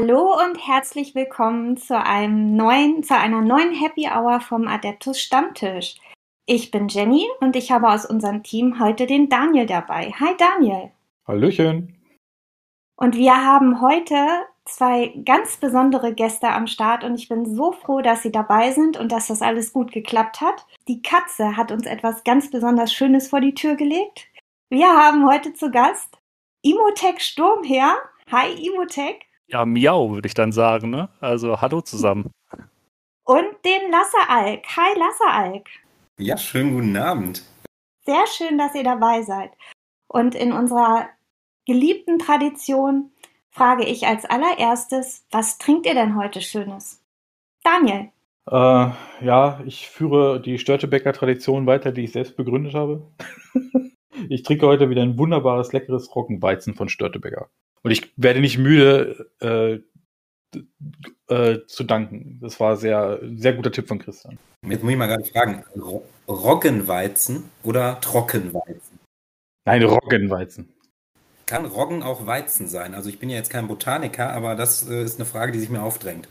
Hallo und herzlich willkommen zu einem neuen, zu einer neuen Happy Hour vom Adeptus Stammtisch. Ich bin Jenny und ich habe aus unserem Team heute den Daniel dabei. Hi Daniel. Hallöchen. Und wir haben heute zwei ganz besondere Gäste am Start und ich bin so froh, dass sie dabei sind und dass das alles gut geklappt hat. Die Katze hat uns etwas ganz besonders Schönes vor die Tür gelegt. Wir haben heute zu Gast Imotech Sturmherr. Hi Imotech. Ja, miau, würde ich dann sagen, ne? Also hallo zusammen. Und den Lasseralk. Hi Lasseralk. Ja, schönen guten Abend. Sehr schön, dass ihr dabei seid. Und in unserer geliebten Tradition frage ich als allererstes, was trinkt ihr denn heute Schönes? Daniel. Äh, ja, ich führe die Störtebäcker-Tradition weiter, die ich selbst begründet habe. ich trinke heute wieder ein wunderbares, leckeres Roggenweizen von Störtebäcker. Und ich werde nicht müde äh, äh, zu danken. Das war sehr, sehr guter Tipp von Christian. Jetzt muss ich mal gerade fragen, Roggenweizen oder Trockenweizen? Nein, Roggenweizen. Kann Roggen auch Weizen sein? Also ich bin ja jetzt kein Botaniker, aber das äh, ist eine Frage, die sich mir aufdrängt.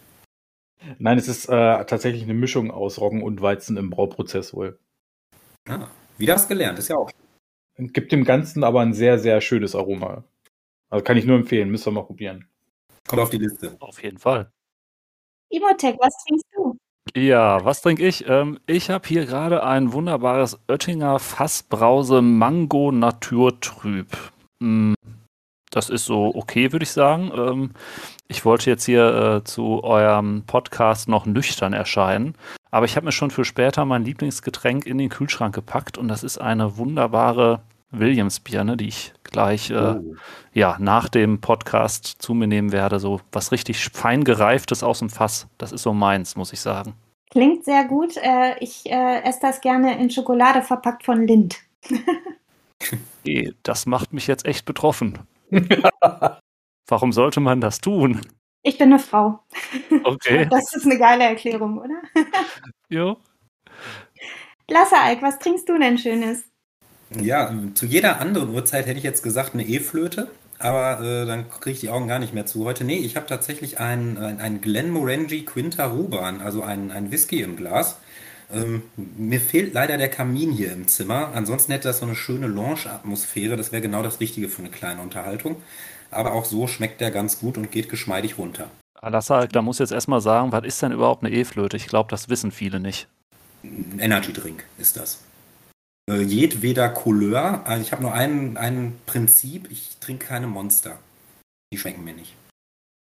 Nein, es ist äh, tatsächlich eine Mischung aus Roggen und Weizen im Brauprozess wohl. Ah, wieder was gelernt, ist ja auch. Gibt dem Ganzen aber ein sehr, sehr schönes Aroma. Also kann ich nur empfehlen, müsst ihr mal probieren. Kommt auf die Liste. Auf jeden Fall. Imotech, was trinkst du? Ja, was trinke ich? Ähm, ich habe hier gerade ein wunderbares Oettinger Fassbrause Mango Naturtrüb. Mm, das ist so okay, würde ich sagen. Ähm, ich wollte jetzt hier äh, zu eurem Podcast noch nüchtern erscheinen, aber ich habe mir schon für später mein Lieblingsgetränk in den Kühlschrank gepackt und das ist eine wunderbare Williams-Bier, ne, die ich gleich äh, oh. ja, nach dem Podcast zu mir nehmen werde. So was richtig fein gereiftes aus dem Fass. Das ist so meins, muss ich sagen. Klingt sehr gut. Äh, ich äh, esse das gerne in Schokolade verpackt von Lind. okay, das macht mich jetzt echt betroffen. Warum sollte man das tun? Ich bin eine Frau. Okay. Das ist eine geile Erklärung, oder? jo. Lasse Alk, was trinkst du denn Schönes? Ja, zu jeder anderen Uhrzeit hätte ich jetzt gesagt eine E-Flöte, aber äh, dann kriege ich die Augen gar nicht mehr zu heute. Nee, ich habe tatsächlich einen, einen Glenmorangie Quinta Ruban, also einen, Whisky im Glas. Ähm, mir fehlt leider der Kamin hier im Zimmer. Ansonsten hätte das so eine schöne Lounge-Atmosphäre. Das wäre genau das Richtige für eine kleine Unterhaltung. Aber auch so schmeckt der ganz gut und geht geschmeidig runter. Alassa, da muss jetzt erstmal sagen, was ist denn überhaupt eine E-Flöte? Ich glaube, das wissen viele nicht. Ein Energy Drink ist das äh, jedweder Couleur. Also ich habe nur ein, ein Prinzip, ich trinke keine Monster. Die schmecken mir nicht.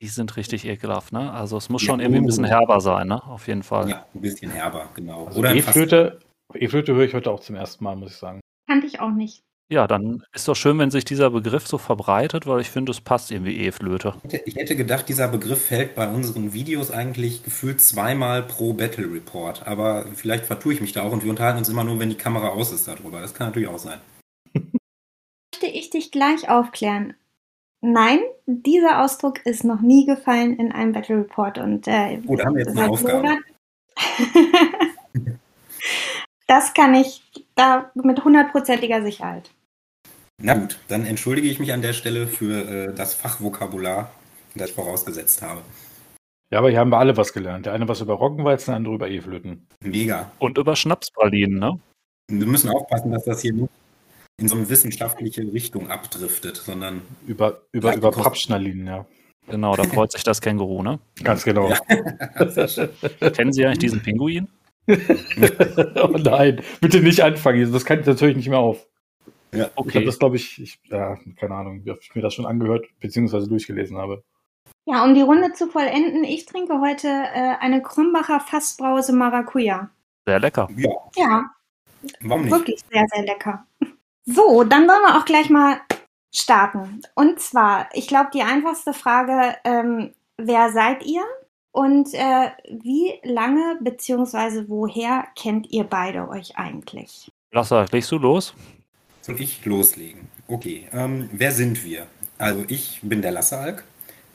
Die sind richtig ekelhaft, ne? Also es muss ja, schon irgendwie ein bisschen herber sein, ne? Auf jeden Fall. Ja, ein bisschen herber, genau. Also E-Flöte, E-Flöte höre ich heute auch zum ersten Mal, muss ich sagen. Kannte ich auch nicht. Ja, dann ist doch schön, wenn sich dieser Begriff so verbreitet, weil ich finde, es passt irgendwie E-Flöte. Ich hätte gedacht, dieser Begriff fällt bei unseren Videos eigentlich gefühlt zweimal pro Battle Report. Aber vielleicht vertue ich mich da auch und wir unterhalten uns immer nur, wenn die Kamera aus ist darüber. Das kann natürlich auch sein. Möchte ich dich gleich aufklären. Nein, dieser Ausdruck ist noch nie gefallen in einem Battle Report und äh, oh, da haben wir jetzt eine Aufgabe. das kann ich da mit hundertprozentiger Sicherheit. Na gut, dann entschuldige ich mich an der Stelle für äh, das Fachvokabular, das ich vorausgesetzt habe. Ja, aber hier haben wir alle was gelernt. Der eine was über Roggenweizen, der andere über E-Flöten. Mega. Und über Schnapspralinen, ne? Wir müssen aufpassen, dass das hier nicht in so eine wissenschaftliche Richtung abdriftet, sondern. Über, über, über Pappschnallinen, ja. Genau, da freut sich das Känguru, ne? Ganz genau. Ja. Kennen Sie eigentlich diesen Pinguin? oh nein, bitte nicht anfangen. Das kann ich natürlich nicht mehr auf. Ja, okay. Ich habe das, glaube ich, ich, ja, keine Ahnung, wie ich mir das schon angehört bzw. durchgelesen habe. Ja, um die Runde zu vollenden, ich trinke heute äh, eine Krombacher Fassbrause Maracuja. Sehr lecker. Ja. Ja. Warum nicht? Wirklich sehr, sehr lecker. So, dann wollen wir auch gleich mal starten. Und zwar, ich glaube, die einfachste Frage, ähm, wer seid ihr? Und äh, wie lange bzw. woher kennt ihr beide euch eigentlich? Lasse, legst du los? Soll ich loslegen? Okay, ähm, wer sind wir? Also ich bin der Lassealk.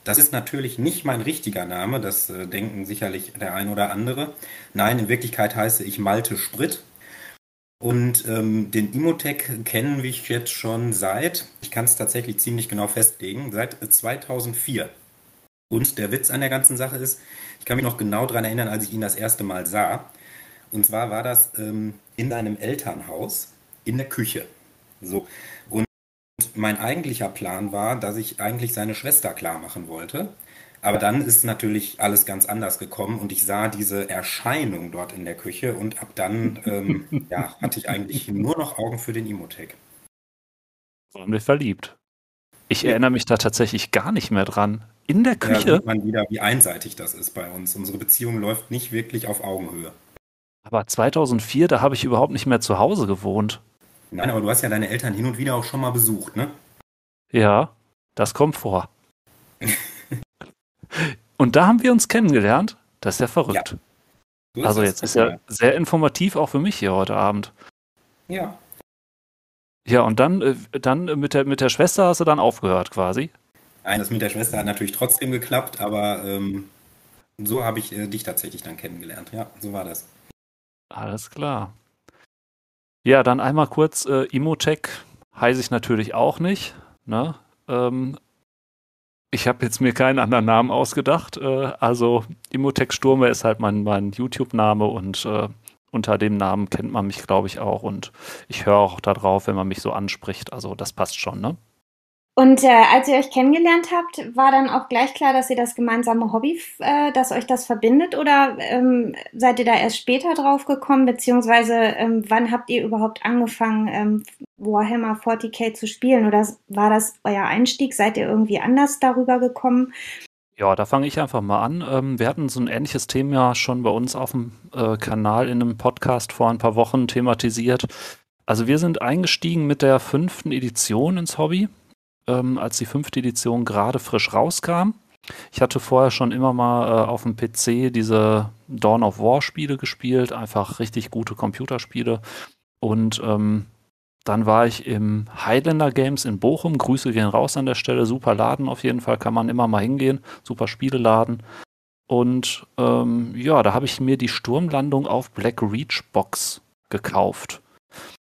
Das ist natürlich nicht mein richtiger Name, das äh, denken sicherlich der ein oder andere. Nein, in Wirklichkeit heiße ich Malte Sprit. Und ähm, den Imotech kennen wir jetzt schon seit, ich kann es tatsächlich ziemlich genau festlegen, seit 2004. Und der Witz an der ganzen Sache ist, ich kann mich noch genau daran erinnern, als ich ihn das erste Mal sah. Und zwar war das ähm, in einem Elternhaus in der Küche. So. Und mein eigentlicher Plan war, dass ich eigentlich seine Schwester klar machen wollte. Aber dann ist natürlich alles ganz anders gekommen und ich sah diese Erscheinung dort in der Küche und ab dann ähm, ja, hatte ich eigentlich nur noch Augen für den Imotech. Waren wir verliebt. Ich ja. erinnere mich da tatsächlich gar nicht mehr dran. In der Küche. Ja, sieht man wieder, wie einseitig das ist bei uns. Unsere Beziehung läuft nicht wirklich auf Augenhöhe. Aber 2004, da habe ich überhaupt nicht mehr zu Hause gewohnt. Nein, aber du hast ja deine Eltern hin und wieder auch schon mal besucht, ne? Ja, das kommt vor. und da haben wir uns kennengelernt. Das ist ja verrückt. Ja. So also jetzt ist ja sehr informativ auch für mich hier heute Abend. Ja. Ja, und dann, äh, dann mit, der, mit der Schwester hast du dann aufgehört quasi? Nein, das mit der Schwester hat natürlich trotzdem geklappt, aber ähm, so habe ich äh, dich tatsächlich dann kennengelernt. Ja, so war das. Alles klar. Ja, dann einmal kurz äh, Imotech heiße ich natürlich auch nicht. Ne? Ähm, ich habe jetzt mir keinen anderen Namen ausgedacht. Äh, also Imotech Sturme ist halt mein, mein YouTube-Name und äh, unter dem Namen kennt man mich, glaube ich, auch. Und ich höre auch darauf, wenn man mich so anspricht. Also das passt schon, ne? Und äh, als ihr euch kennengelernt habt, war dann auch gleich klar, dass ihr das gemeinsame Hobby, äh, dass euch das verbindet oder ähm, seid ihr da erst später drauf gekommen, beziehungsweise ähm, wann habt ihr überhaupt angefangen, ähm, Warhammer 40k zu spielen oder war das euer Einstieg? Seid ihr irgendwie anders darüber gekommen? Ja, da fange ich einfach mal an. Ähm, wir hatten so ein ähnliches Thema schon bei uns auf dem äh, Kanal in einem Podcast vor ein paar Wochen thematisiert. Also wir sind eingestiegen mit der fünften Edition ins Hobby ähm, als die fünfte Edition gerade frisch rauskam. Ich hatte vorher schon immer mal äh, auf dem PC diese Dawn of War Spiele gespielt, einfach richtig gute Computerspiele. Und ähm, dann war ich im Highlander Games in Bochum. Grüße gehen raus an der Stelle. Super Laden auf jeden Fall, kann man immer mal hingehen. Super Spieleladen. Und ähm, ja, da habe ich mir die Sturmlandung auf Black Reach Box gekauft.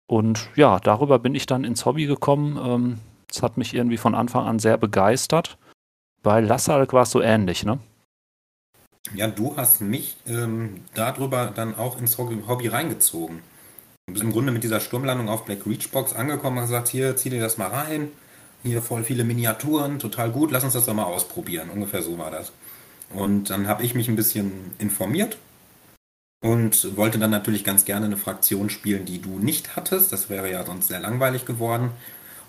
Und ja, darüber bin ich dann ins Hobby gekommen. Ähm, das hat mich irgendwie von Anfang an sehr begeistert. Bei Lassalk war es so ähnlich, ne? Ja, du hast mich ähm, darüber dann auch ins Hobby reingezogen. Du bist im Grunde mit dieser Sturmlandung auf Black Reach Box angekommen und gesagt, hier, zieh dir das mal rein. Hier voll viele Miniaturen, total gut, lass uns das doch mal ausprobieren. Ungefähr so war das. Und dann habe ich mich ein bisschen informiert und wollte dann natürlich ganz gerne eine Fraktion spielen, die du nicht hattest. Das wäre ja sonst sehr langweilig geworden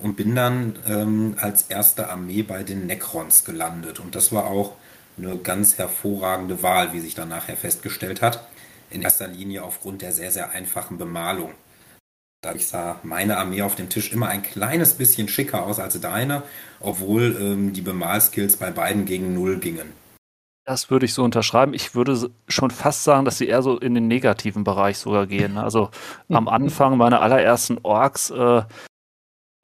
und bin dann ähm, als erste Armee bei den Necrons gelandet. Und das war auch eine ganz hervorragende Wahl, wie sich dann nachher festgestellt hat. In erster Linie aufgrund der sehr, sehr einfachen Bemalung. Dadurch sah meine Armee auf dem Tisch immer ein kleines bisschen schicker aus als deine, obwohl ähm, die Bemalskills bei beiden gegen Null gingen. Das würde ich so unterschreiben. Ich würde schon fast sagen, dass sie eher so in den negativen Bereich sogar gehen. Also am Anfang meine allerersten Orks, äh,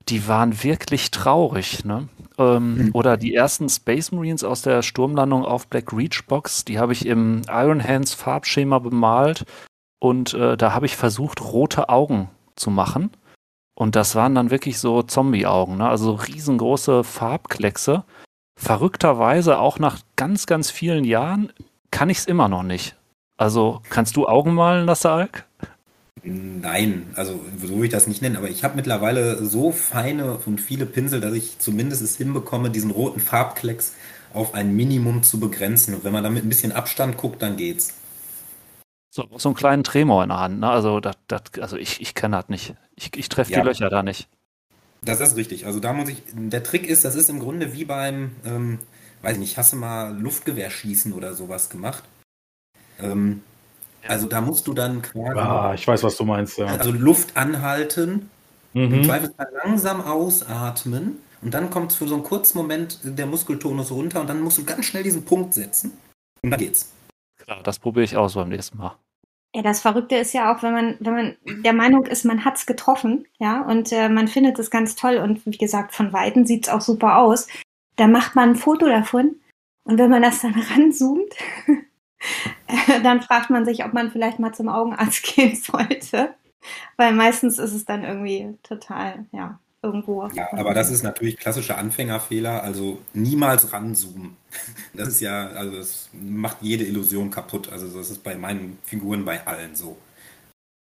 die waren wirklich traurig, ne? Ähm, mhm. Oder die ersten Space Marines aus der Sturmlandung auf Black Reach Box, die habe ich im Iron Hands Farbschema bemalt und äh, da habe ich versucht, rote Augen zu machen. Und das waren dann wirklich so Zombie-Augen, ne? also riesengroße Farbkleckse. Verrückterweise auch nach ganz, ganz vielen Jahren kann ich es immer noch nicht. Also kannst du Augen malen, Lassalk? Nein, also so würde ich das nicht nennen, aber ich habe mittlerweile so feine und viele Pinsel, dass ich zumindest es hinbekomme, diesen roten Farbklecks auf ein Minimum zu begrenzen. Und wenn man damit ein bisschen Abstand guckt, dann geht's. So, so einen kleinen Tremor in der Hand, ne? Also, dat, dat, also ich, ich kann das nicht. Ich, ich treffe ja. die Löcher da nicht. Das ist richtig. Also da muss ich. Der Trick ist, das ist im Grunde wie beim, ähm, weiß ich nicht, hast du mal Luftgewehrschießen oder sowas gemacht? Ähm, also da musst du dann quasi. Ah, ich weiß, was du meinst, ja. Also Luft anhalten, mhm. im Zweifelsfall langsam ausatmen und dann kommt für so einen kurzen Moment der Muskeltonus runter und dann musst du ganz schnell diesen Punkt setzen und dann geht's. Klar, das probiere ich aus beim nächsten Mal. Ja, das Verrückte ist ja auch, wenn man, wenn man der Meinung ist, man hat's getroffen, ja, und äh, man findet es ganz toll und wie gesagt, von Weitem sieht's auch super aus. Da macht man ein Foto davon und wenn man das dann ranzoomt, dann fragt man sich, ob man vielleicht mal zum Augenarzt gehen sollte. Weil meistens ist es dann irgendwie total, ja, irgendwo. Ja, aber das ist natürlich klassischer Anfängerfehler. Also niemals ranzoomen. Das ist ja, also das macht jede Illusion kaputt. Also das ist bei meinen Figuren bei allen so.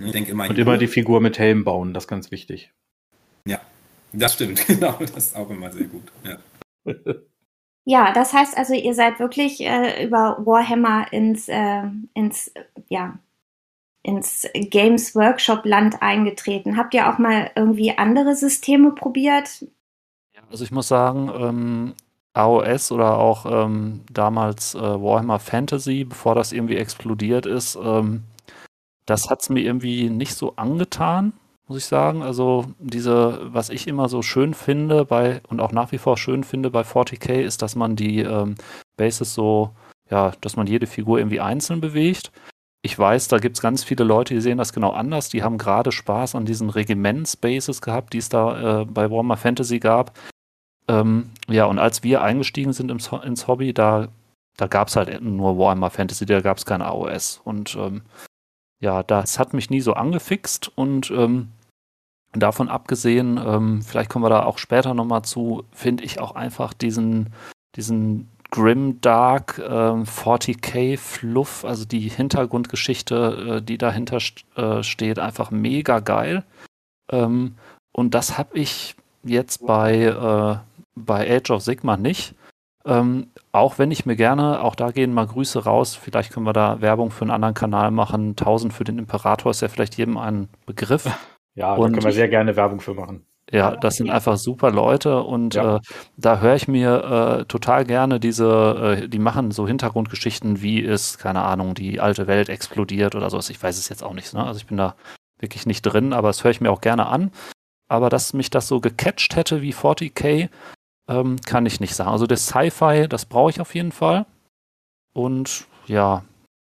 Ich denke immer. Und immer die Figur mit Helm bauen, das ist ganz wichtig. Ja, das stimmt, genau. Das ist auch immer sehr gut. Ja. Ja, das heißt also, ihr seid wirklich äh, über Warhammer ins, äh, ins, ja, ins Games Workshop Land eingetreten. Habt ihr auch mal irgendwie andere Systeme probiert? Also ich muss sagen, ähm, AOS oder auch ähm, damals äh, Warhammer Fantasy, bevor das irgendwie explodiert ist, ähm, das hat es mir irgendwie nicht so angetan muss ich sagen. Also diese, was ich immer so schön finde bei und auch nach wie vor schön finde bei 40k, ist, dass man die ähm, Bases so, ja, dass man jede Figur irgendwie einzeln bewegt. Ich weiß, da gibt es ganz viele Leute, die sehen das genau anders. Die haben gerade Spaß an diesen Regiments-Bases gehabt, die es da äh, bei Warhammer Fantasy gab. Ähm, ja, und als wir eingestiegen sind ins, ins Hobby, da, da gab es halt nur Warhammer Fantasy, da gab es keine AOS. Und ähm, ja, das hat mich nie so angefixt und ähm, davon abgesehen, ähm, vielleicht kommen wir da auch später nochmal zu, finde ich auch einfach diesen, diesen Grim Dark äh, 40k Fluff, also die Hintergrundgeschichte, äh, die dahinter st äh, steht, einfach mega geil. Ähm, und das habe ich jetzt bei, äh, bei Age of Sigma nicht. Ähm, auch wenn ich mir gerne, auch da gehen mal Grüße raus, vielleicht können wir da Werbung für einen anderen Kanal machen. 1000 für den Imperator ist ja vielleicht jedem ein Begriff. Ja, und, da können wir sehr gerne Werbung für machen. Ja, das sind einfach super Leute und ja. äh, da höre ich mir äh, total gerne diese, äh, die machen so Hintergrundgeschichten, wie ist, keine Ahnung, die alte Welt explodiert oder sowas. Ich weiß es jetzt auch nicht, ne? Also ich bin da wirklich nicht drin, aber das höre ich mir auch gerne an. Aber dass mich das so gecatcht hätte wie 40k, ähm, kann ich nicht sagen. Also das Sci-Fi, das brauche ich auf jeden Fall. Und ja,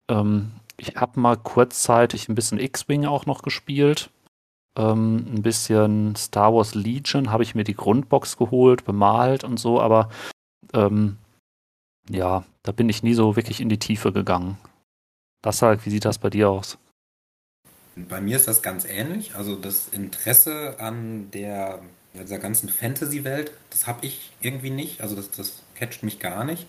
ähm, ich habe mal kurzzeitig ein bisschen X-Wing auch noch gespielt. Ähm, ein bisschen Star Wars Legion habe ich mir die Grundbox geholt, bemalt und so, aber ähm, ja, da bin ich nie so wirklich in die Tiefe gegangen. Das halt, wie sieht das bei dir aus? Bei mir ist das ganz ähnlich. Also das Interesse an der dieser ganzen Fantasy-Welt, das habe ich irgendwie nicht. Also das, das catcht mich gar nicht.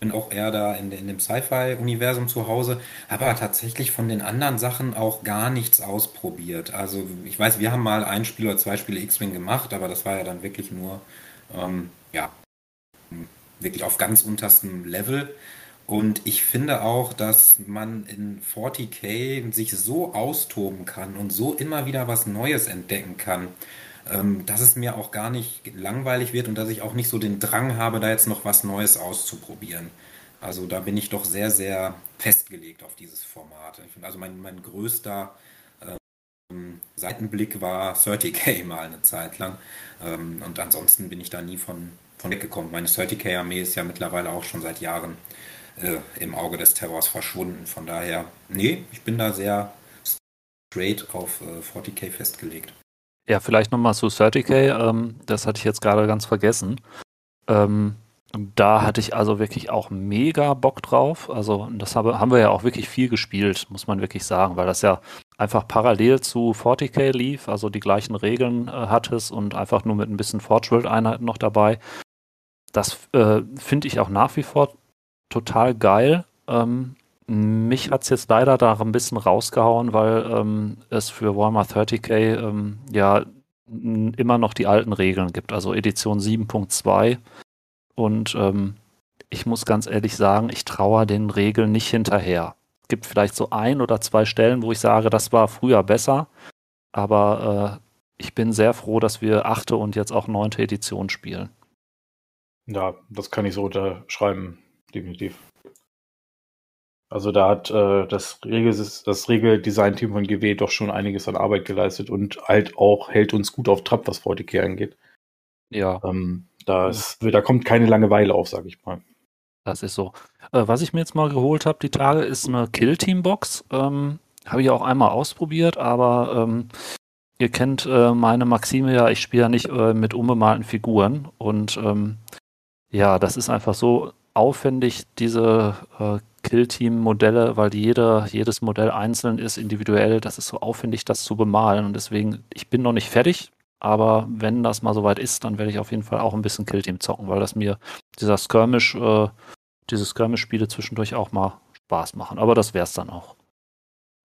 Bin auch eher da in, in dem Sci-Fi-Universum zu Hause, aber tatsächlich von den anderen Sachen auch gar nichts ausprobiert. Also ich weiß, wir haben mal ein Spiel oder zwei Spiele X-Wing gemacht, aber das war ja dann wirklich nur, ähm, ja, wirklich auf ganz unterstem Level. Und ich finde auch, dass man in 40k sich so austoben kann und so immer wieder was Neues entdecken kann dass es mir auch gar nicht langweilig wird und dass ich auch nicht so den Drang habe, da jetzt noch was Neues auszuprobieren. Also da bin ich doch sehr, sehr festgelegt auf dieses Format. Also mein, mein größter ähm, Seitenblick war 30k mal eine Zeit lang. Ähm, und ansonsten bin ich da nie von, von weggekommen. Meine 30k-Armee ist ja mittlerweile auch schon seit Jahren äh, im Auge des Terrors verschwunden. Von daher, nee, ich bin da sehr straight auf äh, 40k festgelegt. Ja, vielleicht nochmal zu 30k, ähm, das hatte ich jetzt gerade ganz vergessen. Ähm, da hatte ich also wirklich auch mega Bock drauf. Also das habe, haben wir ja auch wirklich viel gespielt, muss man wirklich sagen, weil das ja einfach parallel zu 40k lief, also die gleichen Regeln äh, hat es und einfach nur mit ein bisschen Forge World Einheiten noch dabei. Das äh, finde ich auch nach wie vor total geil. Ähm, mich hat es jetzt leider da ein bisschen rausgehauen, weil ähm, es für Warhammer 30k ähm, ja immer noch die alten Regeln gibt, also Edition 7.2. Und ähm, ich muss ganz ehrlich sagen, ich traue den Regeln nicht hinterher. Es gibt vielleicht so ein oder zwei Stellen, wo ich sage, das war früher besser, aber äh, ich bin sehr froh, dass wir achte und jetzt auch neunte Edition spielen. Ja, das kann ich so unterschreiben, definitiv. Also da hat äh, das, Regel, das Regeldesign-Team von GW doch schon einiges an Arbeit geleistet und halt auch hält uns gut auf Trab, was VTK angeht. Ja. Ähm, da, ist, da kommt keine Langeweile auf, sag ich mal. Das ist so. Äh, was ich mir jetzt mal geholt habe, die Tage, ist eine Kill-Team-Box. Ähm, habe ich auch einmal ausprobiert, aber ähm, ihr kennt äh, meine Maxime ja, ich spiele ja nicht äh, mit unbemalten Figuren. Und ähm, ja, das ist einfach so aufwendig, diese äh, Kill-Team-Modelle, weil jede, jedes Modell einzeln ist, individuell. Das ist so aufwendig, das zu bemalen. Und deswegen, ich bin noch nicht fertig. Aber wenn das mal soweit ist, dann werde ich auf jeden Fall auch ein bisschen Killteam zocken, weil das mir dieser Skirmish, äh, diese Skirmish-Spiele zwischendurch auch mal Spaß machen. Aber das wäre es dann auch.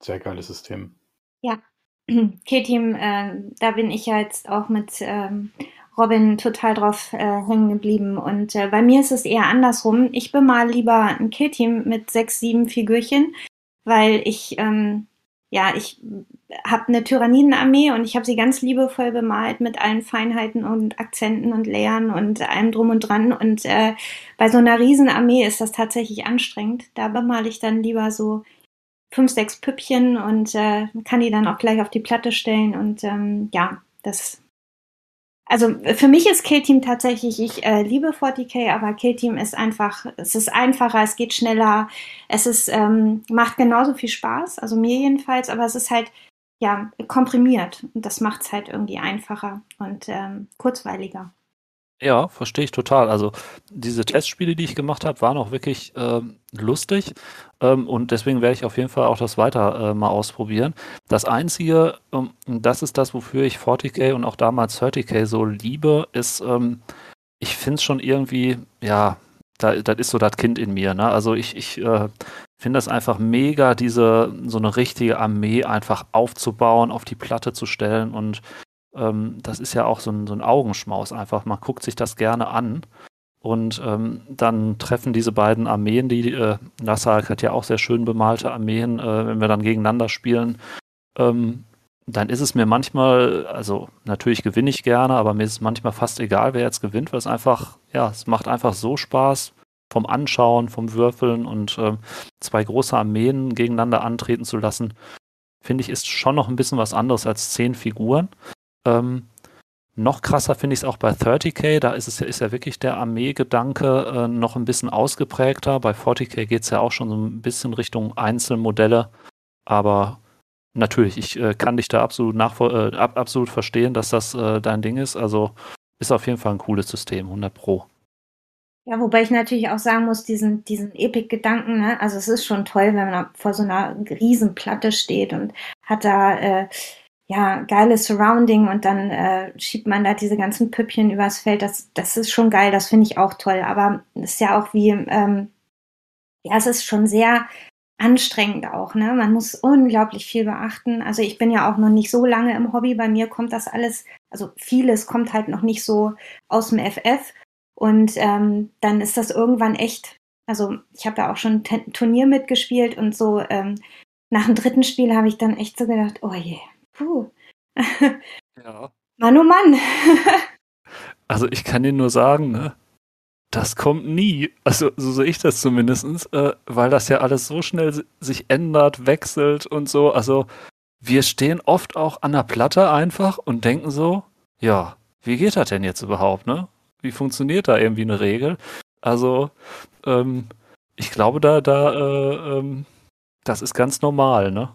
Sehr geiles System. Ja, Killteam, äh, da bin ich ja jetzt auch mit ähm, Robin total drauf äh, hängen geblieben. Und äh, bei mir ist es eher andersrum. Ich bemal lieber ein Killteam mit sechs, sieben Figürchen, weil ich ähm, ja, ich habe eine Tyrannidenarmee und ich habe sie ganz liebevoll bemalt mit allen Feinheiten und Akzenten und Layern und allem drum und dran. Und äh, bei so einer Riesenarmee ist das tatsächlich anstrengend. Da bemale ich dann lieber so fünf, sechs Püppchen und äh, kann die dann auch gleich auf die Platte stellen. Und ähm, ja, das also für mich ist Killteam tatsächlich, ich äh, liebe 40k, aber Killteam ist einfach, es ist einfacher, es geht schneller, es ist, ähm, macht genauso viel Spaß, also mir jedenfalls, aber es ist halt, ja, komprimiert und das macht es halt irgendwie einfacher und ähm, kurzweiliger. Ja, verstehe ich total. Also diese Testspiele, die ich gemacht habe, waren auch wirklich ähm, lustig ähm, und deswegen werde ich auf jeden Fall auch das weiter äh, mal ausprobieren. Das Einzige, ähm, das ist das, wofür ich 40k und auch damals 30k so liebe, ist, ähm, ich finde es schon irgendwie, ja, da, das ist so das Kind in mir. Ne? Also ich, ich äh, finde das einfach mega, diese so eine richtige Armee einfach aufzubauen, auf die Platte zu stellen und ähm, das ist ja auch so ein, so ein Augenschmaus einfach. Man guckt sich das gerne an. Und ähm, dann treffen diese beiden Armeen, die äh, Nassak hat ja auch sehr schön bemalte Armeen, äh, wenn wir dann gegeneinander spielen, ähm, dann ist es mir manchmal, also natürlich gewinne ich gerne, aber mir ist es manchmal fast egal, wer jetzt gewinnt, weil es einfach, ja, es macht einfach so Spaß vom Anschauen, vom Würfeln und äh, zwei große Armeen gegeneinander antreten zu lassen, finde ich, ist schon noch ein bisschen was anderes als zehn Figuren. Ähm, noch krasser finde ich es auch bei 30k, da ist es ja, ist ja wirklich der Armeegedanke äh, noch ein bisschen ausgeprägter. Bei 40k geht es ja auch schon so ein bisschen Richtung Einzelmodelle, aber natürlich, ich äh, kann dich da absolut, äh, ab, absolut verstehen, dass das äh, dein Ding ist. Also ist auf jeden Fall ein cooles System, 100 Pro. Ja, wobei ich natürlich auch sagen muss, diesen, diesen Epic-Gedanken, ne? also es ist schon toll, wenn man vor so einer Riesenplatte steht und hat da äh, ja, geiles Surrounding und dann äh, schiebt man da diese ganzen Püppchen übers Feld. Das, das ist schon geil, das finde ich auch toll. Aber ist ja auch wie, ähm, ja, es ist schon sehr anstrengend auch, ne? Man muss unglaublich viel beachten. Also ich bin ja auch noch nicht so lange im Hobby. Bei mir kommt das alles, also vieles kommt halt noch nicht so aus dem FF. Und ähm, dann ist das irgendwann echt, also ich habe ja auch schon ein Turnier mitgespielt und so ähm, nach dem dritten Spiel habe ich dann echt so gedacht, oh je, Puh. ja. Mann, oh Mann. also ich kann dir nur sagen, ne? das kommt nie. Also so sehe ich das zumindest, äh, weil das ja alles so schnell sich ändert, wechselt und so. Also wir stehen oft auch an der Platte einfach und denken so, ja, wie geht das denn jetzt überhaupt, ne? Wie funktioniert da irgendwie eine Regel? Also, ähm, ich glaube, da, da, äh, ähm, das ist ganz normal, ne?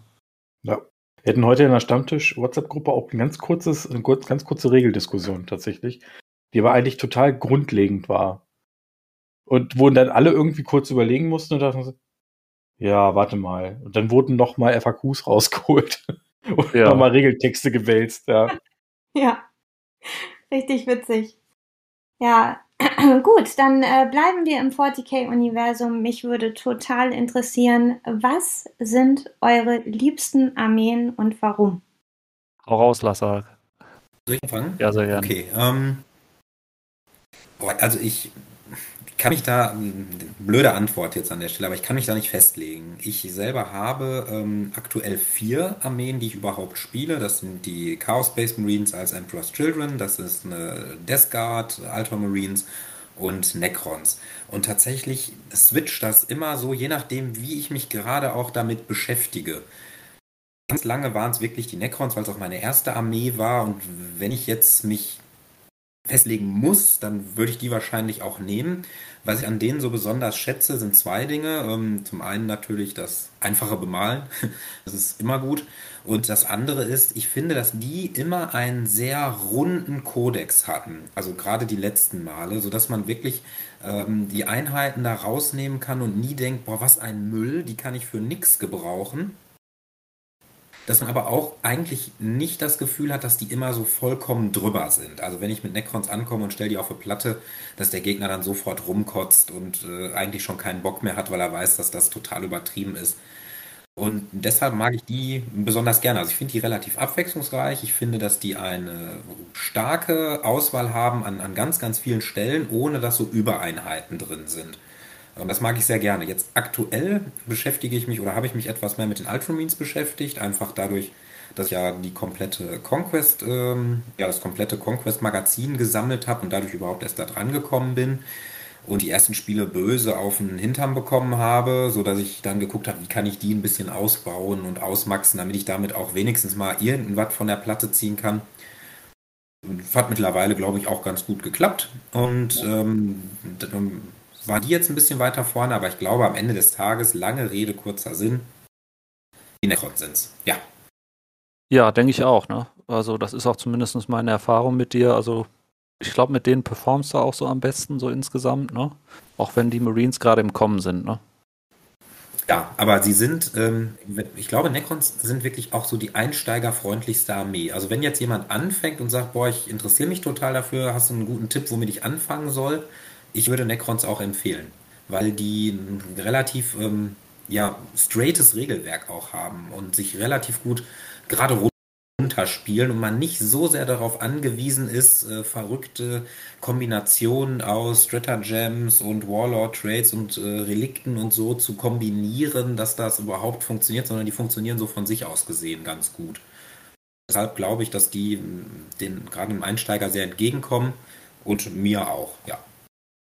Ja. Wir hätten heute in der Stammtisch-WhatsApp-Gruppe auch ein ganz kurzes, eine ganz kurze Regeldiskussion tatsächlich, die aber eigentlich total grundlegend war. Und wo dann alle irgendwie kurz überlegen mussten und dachten so, ja, warte mal. Und dann wurden nochmal FAQs rausgeholt und ja. nochmal Regeltexte gewälzt, ja. Ja, richtig witzig. Ja, Gut, dann äh, bleiben wir im 40k-Universum. Mich würde total interessieren, was sind eure liebsten Armeen und warum? Hau raus, Lassak. Soll ich anfangen? Ja, sehr gerne. Okay, ähm, also ich kann mich da, blöde Antwort jetzt an der Stelle, aber ich kann mich da nicht festlegen. Ich selber habe ähm, aktuell vier Armeen, die ich überhaupt spiele. Das sind die Chaos Space Marines als Emperor's Children, das ist eine Death Guard, Alpha Marines und Necrons. Und tatsächlich switcht das immer so, je nachdem, wie ich mich gerade auch damit beschäftige. Ganz lange waren es wirklich die Necrons, weil es auch meine erste Armee war. Und wenn ich jetzt mich festlegen muss, dann würde ich die wahrscheinlich auch nehmen. Was ich an denen so besonders schätze, sind zwei Dinge. Ähm, zum einen natürlich das einfache Bemalen. Das ist immer gut. Und das andere ist, ich finde, dass die immer einen sehr runden Kodex hatten. Also gerade die letzten Male, sodass man wirklich ähm, die Einheiten da rausnehmen kann und nie denkt, boah, was ein Müll, die kann ich für nichts gebrauchen. Dass man aber auch eigentlich nicht das Gefühl hat, dass die immer so vollkommen drüber sind. Also wenn ich mit Necrons ankomme und stelle die auf eine Platte, dass der Gegner dann sofort rumkotzt und äh, eigentlich schon keinen Bock mehr hat, weil er weiß, dass das total übertrieben ist. Und deshalb mag ich die besonders gerne. Also ich finde die relativ abwechslungsreich. Ich finde, dass die eine starke Auswahl haben an, an ganz, ganz vielen Stellen, ohne dass so Übereinheiten drin sind. Und das mag ich sehr gerne. Jetzt aktuell beschäftige ich mich oder habe ich mich etwas mehr mit den Ultramarines beschäftigt, einfach dadurch, dass ich ja die komplette Conquest, ähm, ja, das komplette Conquest-Magazin gesammelt habe und dadurch überhaupt erst da dran gekommen bin und die ersten Spiele böse auf den Hintern bekommen habe, so dass ich dann geguckt habe, wie kann ich die ein bisschen ausbauen und ausmaxen, damit ich damit auch wenigstens mal irgendwas von der Platte ziehen kann. Hat mittlerweile, glaube ich, auch ganz gut geklappt. Und ähm, war die jetzt ein bisschen weiter vorne, aber ich glaube am Ende des Tages, lange Rede, kurzer Sinn, die Necron sind's. Ja. Ja, denke ich auch, ne? Also, das ist auch zumindest meine Erfahrung mit dir. Also, ich glaube, mit denen performst du auch so am besten, so insgesamt, ne? Auch wenn die Marines gerade im Kommen sind, ne? Ja, aber sie sind, ähm, ich glaube, Necrons sind wirklich auch so die einsteigerfreundlichste Armee. Also wenn jetzt jemand anfängt und sagt, boah, ich interessiere mich total dafür, hast du einen guten Tipp, womit ich anfangen soll, ich würde Necrons auch empfehlen, weil die ein relativ ähm, ja, straightes Regelwerk auch haben und sich relativ gut gerade runterspielen und man nicht so sehr darauf angewiesen ist, äh, verrückte Kombinationen aus Stratagems und Warlord Trades und äh, Relikten und so zu kombinieren, dass das überhaupt funktioniert, sondern die funktionieren so von sich aus gesehen ganz gut. Deshalb glaube ich, dass die den gerade dem Einsteiger sehr entgegenkommen und mir auch, ja.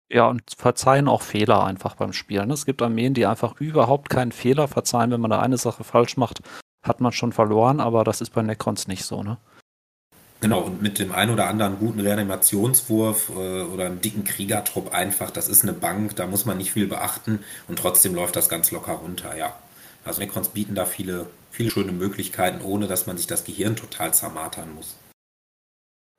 Ja, und verzeihen auch Fehler einfach beim Spielen. Es gibt Armeen, die einfach überhaupt keinen Fehler verzeihen. Wenn man da eine Sache falsch macht, hat man schon verloren, aber das ist bei Necrons nicht so, ne? Genau, und mit dem einen oder anderen guten Reanimationswurf äh, oder einem dicken Kriegertrupp einfach, das ist eine Bank, da muss man nicht viel beachten und trotzdem läuft das ganz locker runter, ja. Also Necrons bieten da viele, viele schöne Möglichkeiten, ohne dass man sich das Gehirn total zermartern muss.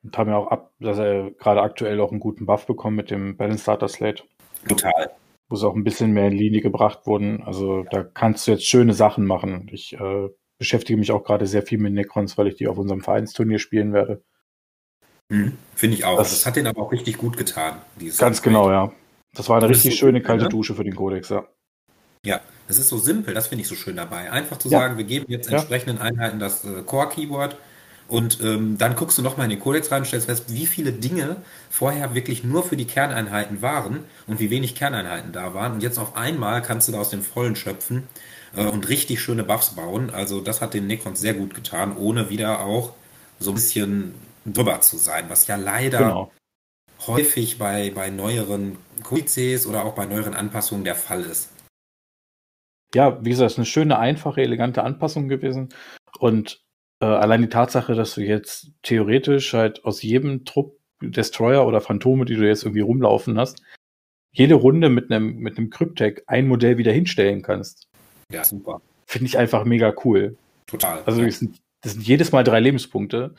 Und haben ja auch ab, dass er gerade aktuell auch einen guten Buff bekommen mit dem Balance Starter Slate. Total. Wo sie auch ein bisschen mehr in Linie gebracht wurden. Also da kannst du jetzt schöne Sachen machen. Ich äh, beschäftige mich auch gerade sehr viel mit Necrons, weil ich die auf unserem Vereinsturnier spielen werde. Mhm, Finde ich auch. Das, das, hat den aber auch richtig gut getan. Ganz genau, ja. Das war eine das richtig so schöne kalte ne? Dusche für den Kodex, ja. Ja, es ist so simpel, das finde ich so schön dabei. Einfach zu ja. sagen, wir geben jetzt entsprechenden Einheiten das äh, Core-Keyword und ähm, dann guckst du nochmal in den Kodex rein und stellst fest, wie viele Dinge vorher wirklich nur für die Kerneinheiten waren und wie wenig Kerneinheiten da waren. Und jetzt auf einmal kannst du da aus dem Vollen schöpfen äh, und richtig schöne Buffs bauen. Also das hat den Necrons sehr gut getan, ohne wieder auch so ein bisschen drüber zu sein, was ja leider genau. häufig bei, bei neueren Kodizes oder auch bei neueren Anpassungen der Fall ist. Ja, wie gesagt, es ist eine schöne, einfache, elegante Anpassung gewesen. Und äh, allein die Tatsache, dass du jetzt theoretisch halt aus jedem Trupp Destroyer oder Phantome, die du jetzt irgendwie rumlaufen hast, jede Runde mit einem mit einem Cryptek ein Modell wieder hinstellen kannst. Ja, super. Finde ich einfach mega cool. Total. Also das sind, das sind jedes Mal drei Lebenspunkte.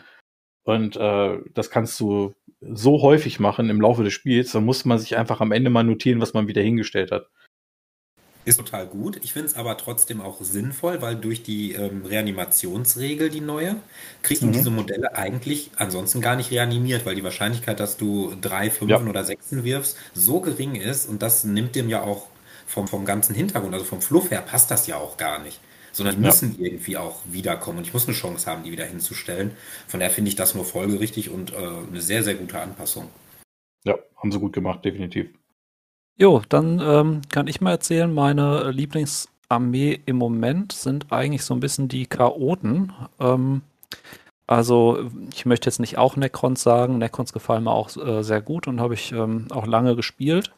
Und äh, das kannst du so häufig machen im Laufe des Spiels, dann muss man sich einfach am Ende mal notieren, was man wieder hingestellt hat. Ist total gut. Ich finde es aber trotzdem auch sinnvoll, weil durch die ähm, Reanimationsregel, die neue, kriegst du mhm. diese Modelle eigentlich ansonsten gar nicht reanimiert, weil die Wahrscheinlichkeit, dass du drei, fünf ja. oder sechsen wirfst, so gering ist und das nimmt dem ja auch vom, vom ganzen Hintergrund, also vom Fluff her, passt das ja auch gar nicht. Sondern die ja. müssen irgendwie auch wiederkommen und ich muss eine Chance haben, die wieder hinzustellen. Von daher finde ich das nur folgerichtig und äh, eine sehr, sehr gute Anpassung. Ja, haben sie gut gemacht, definitiv. Jo, dann ähm, kann ich mal erzählen, meine Lieblingsarmee im Moment sind eigentlich so ein bisschen die Chaoten. Ähm, also ich möchte jetzt nicht auch Necrons sagen. Necrons gefallen mir auch äh, sehr gut und habe ich ähm, auch lange gespielt.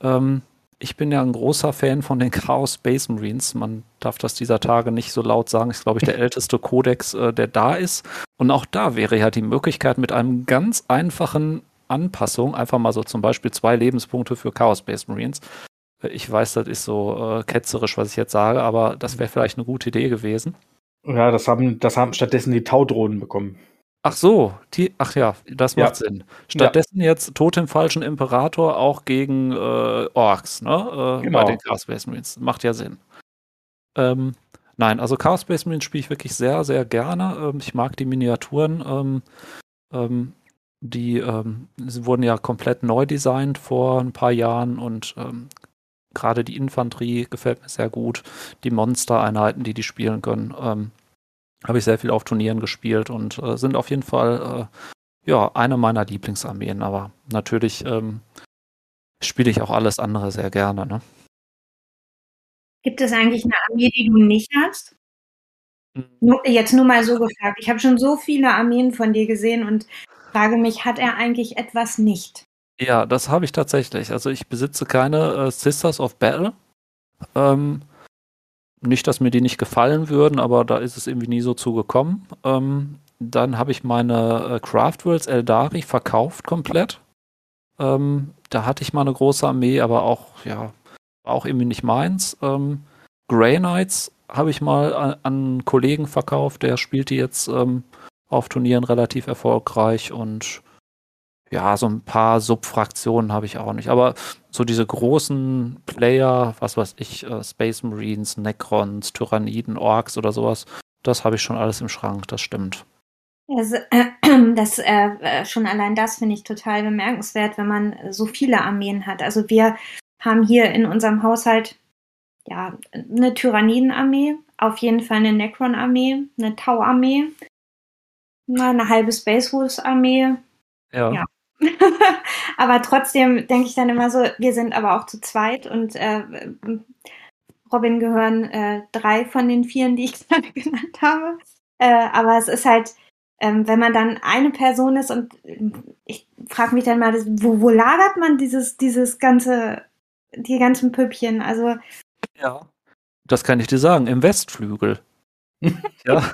Ähm, ich bin ja ein großer Fan von den Chaos Space Marines. Man darf das dieser Tage nicht so laut sagen. Ist, glaube ich, der älteste Kodex, äh, der da ist. Und auch da wäre ja die Möglichkeit, mit einem ganz einfachen Anpassung, einfach mal so zum Beispiel zwei Lebenspunkte für Chaos Space Marines. Ich weiß, das ist so äh, ketzerisch, was ich jetzt sage, aber das wäre vielleicht eine gute Idee gewesen. Ja, das haben, das haben stattdessen die Taudrohnen bekommen. Ach so, die, ach ja, das macht ja. Sinn. Stattdessen ja. jetzt Totem falschen Imperator auch gegen äh, Orks, ne? Äh, genau. Bei den Chaos Space Marines. Macht ja Sinn. Ähm, Nein, also Chaos Space Marine spiele ich wirklich sehr, sehr gerne. Ähm, ich mag die Miniaturen. Ähm, ähm, die ähm, wurden ja komplett neu designt vor ein paar Jahren und ähm, gerade die Infanterie gefällt mir sehr gut. Die Monster-Einheiten, die die spielen können, ähm, habe ich sehr viel auf Turnieren gespielt und äh, sind auf jeden Fall äh, ja eine meiner Lieblingsarmeen. Aber natürlich ähm, spiele ich auch alles andere sehr gerne. Ne? Gibt es eigentlich eine Armee, die du nicht hast? Nur, jetzt nur mal so gefragt. Ich habe schon so viele Armeen von dir gesehen und frage mich, hat er eigentlich etwas nicht? Ja, das habe ich tatsächlich. Also ich besitze keine äh, Sisters of Battle. Ähm, nicht, dass mir die nicht gefallen würden, aber da ist es irgendwie nie so zugekommen. Ähm, dann habe ich meine äh, Craftworlds Eldari verkauft komplett. Ähm, da hatte ich mal eine große Armee, aber auch, ja, auch irgendwie nicht meins. Ähm, Grey Knights habe ich mal an, an, einen Kollegen verkauft, der spielt die jetzt ähm, auf Turnieren relativ erfolgreich und ja, so ein paar Subfraktionen habe ich auch nicht. Aber so diese großen Player, was weiß ich, äh, Space Marines, Necrons, Tyranniden, Orks oder sowas, das habe ich schon alles im Schrank, das stimmt. Also, äh, das, äh, schon allein das finde ich total bemerkenswert, wenn man so viele Armeen hat. Also wir haben hier in unserem Haushalt ja eine Tyrannidenarmee, auf jeden Fall eine Necron-Armee, eine Tau-Armee, eine halbe Space Wolves-Armee. Ja. ja. aber trotzdem denke ich dann immer so, wir sind aber auch zu zweit und äh, Robin gehören äh, drei von den vieren, die ich gerade genannt habe. Äh, aber es ist halt, ähm, wenn man dann eine Person ist und ich frage mich dann mal, wo, wo lagert man dieses, dieses ganze, die ganzen Püppchen? Also. Ja, das kann ich dir sagen, im Westflügel. Ja.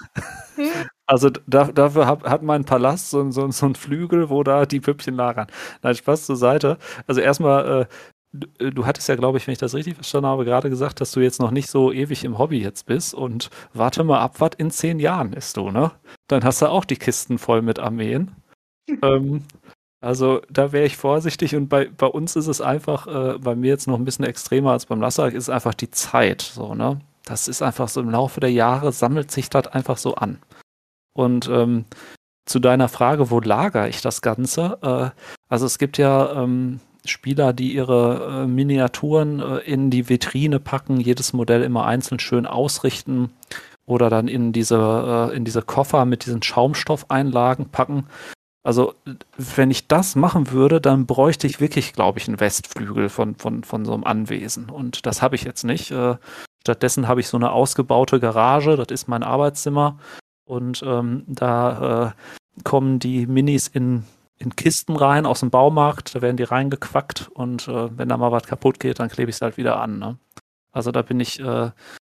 Hm? Also da, dafür hab, hat mein Palast so, so, so einen Flügel, wo da die Püppchen lagern. Nein, Spaß zur Seite. Also erstmal, äh, du, äh, du hattest ja, glaube ich, wenn ich das richtig verstanden habe, gerade gesagt, dass du jetzt noch nicht so ewig im Hobby jetzt bist und warte mal ab, was in zehn Jahren ist du, ne? Dann hast du auch die Kisten voll mit Armeen. ähm, also da wäre ich vorsichtig und bei, bei uns ist es einfach, äh, bei mir jetzt noch ein bisschen extremer als beim Lassak, ist einfach die Zeit, so, ne? Das ist einfach so im Laufe der Jahre sammelt sich das einfach so an. Und ähm, zu deiner Frage, wo lagere ich das Ganze? Äh, also es gibt ja ähm, Spieler, die ihre äh, Miniaturen äh, in die Vitrine packen, jedes Modell immer einzeln schön ausrichten oder dann in diese, äh, in diese Koffer mit diesen Schaumstoffeinlagen packen. Also, wenn ich das machen würde, dann bräuchte ich wirklich, glaube ich, einen Westflügel von, von, von so einem Anwesen. Und das habe ich jetzt nicht. Stattdessen habe ich so eine ausgebaute Garage, das ist mein Arbeitszimmer. Und ähm, da äh, kommen die Minis in, in Kisten rein aus dem Baumarkt, da werden die reingequackt und äh, wenn da mal was kaputt geht, dann klebe ich es halt wieder an. Ne? Also da bin ich äh,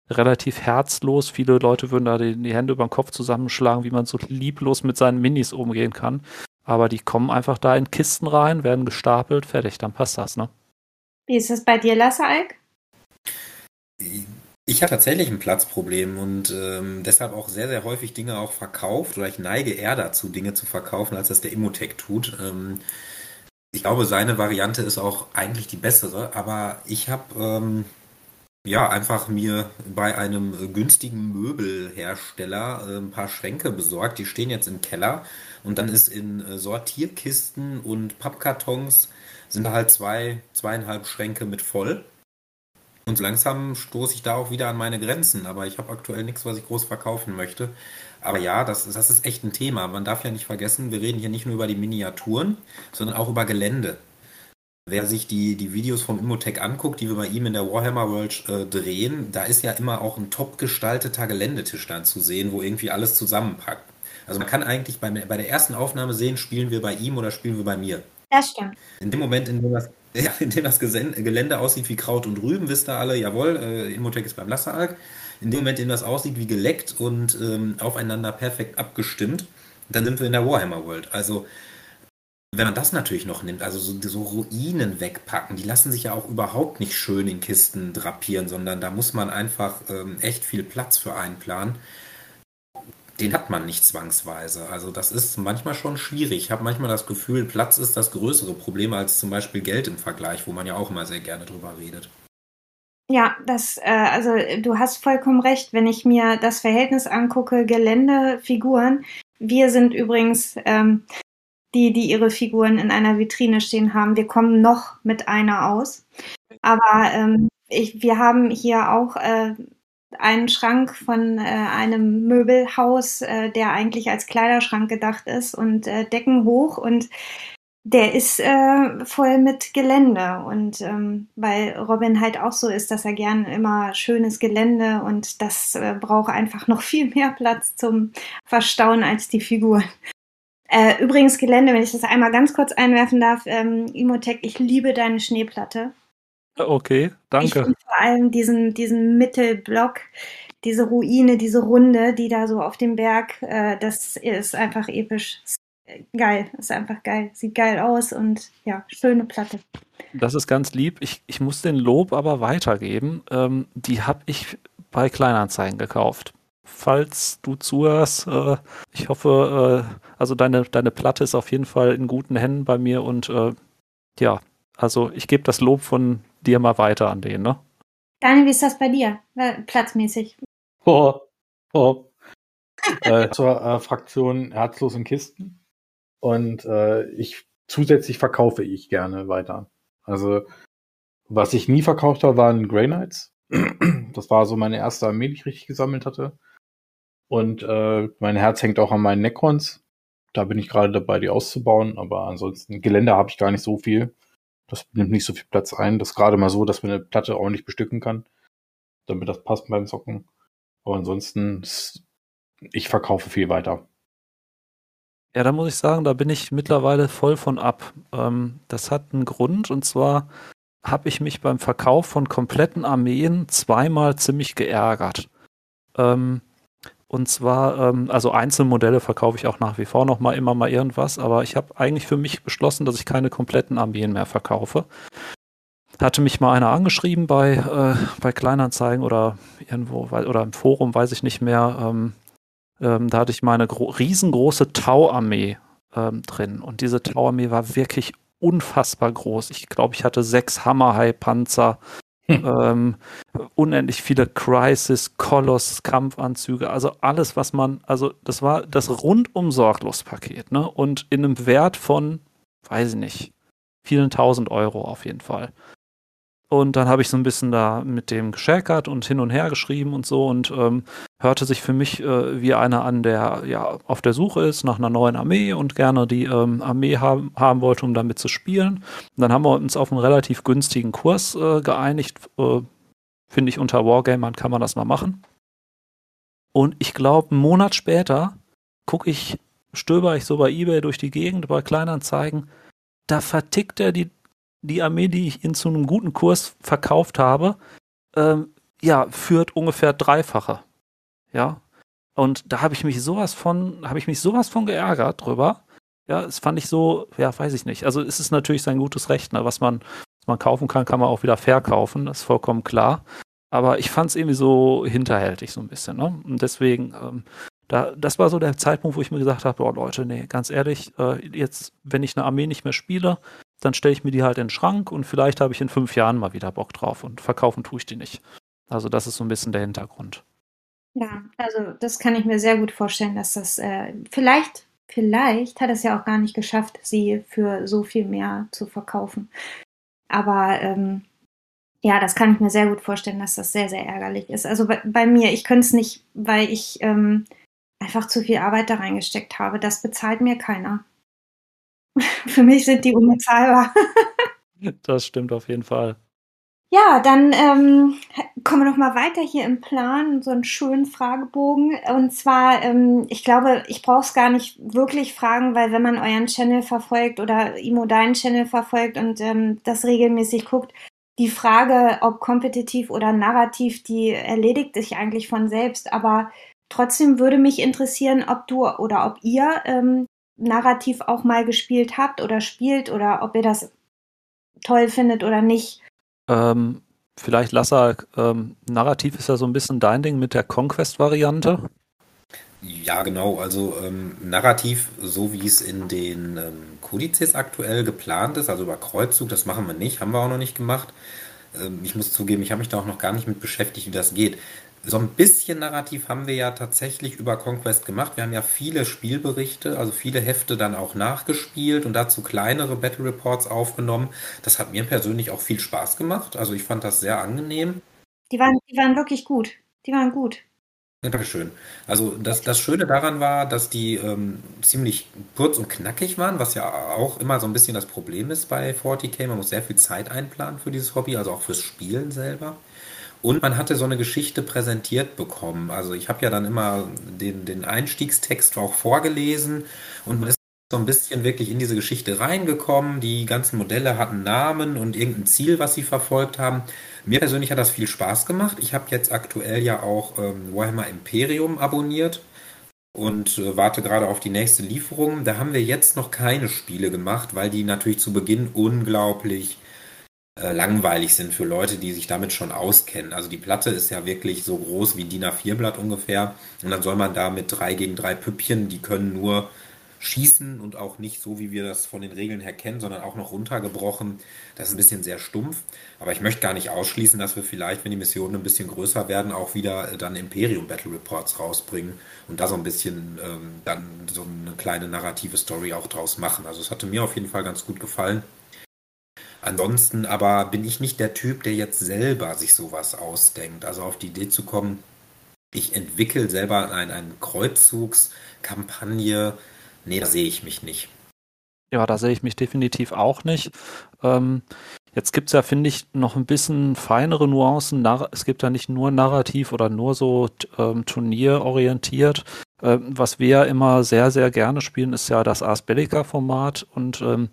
relativ herzlos. Viele Leute würden da die, die Hände über den Kopf zusammenschlagen, wie man so lieblos mit seinen Minis umgehen kann. Aber die kommen einfach da in Kisten rein, werden gestapelt, fertig, dann passt das, ne? Wie ist es bei dir, Lasse Alk? Ich habe tatsächlich ein Platzproblem und ähm, deshalb auch sehr, sehr häufig Dinge auch verkauft oder ich neige eher dazu, Dinge zu verkaufen, als das der Immotech tut. Ähm, ich glaube, seine Variante ist auch eigentlich die bessere, aber ich habe ähm, ja einfach mir bei einem günstigen Möbelhersteller äh, ein paar Schränke besorgt. Die stehen jetzt im Keller und dann ist in äh, Sortierkisten und Pappkartons sind da halt zwei, zweieinhalb Schränke mit voll. Und langsam stoße ich da auch wieder an meine Grenzen, aber ich habe aktuell nichts, was ich groß verkaufen möchte. Aber ja, das, das ist echt ein Thema. Man darf ja nicht vergessen, wir reden hier nicht nur über die Miniaturen, sondern auch über Gelände. Wer sich die, die Videos vom Immotech anguckt, die wir bei ihm in der Warhammer World äh, drehen, da ist ja immer auch ein top gestalteter Geländetisch dann zu sehen, wo irgendwie alles zusammenpackt. Also man kann eigentlich bei, bei der ersten Aufnahme sehen, spielen wir bei ihm oder spielen wir bei mir. Das stimmt. In dem Moment, in dem das ja, in dem das Gelände aussieht wie Kraut und Rüben, wisst ihr alle, jawohl, äh, Immotech ist beim Lasseralk. In dem Moment, in dem das aussieht wie geleckt und ähm, aufeinander perfekt abgestimmt, dann sind wir in der Warhammer World. Also, wenn man das natürlich noch nimmt, also so, so Ruinen wegpacken, die lassen sich ja auch überhaupt nicht schön in Kisten drapieren, sondern da muss man einfach ähm, echt viel Platz für einplanen den hat man nicht zwangsweise. Also das ist manchmal schon schwierig. Ich habe manchmal das Gefühl, Platz ist das größere Problem als zum Beispiel Geld im Vergleich, wo man ja auch immer sehr gerne drüber redet. Ja, das, äh, also du hast vollkommen recht, wenn ich mir das Verhältnis angucke, Gelände, Figuren. Wir sind übrigens ähm, die, die ihre Figuren in einer Vitrine stehen haben. Wir kommen noch mit einer aus. Aber ähm, ich, wir haben hier auch äh, einen Schrank von äh, einem Möbelhaus, äh, der eigentlich als Kleiderschrank gedacht ist und äh, Decken hoch und der ist äh, voll mit Gelände und ähm, weil Robin halt auch so ist, dass er gern immer schönes Gelände und das äh, braucht einfach noch viel mehr Platz zum Verstauen als die Figuren. Äh, übrigens Gelände, wenn ich das einmal ganz kurz einwerfen darf, ähm, Imotech, ich liebe deine Schneeplatte. Okay, danke. Ich vor allem diesen, diesen Mittelblock, diese Ruine, diese Runde, die da so auf dem Berg, äh, das ist einfach episch geil, ist einfach geil, sieht geil aus und ja, schöne Platte. Das ist ganz lieb. Ich, ich muss den Lob aber weitergeben. Ähm, die habe ich bei Kleinanzeigen gekauft. Falls du zuhörst, äh, ich hoffe, äh, also deine, deine Platte ist auf jeden Fall in guten Händen bei mir und äh, ja, also ich gebe das Lob von dir mal weiter an den, ne? Daniel, wie ist das bei dir? Platzmäßig. Oh, oh. äh, zur äh, Fraktion Herzlos in Kisten. Und äh, ich zusätzlich verkaufe ich gerne weiter. Also was ich nie verkauft habe, waren Grey Knights. Das war so meine erste Armee, die ich richtig gesammelt hatte. Und äh, mein Herz hängt auch an meinen Necrons. Da bin ich gerade dabei, die auszubauen. Aber ansonsten, Gelände habe ich gar nicht so viel. Das nimmt nicht so viel Platz ein. Das ist gerade mal so, dass man eine Platte ordentlich bestücken kann. Damit das passt beim Zocken. Aber ansonsten, ich verkaufe viel weiter. Ja, da muss ich sagen, da bin ich mittlerweile voll von ab. Ähm, das hat einen Grund und zwar habe ich mich beim Verkauf von kompletten Armeen zweimal ziemlich geärgert. Ähm, und zwar, ähm, also Einzelmodelle verkaufe ich auch nach wie vor noch mal immer mal irgendwas, aber ich habe eigentlich für mich beschlossen, dass ich keine kompletten Armeen mehr verkaufe. Hatte mich mal einer angeschrieben bei, äh, bei Kleinanzeigen oder irgendwo oder im Forum, weiß ich nicht mehr. Ähm, ähm, da hatte ich meine riesengroße Tau-Armee ähm, drin. Und diese Tau-Armee war wirklich unfassbar groß. Ich glaube, ich hatte sechs Hammerhai-Panzer, hm. ähm, unendlich viele Crisis, Koloss, Kampfanzüge, also alles, was man, also das war das rundum sorglos Paket, ne? Und in einem Wert von, weiß ich nicht, vielen tausend Euro auf jeden Fall. Und dann habe ich so ein bisschen da mit dem geschäkert und hin und her geschrieben und so und ähm, hörte sich für mich äh, wie einer an, der ja auf der Suche ist nach einer neuen Armee und gerne die ähm, Armee haben, haben wollte, um damit zu spielen. Und dann haben wir uns auf einen relativ günstigen Kurs äh, geeinigt. Äh, Finde ich, unter Wargamern kann man das mal machen. Und ich glaube, einen Monat später gucke ich, stöber ich so bei Ebay durch die Gegend, bei Kleinanzeigen, da vertickt er die die Armee, die ich ihn zu einem guten Kurs verkauft habe, ähm, ja, führt ungefähr dreifache. Ja. Und da habe ich mich sowas von, habe ich mich sowas von geärgert drüber. Ja, es fand ich so, ja, weiß ich nicht. Also es ist natürlich sein gutes Recht, ne? was man, was man kaufen kann, kann man auch wieder verkaufen, das ist vollkommen klar. Aber ich fand es irgendwie so hinterhältig so ein bisschen. Ne? Und deswegen, ähm, da, das war so der Zeitpunkt, wo ich mir gesagt habe, boah Leute, nee, ganz ehrlich, äh, jetzt, wenn ich eine Armee nicht mehr spiele, dann stelle ich mir die halt in den Schrank und vielleicht habe ich in fünf Jahren mal wieder Bock drauf und verkaufen tue ich die nicht. Also das ist so ein bisschen der Hintergrund. Ja, also das kann ich mir sehr gut vorstellen, dass das äh, vielleicht, vielleicht hat es ja auch gar nicht geschafft, sie für so viel mehr zu verkaufen. Aber ähm, ja, das kann ich mir sehr gut vorstellen, dass das sehr, sehr ärgerlich ist. Also bei, bei mir, ich könnte es nicht, weil ich ähm, einfach zu viel Arbeit da reingesteckt habe. Das bezahlt mir keiner. Für mich sind die unbezahlbar. das stimmt auf jeden Fall. Ja, dann ähm, kommen wir noch mal weiter hier im Plan, so einen schönen Fragebogen. Und zwar, ähm, ich glaube, ich brauche es gar nicht wirklich fragen, weil wenn man euren Channel verfolgt oder Imo deinen Channel verfolgt und ähm, das regelmäßig guckt, die Frage, ob kompetitiv oder narrativ, die erledigt sich eigentlich von selbst. Aber trotzdem würde mich interessieren, ob du oder ob ihr ähm, narrativ auch mal gespielt habt oder spielt oder ob ihr das toll findet oder nicht. Ähm, vielleicht Lassa, ähm, narrativ ist ja so ein bisschen dein Ding mit der Conquest-Variante. Ja, genau. Also ähm, narrativ, so wie es in den ähm, Kodizes aktuell geplant ist, also über Kreuzzug, das machen wir nicht, haben wir auch noch nicht gemacht. ähm, ich muss zugeben, ich habe mich da auch noch gar nicht mit beschäftigt, wie das geht. So ein bisschen Narrativ haben wir ja tatsächlich über Conquest gemacht. Wir haben ja viele Spielberichte, also viele Hefte dann auch nachgespielt und dazu kleinere Battle Reports aufgenommen. Das hat mir persönlich auch viel Spaß gemacht. Also ich fand das sehr angenehm. Die waren, die waren wirklich gut. Die waren gut. Ja, Dankeschön. Also das, das Schöne daran war, dass die ähm, ziemlich kurz und knackig waren, was ja auch immer so ein bisschen das Problem ist bei 40k. Man muss sehr viel Zeit einplanen für dieses Hobby, also auch fürs Spielen selber. Und man hatte so eine Geschichte präsentiert bekommen. Also ich habe ja dann immer den, den Einstiegstext auch vorgelesen und man ist so ein bisschen wirklich in diese Geschichte reingekommen. Die ganzen Modelle hatten Namen und irgendein Ziel, was sie verfolgt haben. Mir persönlich hat das viel Spaß gemacht. Ich habe jetzt aktuell ja auch ähm, Warhammer Imperium abonniert und äh, warte gerade auf die nächste Lieferung. Da haben wir jetzt noch keine Spiele gemacht, weil die natürlich zu Beginn unglaublich äh, langweilig sind für Leute, die sich damit schon auskennen. Also die Platte ist ja wirklich so groß wie DIN A4-Blatt ungefähr. Und dann soll man da mit drei gegen drei Püppchen, die können nur schießen und auch nicht so, wie wir das von den Regeln her kennen, sondern auch noch runtergebrochen. Das ist ein bisschen sehr stumpf. Aber ich möchte gar nicht ausschließen, dass wir vielleicht, wenn die Missionen ein bisschen größer werden, auch wieder äh, dann Imperium Battle Reports rausbringen und da so ein bisschen ähm, dann so eine kleine narrative Story auch draus machen. Also es hatte mir auf jeden Fall ganz gut gefallen. Ansonsten aber bin ich nicht der Typ, der jetzt selber sich sowas ausdenkt. Also auf die Idee zu kommen, ich entwickle selber ein, eine Kreuzzugskampagne. Nee, da sehe ich mich nicht. Ja, da sehe ich mich definitiv auch nicht. Ähm, jetzt gibt es ja, finde ich, noch ein bisschen feinere Nuancen. Es gibt ja nicht nur narrativ oder nur so ähm, turnierorientiert. Ähm, was wir ja immer sehr, sehr gerne spielen, ist ja das Ars Bellica-Format und ähm,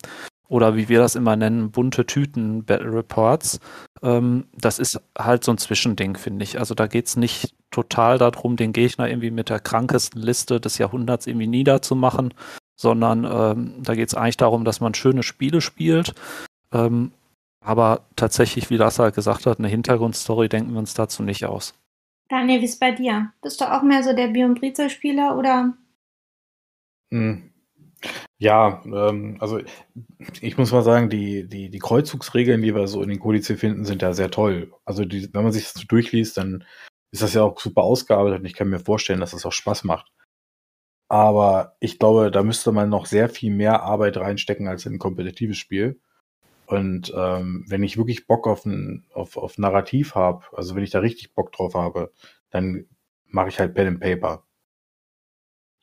oder wie wir das immer nennen, bunte Tüten Battle Reports. Ähm, das ist halt so ein Zwischending, finde ich. Also da geht es nicht total darum, den Gegner irgendwie mit der krankesten Liste des Jahrhunderts irgendwie niederzumachen, sondern ähm, da geht es eigentlich darum, dass man schöne Spiele spielt. Ähm, aber tatsächlich, wie Lassa gesagt hat, eine Hintergrundstory denken wir uns dazu nicht aus. Daniel, wie ist bei dir? Bist du auch mehr so der Björn Brizel-Spieler oder? Hm. Ja, ähm, also ich muss mal sagen, die, die, die Kreuzzugsregeln, die wir so in den Kodizes finden, sind ja sehr toll. Also die, wenn man sich das so durchliest, dann ist das ja auch super ausgearbeitet und ich kann mir vorstellen, dass das auch Spaß macht. Aber ich glaube, da müsste man noch sehr viel mehr Arbeit reinstecken als in ein kompetitives Spiel. Und ähm, wenn ich wirklich Bock auf, ein, auf, auf Narrativ habe, also wenn ich da richtig Bock drauf habe, dann mache ich halt Pen and Paper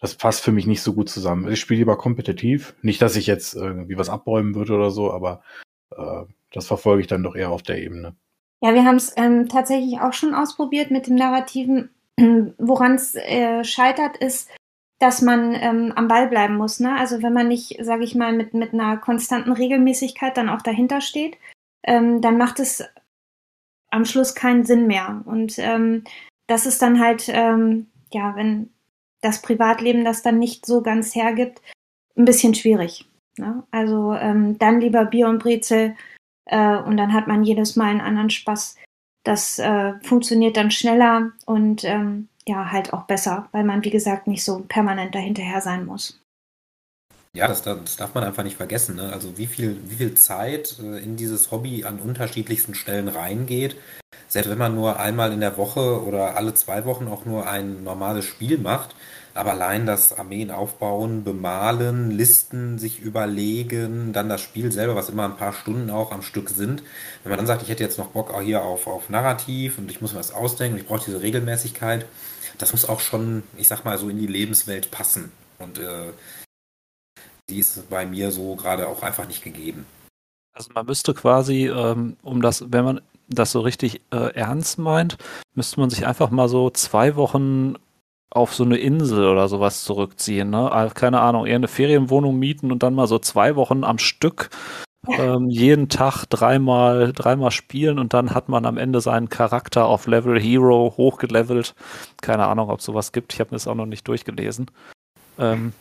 das passt für mich nicht so gut zusammen. Ich spiele lieber kompetitiv. Nicht, dass ich jetzt irgendwie was abräumen würde oder so, aber äh, das verfolge ich dann doch eher auf der Ebene. Ja, wir haben es ähm, tatsächlich auch schon ausprobiert mit dem Narrativen. Woran es äh, scheitert, ist, dass man ähm, am Ball bleiben muss. Ne? Also wenn man nicht, sage ich mal, mit, mit einer konstanten Regelmäßigkeit dann auch dahinter steht, ähm, dann macht es am Schluss keinen Sinn mehr. Und ähm, das ist dann halt, ähm, ja, wenn das Privatleben das dann nicht so ganz hergibt, ein bisschen schwierig. Ne? Also ähm, dann lieber Bier und Brezel äh, und dann hat man jedes Mal einen anderen Spaß. Das äh, funktioniert dann schneller und ähm, ja, halt auch besser, weil man, wie gesagt, nicht so permanent dahinterher sein muss. Ja, das, das darf man einfach nicht vergessen. Ne? Also wie viel, wie viel Zeit äh, in dieses Hobby an unterschiedlichsten Stellen reingeht. Selbst wenn man nur einmal in der Woche oder alle zwei Wochen auch nur ein normales Spiel macht, aber allein das Armeen aufbauen, bemalen, Listen sich überlegen, dann das Spiel selber, was immer ein paar Stunden auch am Stück sind. Wenn man dann sagt, ich hätte jetzt noch Bock auch hier auf, auf Narrativ und ich muss mir was ausdenken und ich brauche diese Regelmäßigkeit, das muss auch schon, ich sag mal, so in die Lebenswelt passen. Und äh, die ist bei mir so gerade auch einfach nicht gegeben. Also man müsste quasi, ähm, um das, wenn man das so richtig äh, ernst meint, müsste man sich einfach mal so zwei Wochen auf so eine Insel oder sowas zurückziehen, ne? Also, keine Ahnung, eher eine Ferienwohnung mieten und dann mal so zwei Wochen am Stück ähm, jeden Tag dreimal, dreimal spielen und dann hat man am Ende seinen Charakter auf Level Hero hochgelevelt. Keine Ahnung, ob sowas gibt. Ich habe mir das auch noch nicht durchgelesen. Ähm,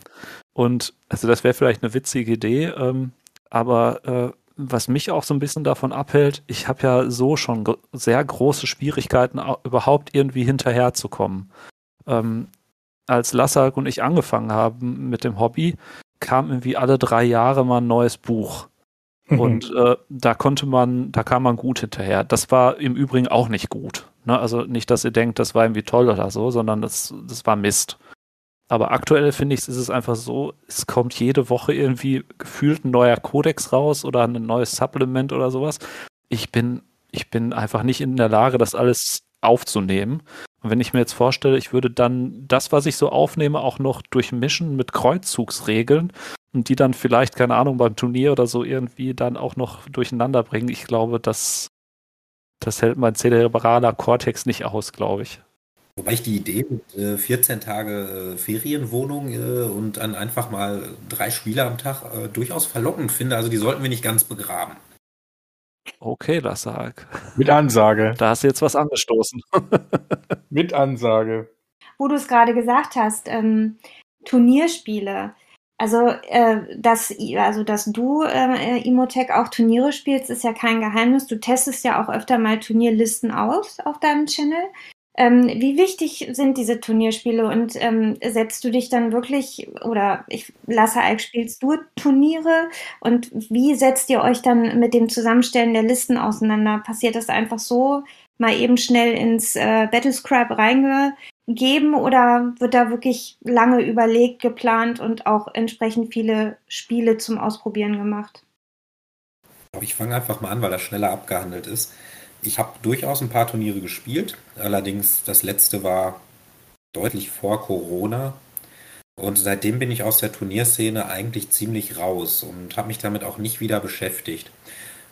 und also das wäre vielleicht eine witzige Idee, ähm, aber äh, was mich auch so ein bisschen davon abhält, ich habe ja so schon sehr große Schwierigkeiten, überhaupt irgendwie hinterherzukommen ähm, als Lassak und ich angefangen haben mit dem Hobby, kam irgendwie alle drei Jahre mal ein neues Buch. Und äh, da konnte man, da kam man gut hinterher. Das war im Übrigen auch nicht gut. Ne? Also nicht, dass ihr denkt, das war irgendwie toll oder so, sondern das, das war Mist. Aber aktuell finde ich, ist es einfach so, es kommt jede Woche irgendwie gefühlt ein neuer Kodex raus oder ein neues Supplement oder sowas. Ich bin, ich bin einfach nicht in der Lage, das alles aufzunehmen. Und wenn ich mir jetzt vorstelle, ich würde dann das, was ich so aufnehme, auch noch durchmischen mit Kreuzzugsregeln und die dann vielleicht, keine Ahnung, beim Turnier oder so irgendwie dann auch noch durcheinander bringen, ich glaube, das, das hält mein zerebraler Cortex nicht aus, glaube ich. Wobei ich die Idee mit äh, 14 Tage äh, Ferienwohnung äh, und dann einfach mal drei Spiele am Tag äh, durchaus verlockend finde. Also die sollten wir nicht ganz begraben. Okay, Lassak. Mit Ansage. Da hast du jetzt was angestoßen. Mit Ansage. Wo du es gerade gesagt hast, ähm, Turnierspiele. Also, äh, dass, also, dass du, äh, Imotech, auch Turniere spielst, ist ja kein Geheimnis. Du testest ja auch öfter mal Turnierlisten aus auf deinem Channel. Ähm, wie wichtig sind diese Turnierspiele und ähm, setzt du dich dann wirklich oder ich lasse Alk spielst du Turniere und wie setzt ihr euch dann mit dem Zusammenstellen der Listen auseinander? Passiert das einfach so mal eben schnell ins äh, Battlescribe reingegeben oder wird da wirklich lange überlegt, geplant und auch entsprechend viele Spiele zum Ausprobieren gemacht? Ich fange einfach mal an, weil das schneller abgehandelt ist. Ich habe durchaus ein paar Turniere gespielt, allerdings das letzte war deutlich vor Corona. Und seitdem bin ich aus der Turnierszene eigentlich ziemlich raus und habe mich damit auch nicht wieder beschäftigt.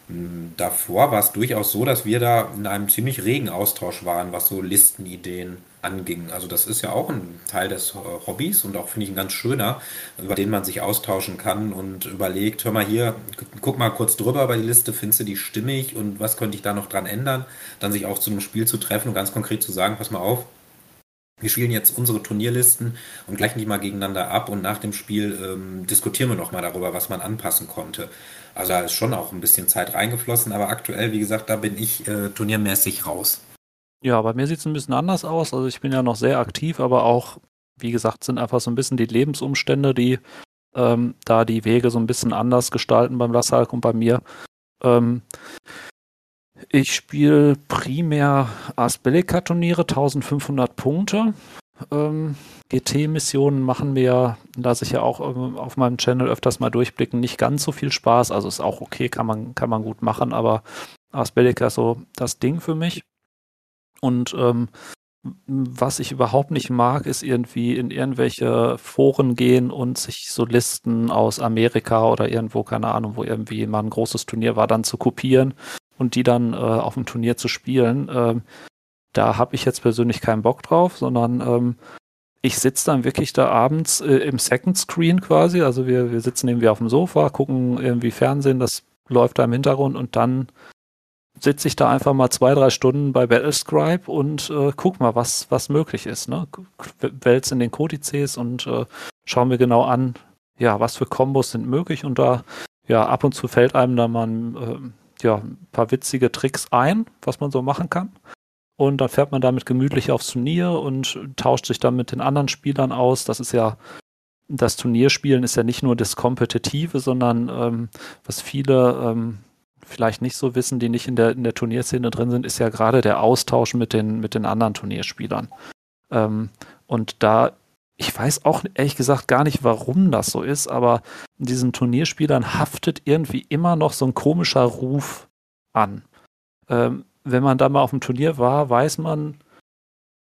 Hm, davor war es durchaus so, dass wir da in einem ziemlich regen Austausch waren, was so Listenideen anging. Also das ist ja auch ein Teil des Hobbys und auch finde ich ein ganz schöner, über den man sich austauschen kann und überlegt, hör mal hier, guck mal kurz drüber über die Liste, findest du die stimmig und was könnte ich da noch dran ändern? Dann sich auch zu einem Spiel zu treffen und ganz konkret zu sagen, pass mal auf, wir spielen jetzt unsere Turnierlisten und gleichen die mal gegeneinander ab und nach dem Spiel ähm, diskutieren wir nochmal darüber, was man anpassen konnte. Also da ist schon auch ein bisschen Zeit reingeflossen, aber aktuell, wie gesagt, da bin ich äh, turniermäßig raus. Ja, bei mir sieht es ein bisschen anders aus. Also ich bin ja noch sehr aktiv, aber auch, wie gesagt, sind einfach so ein bisschen die Lebensumstände, die ähm, da die Wege so ein bisschen anders gestalten beim Lassalk und bei mir. Ähm, ich spiele primär Asbellica-Turniere, 1500 Punkte. Ähm, GT-Missionen machen mir, lasse ich ja auch ähm, auf meinem Channel öfters mal durchblicken, nicht ganz so viel Spaß. Also ist auch okay, kann man, kann man gut machen, aber Asbellica ist so das Ding für mich. Und ähm, was ich überhaupt nicht mag, ist irgendwie in irgendwelche Foren gehen und sich so Listen aus Amerika oder irgendwo, keine Ahnung, wo irgendwie mal ein großes Turnier war, dann zu kopieren und die dann äh, auf dem Turnier zu spielen. Ähm, da habe ich jetzt persönlich keinen Bock drauf, sondern ähm, ich sitze dann wirklich da abends äh, im Second Screen quasi. Also wir, wir sitzen irgendwie auf dem Sofa, gucken irgendwie Fernsehen, das läuft da im Hintergrund und dann sitze ich da einfach mal zwei, drei Stunden bei Battlescribe und äh, guck mal, was, was möglich ist. Ne? Wälz in den Kodizes und äh, schau mir genau an, ja, was für Kombos sind möglich und da, ja, ab und zu fällt einem da mal ein, äh, ja, ein paar witzige Tricks ein, was man so machen kann. Und dann fährt man damit gemütlich aufs Turnier und tauscht sich dann mit den anderen Spielern aus. Das ist ja, das Turnierspielen ist ja nicht nur das Kompetitive, sondern ähm, was viele ähm, vielleicht nicht so wissen, die nicht in der, in der Turnierszene drin sind, ist ja gerade der Austausch mit den, mit den anderen Turnierspielern. Ähm, und da, ich weiß auch ehrlich gesagt gar nicht, warum das so ist, aber diesen Turnierspielern haftet irgendwie immer noch so ein komischer Ruf an. Ähm, wenn man da mal auf dem Turnier war, weiß man,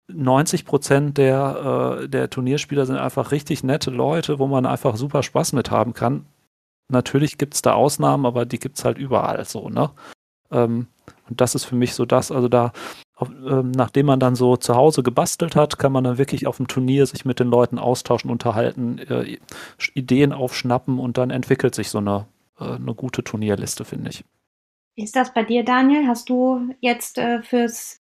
90 Prozent der, äh, der Turnierspieler sind einfach richtig nette Leute, wo man einfach super Spaß mit haben kann natürlich gibt es da Ausnahmen, aber die gibt es halt überall so, ne? Ähm, und das ist für mich so das, also da, auf, ähm, nachdem man dann so zu Hause gebastelt hat, kann man dann wirklich auf dem Turnier sich mit den Leuten austauschen, unterhalten, äh, Ideen aufschnappen und dann entwickelt sich so eine, äh, eine gute Turnierliste, finde ich. Wie ist das bei dir, Daniel? Hast du jetzt äh, fürs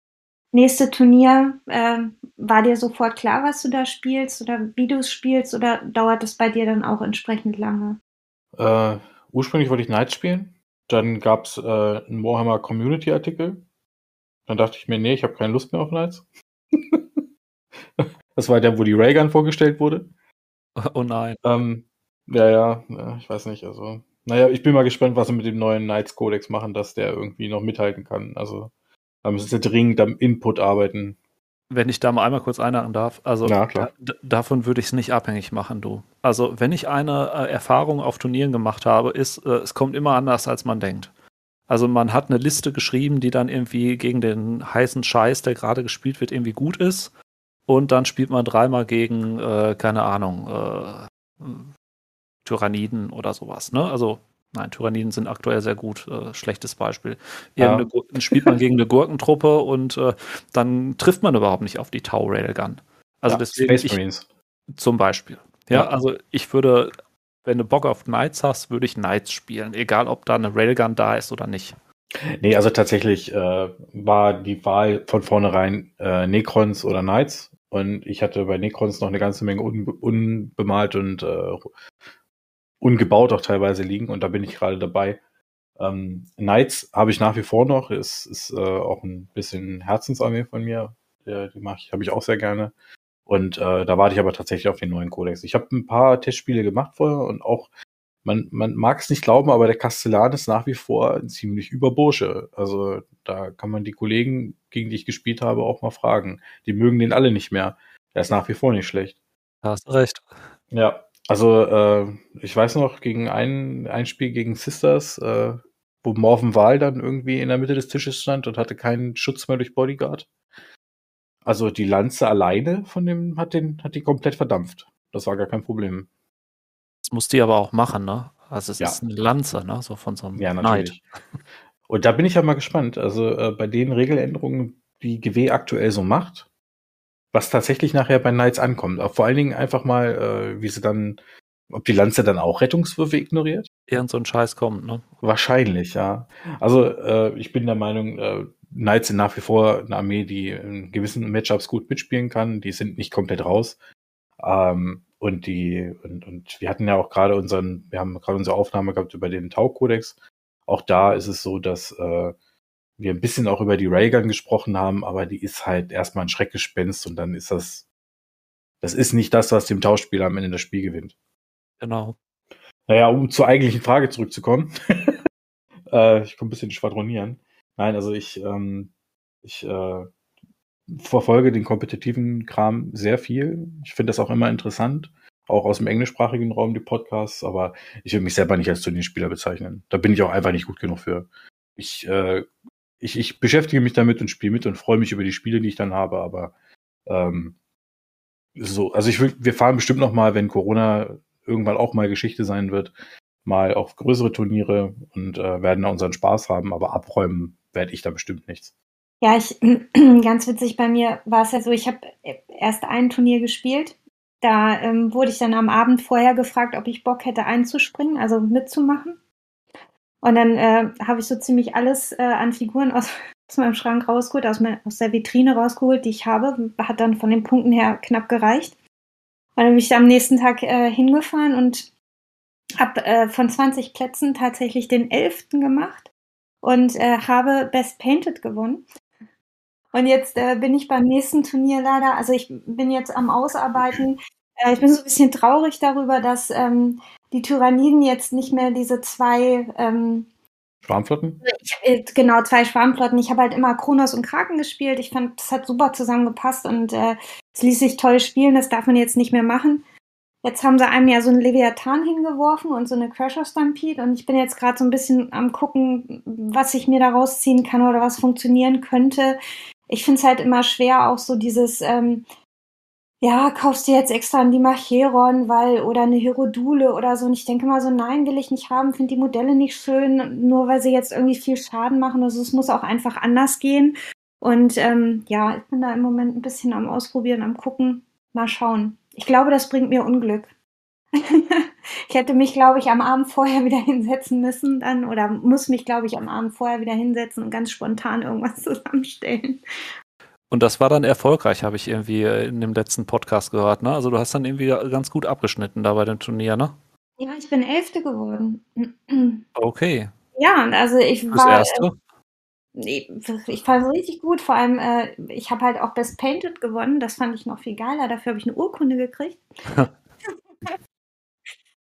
nächste Turnier, äh, war dir sofort klar, was du da spielst oder wie du es spielst oder dauert es bei dir dann auch entsprechend lange? Äh, ursprünglich wollte ich Knights spielen. Dann gab es äh, einen Warhammer Community Artikel. Dann dachte ich mir, nee, ich habe keine Lust mehr auf Knights. das war der, wo die Raygun vorgestellt wurde. Oh nein. Ähm, ja, ja, ich weiß nicht, also Naja, ich bin mal gespannt, was sie mit dem neuen Knights Codex machen, dass der irgendwie noch mithalten kann. Also, da müssen sie dringend am Input arbeiten. Wenn ich da mal einmal kurz einhaken darf, also Ja, davon würde ich es nicht abhängig machen, du. Also wenn ich eine äh, Erfahrung auf Turnieren gemacht habe, ist, äh, es kommt immer anders, als man denkt. Also man hat eine Liste geschrieben, die dann irgendwie gegen den heißen Scheiß, der gerade gespielt wird, irgendwie gut ist. Und dann spielt man dreimal gegen, äh, keine Ahnung, äh, Tyranniden oder sowas. Ne? Also Nein, Tyranniden sind aktuell sehr gut. Äh, schlechtes Beispiel. Ja. Spielt man gegen eine Gurkentruppe und äh, dann trifft man überhaupt nicht auf die Tau Railgun. Also Ja, deswegen Space ich, Marines. zum Beispiel. Ja, Ja. also ich würde, wenn du Bock auf Knights hast, würde ich Knights spielen, egal ob da eine Railgun da ist oder nicht. Nee, also tatsächlich äh, war die Wahl von vornherein äh, Necrons oder Knights. Und ich hatte bei Necrons noch eine ganze Menge unbe unbemalt und äh, ungebaut auch teilweise liegen. Und da bin ich gerade dabei. Ähm, Knights habe ich nach wie vor noch. Ist, ist äh, auch ein bisschen Herzensarmee von mir. Der, die mache ich, habe ich auch sehr gerne. Und äh, da warte ich aber tatsächlich auf den neuen Kodex. Ich habe ein paar Testspiele gemacht vorher und auch man, man mag es nicht glauben, aber der Kastellan ist nach wie vor ein ziemlich Überbursche. Also da kann man die Kollegen, gegen die ich gespielt habe, auch mal fragen. Die mögen den alle nicht mehr. Der ist nach wie vor nicht schlecht. Da hast du recht. Ja, also äh, ich weiß noch, gegen ein, ein Spiel gegen Sisters, äh, wo Morven Wahl dann irgendwie in der Mitte des Tisches stand und hatte keinen Schutz mehr durch Bodyguard. Also die Lanze alleine von dem hat den, hat die komplett verdampft. Das war gar kein Problem. Das musst du die aber auch machen, ne? Also es Ja. ist eine Lanze, ne? So von so einem Ja, Knight. natürlich. Und da bin ich ja mal gespannt. Also äh, bei den Regeländerungen, die GW aktuell so macht, was tatsächlich nachher bei Knights ankommt. Vor allen Dingen einfach mal, äh, wie sie dann, ob die Lanze dann auch Rettungswürfe ignoriert? Irgend so ein Scheiß kommt, ne? Wahrscheinlich, ja. Also äh, ich bin der Meinung, äh, Knights sind nach wie vor eine Armee, die in gewissen Matchups gut mitspielen kann. Die sind nicht komplett raus. Ähm, und die, und, und wir hatten ja auch gerade unseren, wir haben gerade unsere Aufnahme gehabt über den Tau-Kodex. Auch da ist es so, dass äh, wir ein bisschen auch über die Raygun gesprochen haben, aber die ist halt erstmal ein Schreckgespenst und dann ist das, das ist nicht das, was dem Tauspieler am Ende das Spiel gewinnt. Genau. Naja, um zur eigentlichen Frage zurückzukommen. äh, ich komme ein bisschen schwadronieren. Nein, also ich, ähm, ich äh, verfolge den kompetitiven Kram sehr viel. Ich finde das auch immer interessant. Auch aus dem englischsprachigen Raum, die Podcasts, aber ich will mich selber nicht als Turnierspieler bezeichnen. Da bin ich auch einfach nicht gut genug für. Ich, äh, ich, ich beschäftige mich damit und spiele mit und freue mich über die Spiele, die ich dann habe, aber ähm, so, also ich will, wir fahren bestimmt noch mal, wenn Corona irgendwann auch mal Geschichte sein wird, mal auf größere Turniere und äh, werden da unseren Spaß haben, aber abräumen werde ich da bestimmt nichts. Ja, ich, ganz witzig, bei mir war es ja so, ich habe erst ein Turnier gespielt. Da ähm, wurde ich dann am Abend vorher gefragt, ob ich Bock hätte einzuspringen, also mitzumachen. Und dann äh, habe ich so ziemlich alles äh, an Figuren aus, aus meinem Schrank rausgeholt, aus, mein, aus der Vitrine rausgeholt, die ich habe. Hat dann von den Punkten her knapp gereicht. Und dann bin ich da am nächsten Tag äh, hingefahren und habe äh, von 20 Plätzen tatsächlich den 11. gemacht und äh, habe Best Painted gewonnen. Und jetzt äh, bin ich beim nächsten Turnier leider, also ich bin jetzt am Ausarbeiten. Äh, ich bin so ein bisschen traurig darüber, dass ähm, die Tyranniden jetzt nicht mehr diese zwei, ähm, Schwarmflotten? ich, äh, genau, zwei Schwarmflotten. Ich habe halt immer Kronos und Kraken gespielt. Ich fand, das hat super zusammengepasst und äh, es ließ sich toll spielen. Das darf man jetzt nicht mehr machen. Jetzt haben sie einem ja so einen Leviathan hingeworfen und so eine Crusher Stampede und ich bin jetzt gerade so ein bisschen am gucken, was ich mir da rausziehen kann oder was funktionieren könnte. Ich finde es halt immer schwer, auch so dieses, ähm, ja, kaufst du jetzt extra die Macheron, weil, oder eine Hierodule oder so. Und ich denke mal so, nein, will ich nicht haben, finde die Modelle nicht schön, nur weil sie jetzt irgendwie viel Schaden machen. Also es muss auch einfach anders gehen. Und ähm, ja, ich bin da im Moment ein bisschen am Ausprobieren, am Gucken. Mal schauen. Ich glaube, das bringt mir Unglück. ich hätte mich, glaube ich, am Abend vorher wieder hinsetzen müssen dann oder muss mich, glaube ich, am Abend vorher wieder hinsetzen und ganz spontan irgendwas zusammenstellen. Und das war dann erfolgreich, habe ich irgendwie äh, in dem letzten Podcast gehört, ne? Also du hast dann irgendwie ganz gut abgeschnitten da bei dem Turnier, ne? Ja, ich bin Elfte geworden. Okay. Ja, und also ich Das war, erste. ich, ich fand es richtig gut. Vor allem, äh, ich habe halt auch Best Painted gewonnen. Das fand ich noch viel geiler. Dafür habe ich eine Urkunde gekriegt.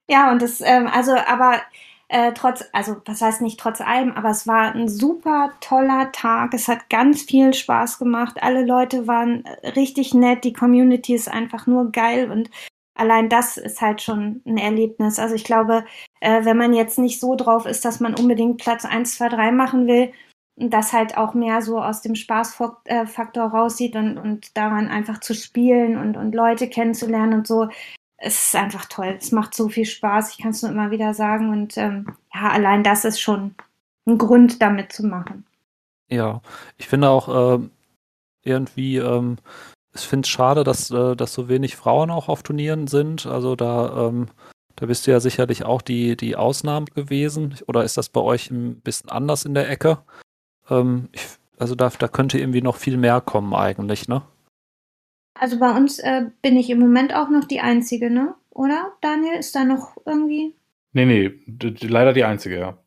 ja, und das, ähm, also, aber Äh, trotz, also was heißt nicht trotz allem, aber es war ein super toller Tag. Es hat ganz viel Spaß gemacht. Alle Leute waren richtig nett. Die Community ist einfach nur geil und allein das ist halt schon ein Erlebnis. Also ich glaube, äh, wenn man jetzt nicht so drauf ist, dass man unbedingt Platz 1, 2, 3 machen will, das halt auch mehr so aus dem Spaßfaktor raussieht und, und daran einfach zu spielen und, und Leute kennenzulernen und so. Es ist einfach toll. Es macht so viel Spaß. Ich kann es nur immer wieder sagen. Und ähm, ja, allein das ist schon ein Grund, damit zu machen. Ja, ich finde auch äh, irgendwie, ähm, ich finde es schade, dass, äh, dass so wenig Frauen auch auf Turnieren sind. Also da, ähm, da bist du ja sicherlich auch die, die Ausnahme gewesen. Oder ist das bei euch ein bisschen anders in der Ecke? Ähm, ich, also da, da könnte irgendwie noch viel mehr kommen eigentlich, ne? Also bei uns äh, bin ich im Moment auch noch die Einzige, ne? Oder, Daniel? Ist da noch irgendwie? Nee, nee, leider die Einzige, ja.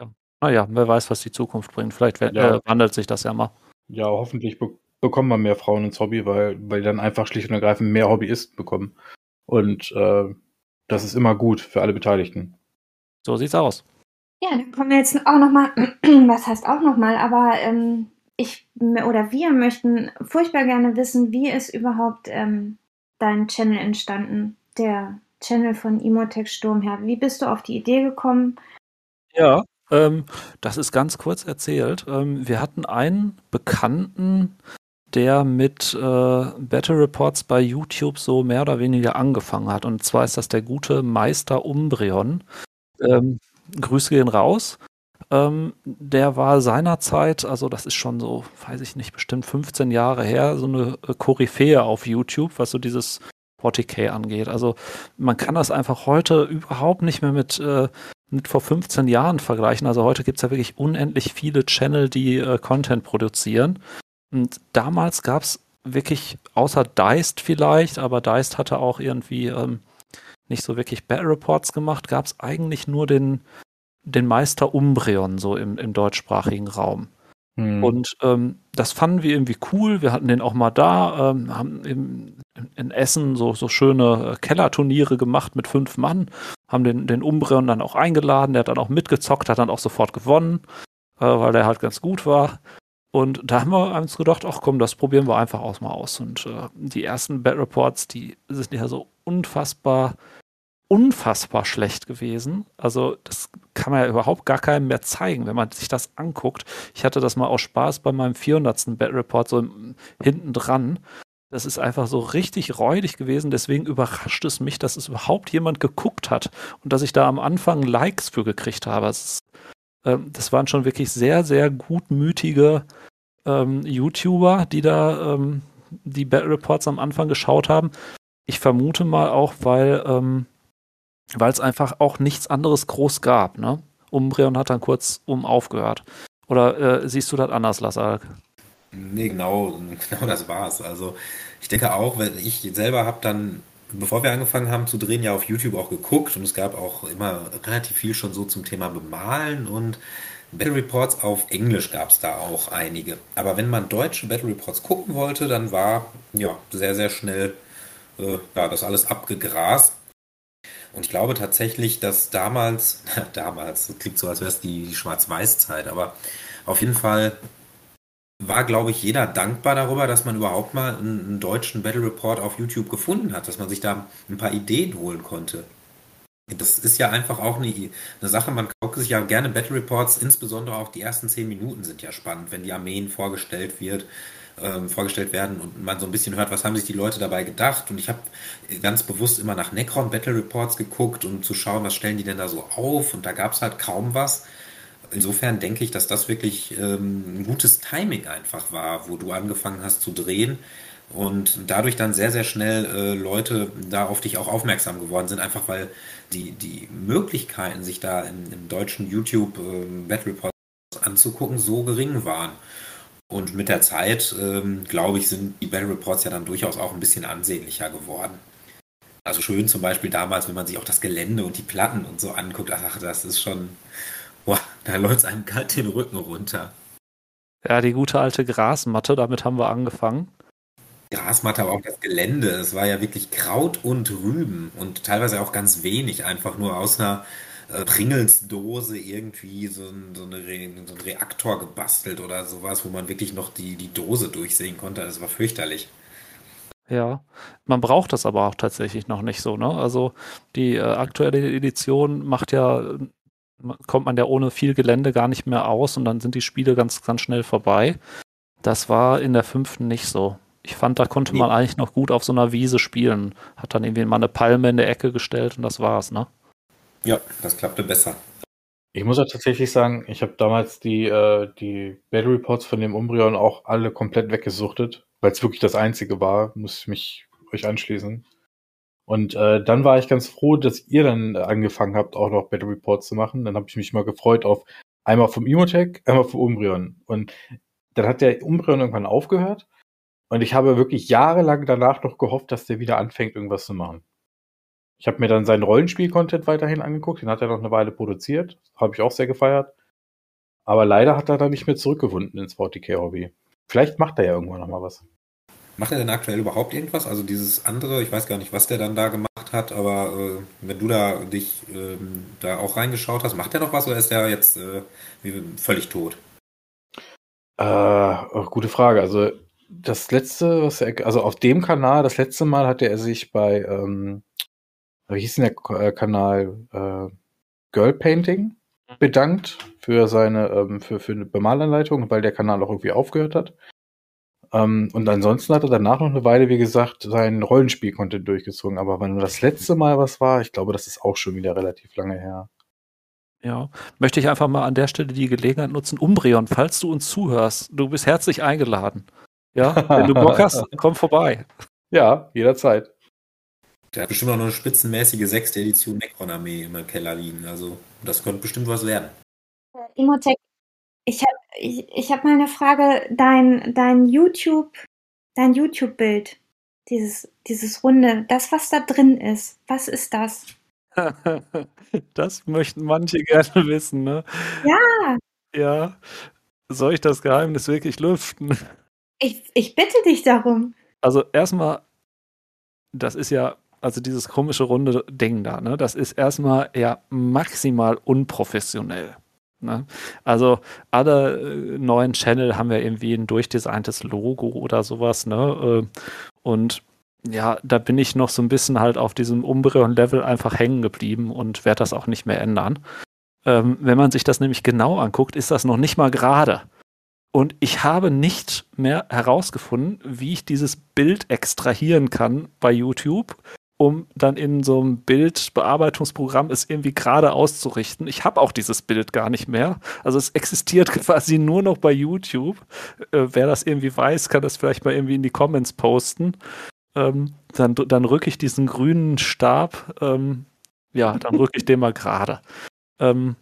ja. Naja, wer weiß, was die Zukunft bringt. Vielleicht ja. äh, wandelt sich das ja mal. Ja, hoffentlich be bekommen wir mehr Frauen ins Hobby, weil, weil die dann einfach schlicht und ergreifend mehr Hobbyisten bekommen. Und äh, das ist immer gut für alle Beteiligten. So sieht's aus. Ja, dann kommen wir jetzt auch nochmal, was heißt auch nochmal, aber ähm, ich oder wir möchten furchtbar gerne wissen, wie ist überhaupt ähm, dein Channel entstanden, der Channel von Imotech Sturmherr. Wie bist du auf die Idee gekommen? Ja, ähm, das ist ganz kurz erzählt. Ähm, wir hatten einen Bekannten, der mit äh, Battle Reports bei YouTube so mehr oder weniger angefangen hat. Und zwar ist das der gute Meister Umbreon. Ähm, Grüße gehen raus. Ähm, der war seinerzeit, also das ist schon so, weiß ich nicht, bestimmt 15 Jahre her, so eine äh, Koryphäe auf YouTube, was so dieses 40k angeht. Also man kann das einfach heute überhaupt nicht mehr mit, äh, mit vor 15 Jahren vergleichen. Also heute gibt es ja wirklich unendlich viele Channel, die äh, Content produzieren. Und damals gab es wirklich, außer Deist vielleicht, aber Deist hatte auch irgendwie ähm, nicht so wirklich Battle Reports gemacht, gab es eigentlich nur den, den Meister Umbreon so im, im deutschsprachigen Raum. Hm. Und ähm, das fanden wir irgendwie cool. Wir hatten den auch mal da, ähm, haben im, in Essen so, so schöne äh, Kellerturniere gemacht mit fünf Mann, haben den, den Umbreon dann auch eingeladen, der hat dann auch mitgezockt, hat dann auch sofort gewonnen, äh, weil der halt ganz gut war. Und da haben wir uns gedacht, ach komm, das probieren wir einfach aus mal aus. Und äh, die ersten Bad Reports, die sind ja so unfassbar unfassbar schlecht gewesen. Also das kann man ja überhaupt gar keinem mehr zeigen, wenn man sich das anguckt. Ich hatte das mal aus Spaß bei meinem 400. Bad Report so hinten dran. Das ist einfach so richtig räudig gewesen. Deswegen überrascht es mich, dass es überhaupt jemand geguckt hat und dass ich da am Anfang Likes für gekriegt habe. Das, ähm, das waren schon wirklich sehr, sehr gutmütige ähm, YouTuber, die da ähm, die Battle Reports am Anfang geschaut haben. Ich vermute mal auch, weil ähm, weil es einfach auch nichts anderes groß gab. Ne? Umbreon hat dann kurz um aufgehört. Oder äh, siehst du das anders, Lassalk? Nee, genau, genau das war's. Also ich denke auch, weil ich selber habe dann, bevor wir angefangen haben zu drehen, ja auf YouTube auch geguckt und es gab auch immer relativ viel schon so zum Thema Bemalen und Battle Reports auf Englisch gab es da auch einige. Aber wenn man deutsche Battle Reports gucken wollte, dann war ja sehr, sehr schnell äh, ja, das alles abgegrast. Und ich glaube tatsächlich, dass damals, damals, das klingt so, als wäre es die, Schwarz-Weiß-Zeit, aber auf jeden Fall war, glaube ich, jeder dankbar darüber, dass man überhaupt mal einen, einen, deutschen Battle Report auf YouTube gefunden hat, dass man sich da ein paar Ideen holen konnte. Das ist ja einfach auch eine, eine Sache, man guckt sich ja gerne Battle Reports, insbesondere auch die ersten zehn Minuten sind ja spannend, wenn die Armeen vorgestellt wird, ähm, vorgestellt werden und man so ein bisschen hört, was haben sich die Leute dabei gedacht. Und ich habe ganz bewusst immer nach Necron Battle Reports geguckt, um zu schauen, was stellen die denn da so auf. Und da gab es halt kaum was. Insofern denke ich, dass das wirklich ähm, ein gutes Timing einfach war, wo du angefangen hast zu drehen und dadurch dann sehr, sehr schnell äh, Leute da auf dich auch aufmerksam geworden sind, einfach weil die, die Möglichkeiten, sich da im, im deutschen YouTube äh, Battle Reports anzugucken, so gering waren. Und mit der Zeit, ähm, glaube ich, sind die Battle Reports ja dann durchaus auch ein bisschen ansehnlicher geworden. Also schön zum Beispiel damals, wenn man sich auch das Gelände und die Platten und so anguckt, ach, das ist schon, boah, da läuft es einem kalt den Rücken runter. Ja, die gute alte Grasmatte, damit haben wir angefangen. Grasmatte, aber auch das Gelände, es war ja wirklich Kraut und Rüben und teilweise auch ganz wenig, einfach nur aus einer Pringles-Dose irgendwie so, ein, so, eine so ein Reaktor gebastelt oder sowas, wo man wirklich noch die, die Dose durchsehen konnte. Das war fürchterlich. Ja, man braucht das aber auch tatsächlich noch nicht so, ne? Also die äh, aktuelle Edition macht ja, kommt man ja ohne viel Gelände gar nicht mehr aus und dann sind die Spiele ganz, ganz schnell vorbei. Das war in der fünften nicht so. Ich fand, da konnte man eigentlich noch gut auf so einer Wiese spielen. Hat dann irgendwie mal eine Palme in der Ecke gestellt und das war's, ne? Ja, das klappte besser. Ich muss ja tatsächlich sagen, ich habe damals die, äh, die Battle Reports von dem Umbreon auch alle komplett weggesuchtet, weil es wirklich das einzige war, muss ich mich euch anschließen. Und äh, dann war ich ganz froh, dass ihr dann angefangen habt, auch noch Battle Reports zu machen. Dann habe ich mich mal gefreut auf einmal vom Imotech, einmal vom Umbreon. Und dann hat der Umbreon irgendwann aufgehört. Und ich habe wirklich jahrelang danach noch gehofft, dass der wieder anfängt, irgendwas zu machen. Ich habe mir dann seinen Rollenspiel-Content weiterhin angeguckt, den hat er noch eine Weile produziert, habe ich auch sehr gefeiert. Aber leider hat er dann nicht mehr zurückgewunden ins 40k-Hobby. Vielleicht macht er ja irgendwann noch mal was. Macht er denn aktuell überhaupt irgendwas? Also dieses andere, ich weiß gar nicht, was der dann da gemacht hat, aber äh, wenn du da dich äh, da auch reingeschaut hast, macht er noch was oder ist er jetzt äh, völlig tot? Äh, gute Frage. Also das letzte, was er, also auf dem Kanal, das letzte Mal hatte er sich bei ähm, wie hieß denn der äh, Kanal äh, Girl Painting bedankt für seine ähm, für, für eine Bemalanleitung, weil der Kanal auch irgendwie aufgehört hat. Ähm, und ansonsten hat er danach noch eine Weile, wie gesagt, sein Rollenspiel-Content durchgezogen. Aber wenn das letzte Mal was war, ich glaube, das ist auch schon wieder relativ lange her. Ja, möchte ich einfach mal an der Stelle die Gelegenheit nutzen. Umbreon, falls du uns zuhörst, du bist herzlich eingeladen. Ja, wenn du Bock hast, komm vorbei. Ja, jederzeit. Der hat bestimmt auch noch eine spitzenmäßige sechste Edition Necron-Armee im Keller liegen. Also, das könnte bestimmt was werden. Äh, Imotech, ich habe ich, ich hab mal eine Frage. Dein, dein YouTube, dein YouTube-Bild, dieses, dieses Runde, das, was da drin ist, was ist das? das möchten manche gerne wissen, ne? Ja. Ja. Soll ich das Geheimnis wirklich lüften? Ich, ich bitte dich darum. Also erstmal, das ist ja also dieses komische runde Ding da, ne, das ist erstmal ja maximal unprofessionell. Ne? Also alle äh, neuen Channel haben ja irgendwie ein durchdesigntes Logo oder sowas, ne? Äh, und ja, da bin ich noch so ein bisschen halt auf diesem Umbreon-Level einfach hängen geblieben und werde das auch nicht mehr ändern. Ähm, wenn man sich das nämlich genau anguckt, ist das noch nicht mal gerade. Und ich habe nicht mehr herausgefunden, wie ich dieses Bild extrahieren kann bei YouTube, um dann in so einem Bildbearbeitungsprogramm es irgendwie gerade auszurichten. Ich habe auch dieses Bild gar nicht mehr. Also es existiert quasi nur noch bei YouTube. Äh, wer das irgendwie weiß, kann das vielleicht mal irgendwie in die Comments posten. Ähm, dann, dann rücke ich diesen grünen Stab, ähm, ja, dann rücke ich den mal gerade. Ähm,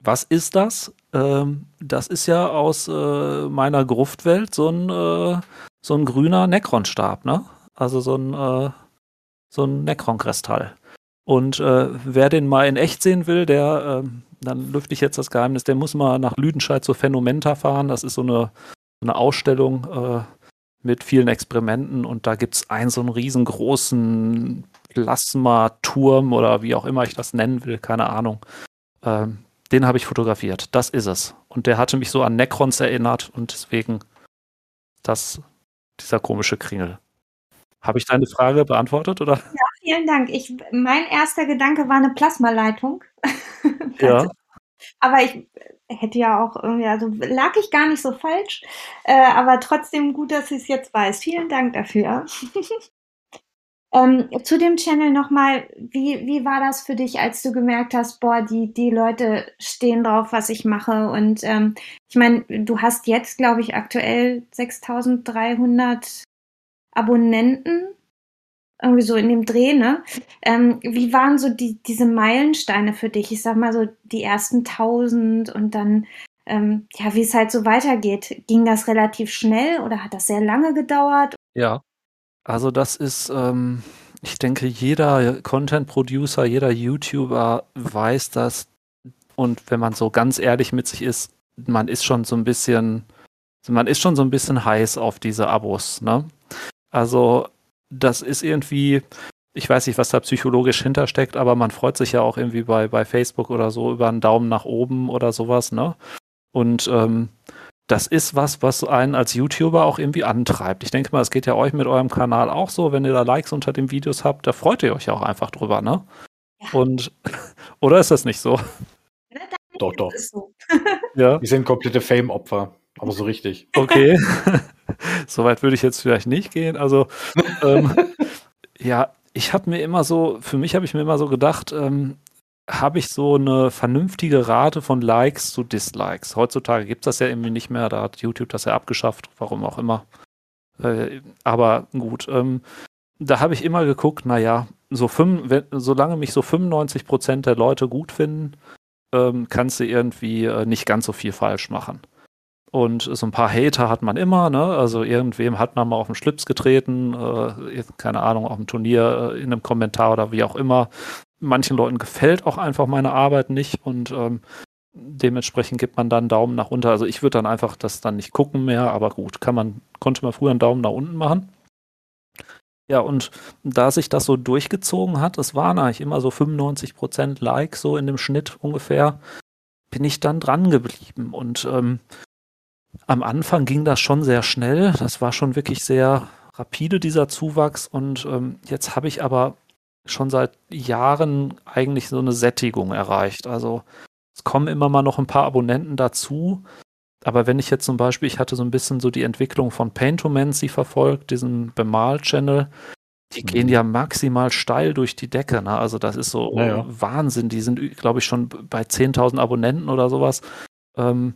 was ist das? Ähm, das ist ja aus äh, meiner Gruftwelt so ein, äh, so ein grüner Necron-Stab, ne? Also so ein äh, so ein Necron-Kristall. Und äh, wer den mal in echt sehen will, der, äh, dann lüfte ich jetzt das Geheimnis, der muss mal nach Lüdenscheid zur Phänomenta fahren. Das ist so eine, eine Ausstellung äh, mit vielen Experimenten und da gibt es einen so einen riesengroßen Plasmaturm oder wie auch immer ich das nennen will, keine Ahnung. Ähm, den habe ich fotografiert. Das ist es. Und der hatte mich so an Necrons erinnert und deswegen das, dieser komische Kringel. Habe ich deine Frage beantwortet, oder? Ja, vielen Dank. Ich, mein erster Gedanke war eine Plasmaleitung. ja. Aber ich hätte ja auch irgendwie, also lag ich gar nicht so falsch, äh, aber trotzdem gut, dass ich es jetzt weiß. Vielen Dank dafür. ähm, zu dem Channel nochmal, wie, wie war das für dich, als du gemerkt hast, boah, die, die Leute stehen drauf, was ich mache? Und ähm, ich meine, du hast jetzt, glaube ich, aktuell 6300 Abonnenten, irgendwie so in dem Dreh, ne? Ähm, wie waren so die, diese Meilensteine für dich? Ich sag mal so die ersten tausend und dann, ähm, ja, wie es halt so weitergeht. Ging das relativ schnell oder hat das sehr lange gedauert? Ja, also das ist, ähm, ich denke, jeder Content-Producer, jeder YouTuber weiß das. Und wenn man so ganz ehrlich mit sich ist, man ist schon so ein bisschen, man ist schon so ein bisschen heiß auf diese Abos, ne? Also das ist irgendwie, ich weiß nicht, was da psychologisch hintersteckt, aber man freut sich ja auch irgendwie bei, bei Facebook oder so über einen Daumen nach oben oder sowas, ne? Und ähm, das ist was, was einen als YouTuber auch irgendwie antreibt. Ich denke mal, es geht ja euch mit eurem Kanal auch so, wenn ihr da Likes unter den Videos habt, da freut ihr euch auch einfach drüber, ne? Ja. Und oder ist das nicht so? Ja, doch, doch. So. ja. Die sind komplette Fame-Opfer, aber so richtig. Okay. Soweit würde ich jetzt vielleicht nicht gehen. Also ähm, ja, ich habe mir immer so, für mich habe ich mir immer so gedacht, ähm, habe ich so eine vernünftige Rate von Likes zu Dislikes. Heutzutage gibt es das ja irgendwie nicht mehr, da hat YouTube das ja abgeschafft, warum auch immer. Äh, aber gut, ähm, da habe ich immer geguckt, naja, so fünf, wenn, solange mich so 95 Prozent der Leute gut finden, ähm, kannst du irgendwie äh, nicht ganz so viel falsch machen. Und so ein paar Hater hat man immer, ne? Also irgendwem hat man mal auf den Schlips getreten, äh, keine Ahnung, auf dem Turnier, äh, in einem Kommentar oder wie auch immer. Manchen Leuten gefällt auch einfach meine Arbeit nicht und ähm, dementsprechend gibt man dann Daumen nach unten. Also ich würde dann einfach das dann nicht gucken mehr, aber gut, kann man, konnte man früher einen Daumen nach unten machen. Ja, und da sich das so durchgezogen hat, es waren eigentlich immer so 95% Like, so in dem Schnitt ungefähr, bin ich dann dran geblieben. Und ähm, am Anfang ging das schon sehr schnell. Das war schon wirklich sehr rapide, dieser Zuwachs. Und ähm, jetzt habe ich aber schon seit Jahren eigentlich so eine Sättigung erreicht. Also es kommen immer mal noch ein paar Abonnenten dazu. Aber wenn ich jetzt zum Beispiel, ich hatte so ein bisschen so die Entwicklung von Paintomancy verfolgt, diesen Bemal-Channel, die mhm. gehen ja maximal steil durch die Decke. Ne? Also das ist so naja. Wahnsinn. Die sind, glaube ich, schon bei 10.000 Abonnenten oder sowas. Ähm,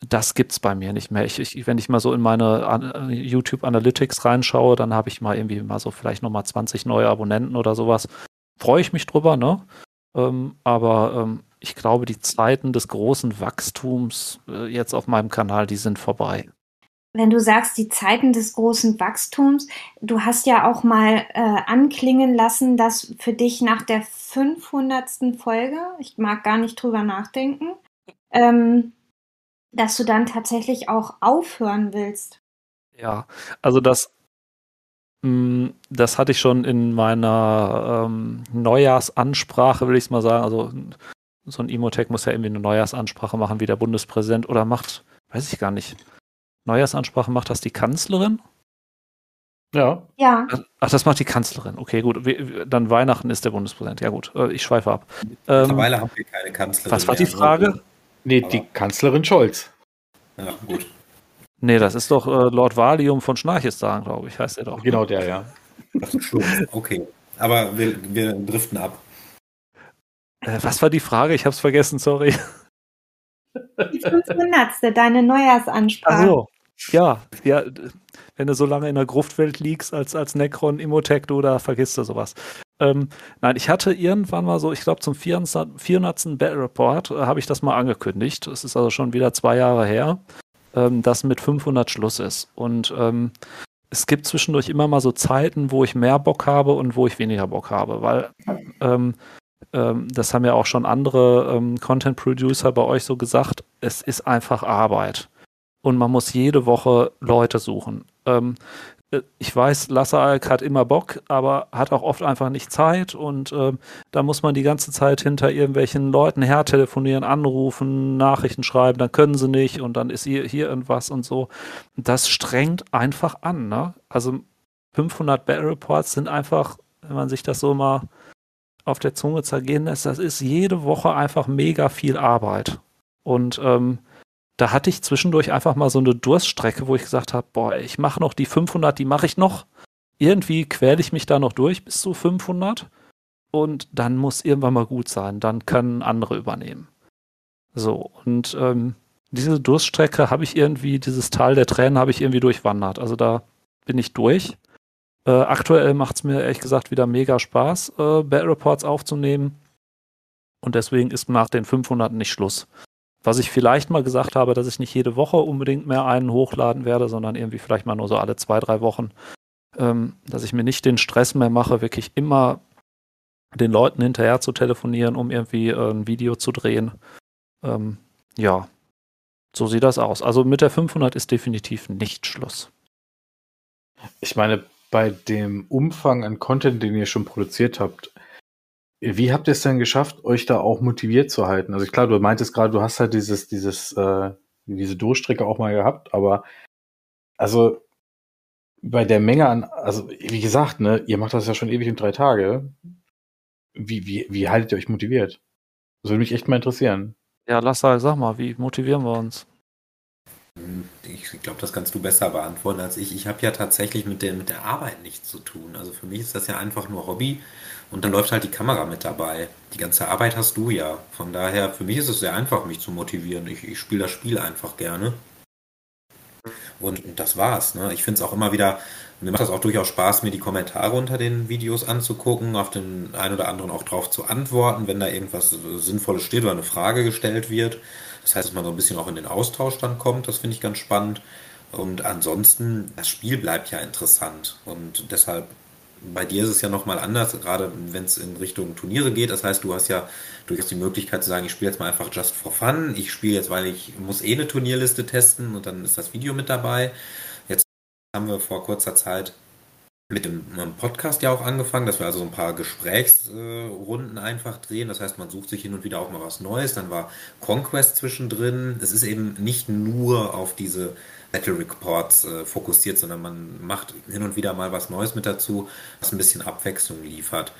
das gibt's bei mir nicht mehr. Ich, ich, wenn ich mal so in meine uh, YouTube Analytics reinschaue, dann habe ich mal irgendwie mal so vielleicht nochmal 20 neue Abonnenten oder sowas. Freue ich mich drüber, ne? Ähm, aber ähm, ich glaube, die Zeiten des großen Wachstums äh, jetzt auf meinem Kanal, die sind vorbei. Wenn du sagst, die Zeiten des großen Wachstums, du hast ja auch mal äh, anklingen lassen, dass für dich nach der 500. Folge, ich mag gar nicht drüber nachdenken, ähm, dass du dann tatsächlich auch aufhören willst. Ja, also das, mm, das hatte ich schon in meiner ähm, Neujahrsansprache, will ich es mal sagen. Also so ein Imotech muss ja irgendwie eine Neujahrsansprache machen, wie der Bundespräsident oder macht, weiß ich gar nicht. Neujahrsansprache macht das die Kanzlerin? Ja. Ja. Ach, das macht die Kanzlerin. Okay, gut. Dann Weihnachten ist der Bundespräsident. Ja, gut. Äh, ich schweife ab. Mittlerweile ähm, haben wir keine Kanzlerin. Was war die Frage? Nee, die Kanzlerin Scholz. Ja, gut. Nee, das ist doch äh, Lord Valium von Schnarchistan, glaube ich, heißt er doch. Genau der, ja. okay. Aber wir, wir driften ab. Äh, was war die Frage? Ich habe es vergessen, sorry. Die 500. deine Neujahrsansprache. Ach so. Ja, ja, wenn du so lange in der Gruftwelt liegst als, als Necron Immotech, du, da vergisst du sowas. Ähm, nein, ich hatte irgendwann mal so, ich glaube zum 400. 400. Battle Report äh, habe ich das mal angekündigt. Es ist also schon wieder zwei Jahre her, ähm, dass mit 500 Schluss ist. Und ähm, es gibt zwischendurch immer mal so Zeiten, wo ich mehr Bock habe und wo ich weniger Bock habe, weil ähm, ähm, das haben ja auch schon andere ähm, Content Producer bei euch so gesagt, es ist einfach Arbeit. Und man muss jede Woche Leute suchen. Ähm, äh, ich weiß, Lassealk hat immer Bock, aber hat auch oft einfach nicht Zeit und äh, da muss man die ganze Zeit hinter irgendwelchen Leuten her telefonieren, anrufen, Nachrichten schreiben, dann können sie nicht und dann ist hier, hier irgendwas und so. Das strengt einfach an, ne? Also 500 Battle Reports sind einfach, wenn man sich das so mal auf der Zunge zergehen lässt, das ist jede Woche einfach mega viel Arbeit. Und ähm, da hatte ich zwischendurch einfach mal so eine Durststrecke, wo ich gesagt habe, boah, ich mache noch die 500, die mache ich noch. Irgendwie quäle ich mich da noch durch bis zu 500 und dann muss irgendwann mal gut sein. Dann können andere übernehmen. So, und ähm, diese Durststrecke habe ich irgendwie, dieses Tal der Tränen habe ich irgendwie durchwandert. Also da bin ich durch. Äh, aktuell macht es mir ehrlich gesagt wieder mega Spaß, äh, Battle Reports aufzunehmen. Und deswegen ist nach den 500 nicht Schluss. Was ich vielleicht mal gesagt habe, dass ich nicht jede Woche unbedingt mehr einen hochladen werde, sondern irgendwie vielleicht mal nur so alle zwei, drei Wochen, ähm, dass ich mir nicht den Stress mehr mache, wirklich immer den Leuten hinterher zu telefonieren, um irgendwie äh, ein Video zu drehen. Ähm, ja, so sieht das aus. Also mit der 500 ist definitiv nicht Schluss. Ich meine, bei dem Umfang an Content, den ihr schon produziert habt, wie habt ihr es denn geschafft, euch da auch motiviert zu halten? Also klar, du meintest gerade, du hast halt dieses, dieses, äh, diese Durchstrecke auch mal gehabt, aber also bei der Menge an, also wie gesagt, ne, ihr macht das ja schon ewig in drei Tage. Wie, wie, wie haltet ihr euch motiviert? Das würde mich echt mal interessieren. Ja, Lasse, sag mal, wie motivieren wir uns? Ich glaube, das kannst du besser beantworten als ich. Ich habe ja tatsächlich mit der, mit der Arbeit nichts zu tun. Also für mich ist das ja einfach nur Hobby und dann läuft halt die Kamera mit dabei. Die ganze Arbeit hast du ja. Von daher, für mich ist es sehr einfach, mich zu motivieren. Ich, ich spiele das Spiel einfach gerne. Und, und das war's. Ne? Ich finde es auch immer wieder, mir macht das auch durchaus Spaß, mir die Kommentare unter den Videos anzugucken, auf den einen oder anderen auch drauf zu antworten, wenn da irgendwas Sinnvolles steht oder eine Frage gestellt wird. Das heißt, dass man so ein bisschen auch in den Austausch dann kommt, das finde ich ganz spannend. Und ansonsten, das Spiel bleibt ja interessant. Und deshalb, bei dir ist es ja nochmal anders, gerade wenn es in Richtung Turniere geht. Das heißt, du hast ja durchaus die Möglichkeit zu sagen, ich spiele jetzt mal einfach just for fun. Ich spiele jetzt, weil ich muss eh eine Turnierliste testen und dann ist das Video mit dabei. Jetzt haben wir vor kurzer Zeit mit dem Podcast ja auch angefangen, dass wir also so ein paar Gesprächsrunden einfach drehen. Das heißt, man sucht sich hin und wieder auch mal was Neues. Dann war Conquest zwischendrin. Es ist eben nicht nur auf diese Battle Reports äh, fokussiert, sondern man macht hin und wieder mal was Neues mit dazu, was ein bisschen Abwechslung liefert.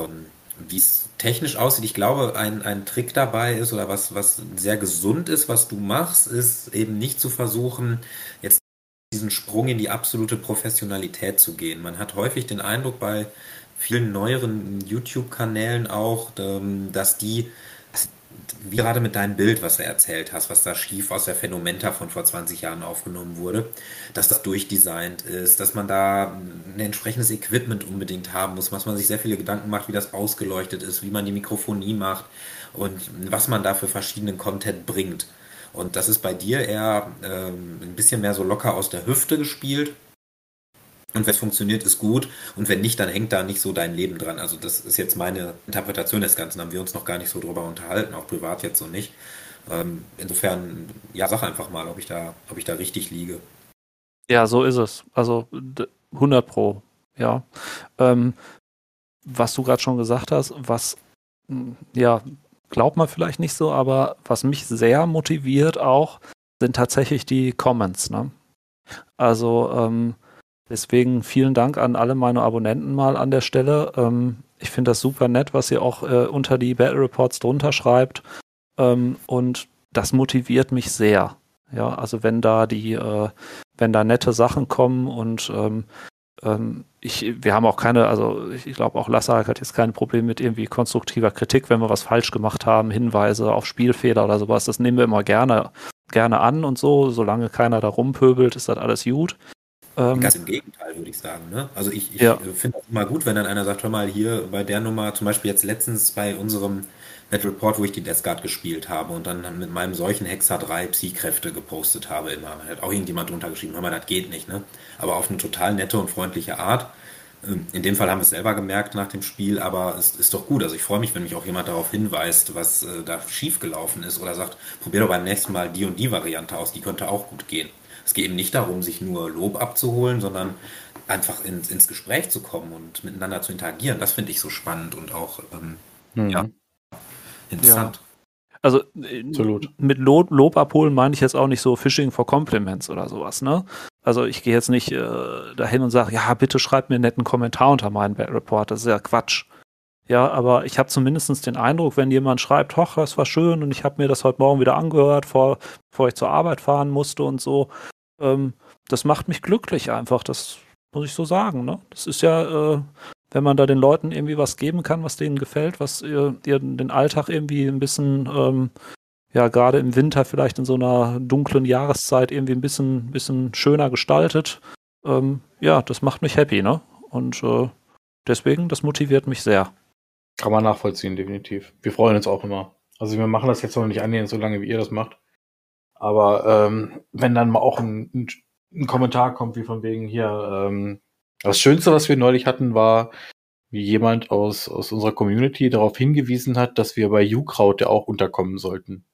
Ähm, wie es technisch aussieht, ich glaube, ein, ein Trick dabei ist oder was, was sehr gesund ist, was du machst, ist eben nicht zu versuchen, jetzt diesen Sprung in die absolute Professionalität zu gehen. Man hat häufig den Eindruck bei vielen neueren YouTube-Kanälen auch, ähm, dass die, wie gerade mit deinem Bild, was du erzählt hast, was da schief aus der Phänomenta von vor 20 Jahren aufgenommen wurde, dass das durchdesignt ist, dass man da ein entsprechendes Equipment unbedingt haben muss, was man sich sehr viele Gedanken macht, wie das ausgeleuchtet ist, wie man die Mikrofonie macht und was man da für verschiedenen Content bringt. Und das ist bei dir eher ähm, ein bisschen mehr so locker aus der Hüfte gespielt. Und wenn es funktioniert, ist gut. Und wenn nicht, dann hängt da nicht so dein Leben dran. Also das ist jetzt meine Interpretation des Ganzen. Haben wir uns noch gar nicht so drüber unterhalten, auch privat jetzt so nicht. Ähm, insofern, ja, sag einfach mal, ob ich da, ob ich da richtig liege. Ja, so ist es. Also 100 pro. Ja. Ähm, was du gerade schon gesagt hast, was ja glaubt man vielleicht nicht so, aber was mich sehr motiviert auch, sind tatsächlich die Comments. Ne? Also ähm, deswegen vielen Dank an alle meine Abonnenten mal an der Stelle. Ähm, ich finde das super nett, was ihr auch äh, unter die Battle Reports drunter schreibt. Ähm, und das motiviert mich sehr. Ja, also wenn da die, äh, wenn da nette Sachen kommen und ähm, ähm, ich, wir haben auch keine, also ich glaube auch Lassak hat jetzt kein Problem mit irgendwie konstruktiver Kritik, wenn wir was falsch gemacht haben, Hinweise auf Spielfehler oder sowas. Das nehmen wir immer gerne, gerne an und so. Solange keiner da rumpöbelt, ist das alles gut. Ähm, Ganz im Gegenteil, würde ich sagen. Ne? Also ich, ich ja. finde es immer gut, wenn dann einer sagt, hör mal, hier bei der Nummer, zum Beispiel jetzt letztens bei unserem Net Report, wo ich die Death Guard gespielt habe und dann mit meinem solchen Hexer 3 Psy-Kräfte gepostet habe immer. Da hat auch irgendjemand drunter geschrieben, hör mal, das geht nicht, ne? Aber auf eine total nette und freundliche Art. Ähm, in dem Fall haben wir es selber gemerkt nach dem Spiel, aber es ist doch gut. Also ich freue mich, wenn mich auch jemand darauf hinweist, was äh, da schiefgelaufen ist oder sagt, probier doch beim nächsten Mal die und die Variante aus, die könnte auch gut gehen. Es geht eben nicht darum, sich nur Lob abzuholen, sondern einfach ins, ins Gespräch zu kommen und miteinander zu interagieren. Das finde ich so spannend und auch ähm, mhm. ja, interessant. Ja. Also Absolut. mit Lob, Lob abholen meine ich jetzt auch nicht so Phishing for Compliments oder sowas, ne? Also ich gehe jetzt nicht äh, dahin und sage, ja, bitte schreibt mir einen netten Kommentar unter meinen Bad Report, das ist ja Quatsch. Ja, aber ich habe zumindest den Eindruck, wenn jemand schreibt, hoch, das war schön und ich habe mir das heute Morgen wieder angehört, vor, bevor ich zur Arbeit fahren musste und so, ähm, das macht mich glücklich einfach, das muss ich so sagen. Ne? Das ist ja, äh, wenn man da den Leuten irgendwie was geben kann, was denen gefällt, was ihr, ihr den Alltag irgendwie ein bisschen, ähm, ja, gerade im Winter vielleicht in so einer dunklen Jahreszeit irgendwie ein bisschen, bisschen schöner gestaltet. Ähm, ja, das macht mich happy, ne? Und äh, deswegen, das motiviert mich sehr. Kann man nachvollziehen, definitiv. Wir freuen uns auch immer. Also wir machen das jetzt noch nicht annähernd so lange, wie ihr das macht. Aber ähm, wenn dann mal auch ein, ein, ein Kommentar kommt, wie von wegen hier, ähm, das Schönste, was wir neulich hatten, war, wie jemand aus, aus unserer Community darauf hingewiesen hat, dass wir bei Jukraut ja auch unterkommen sollten.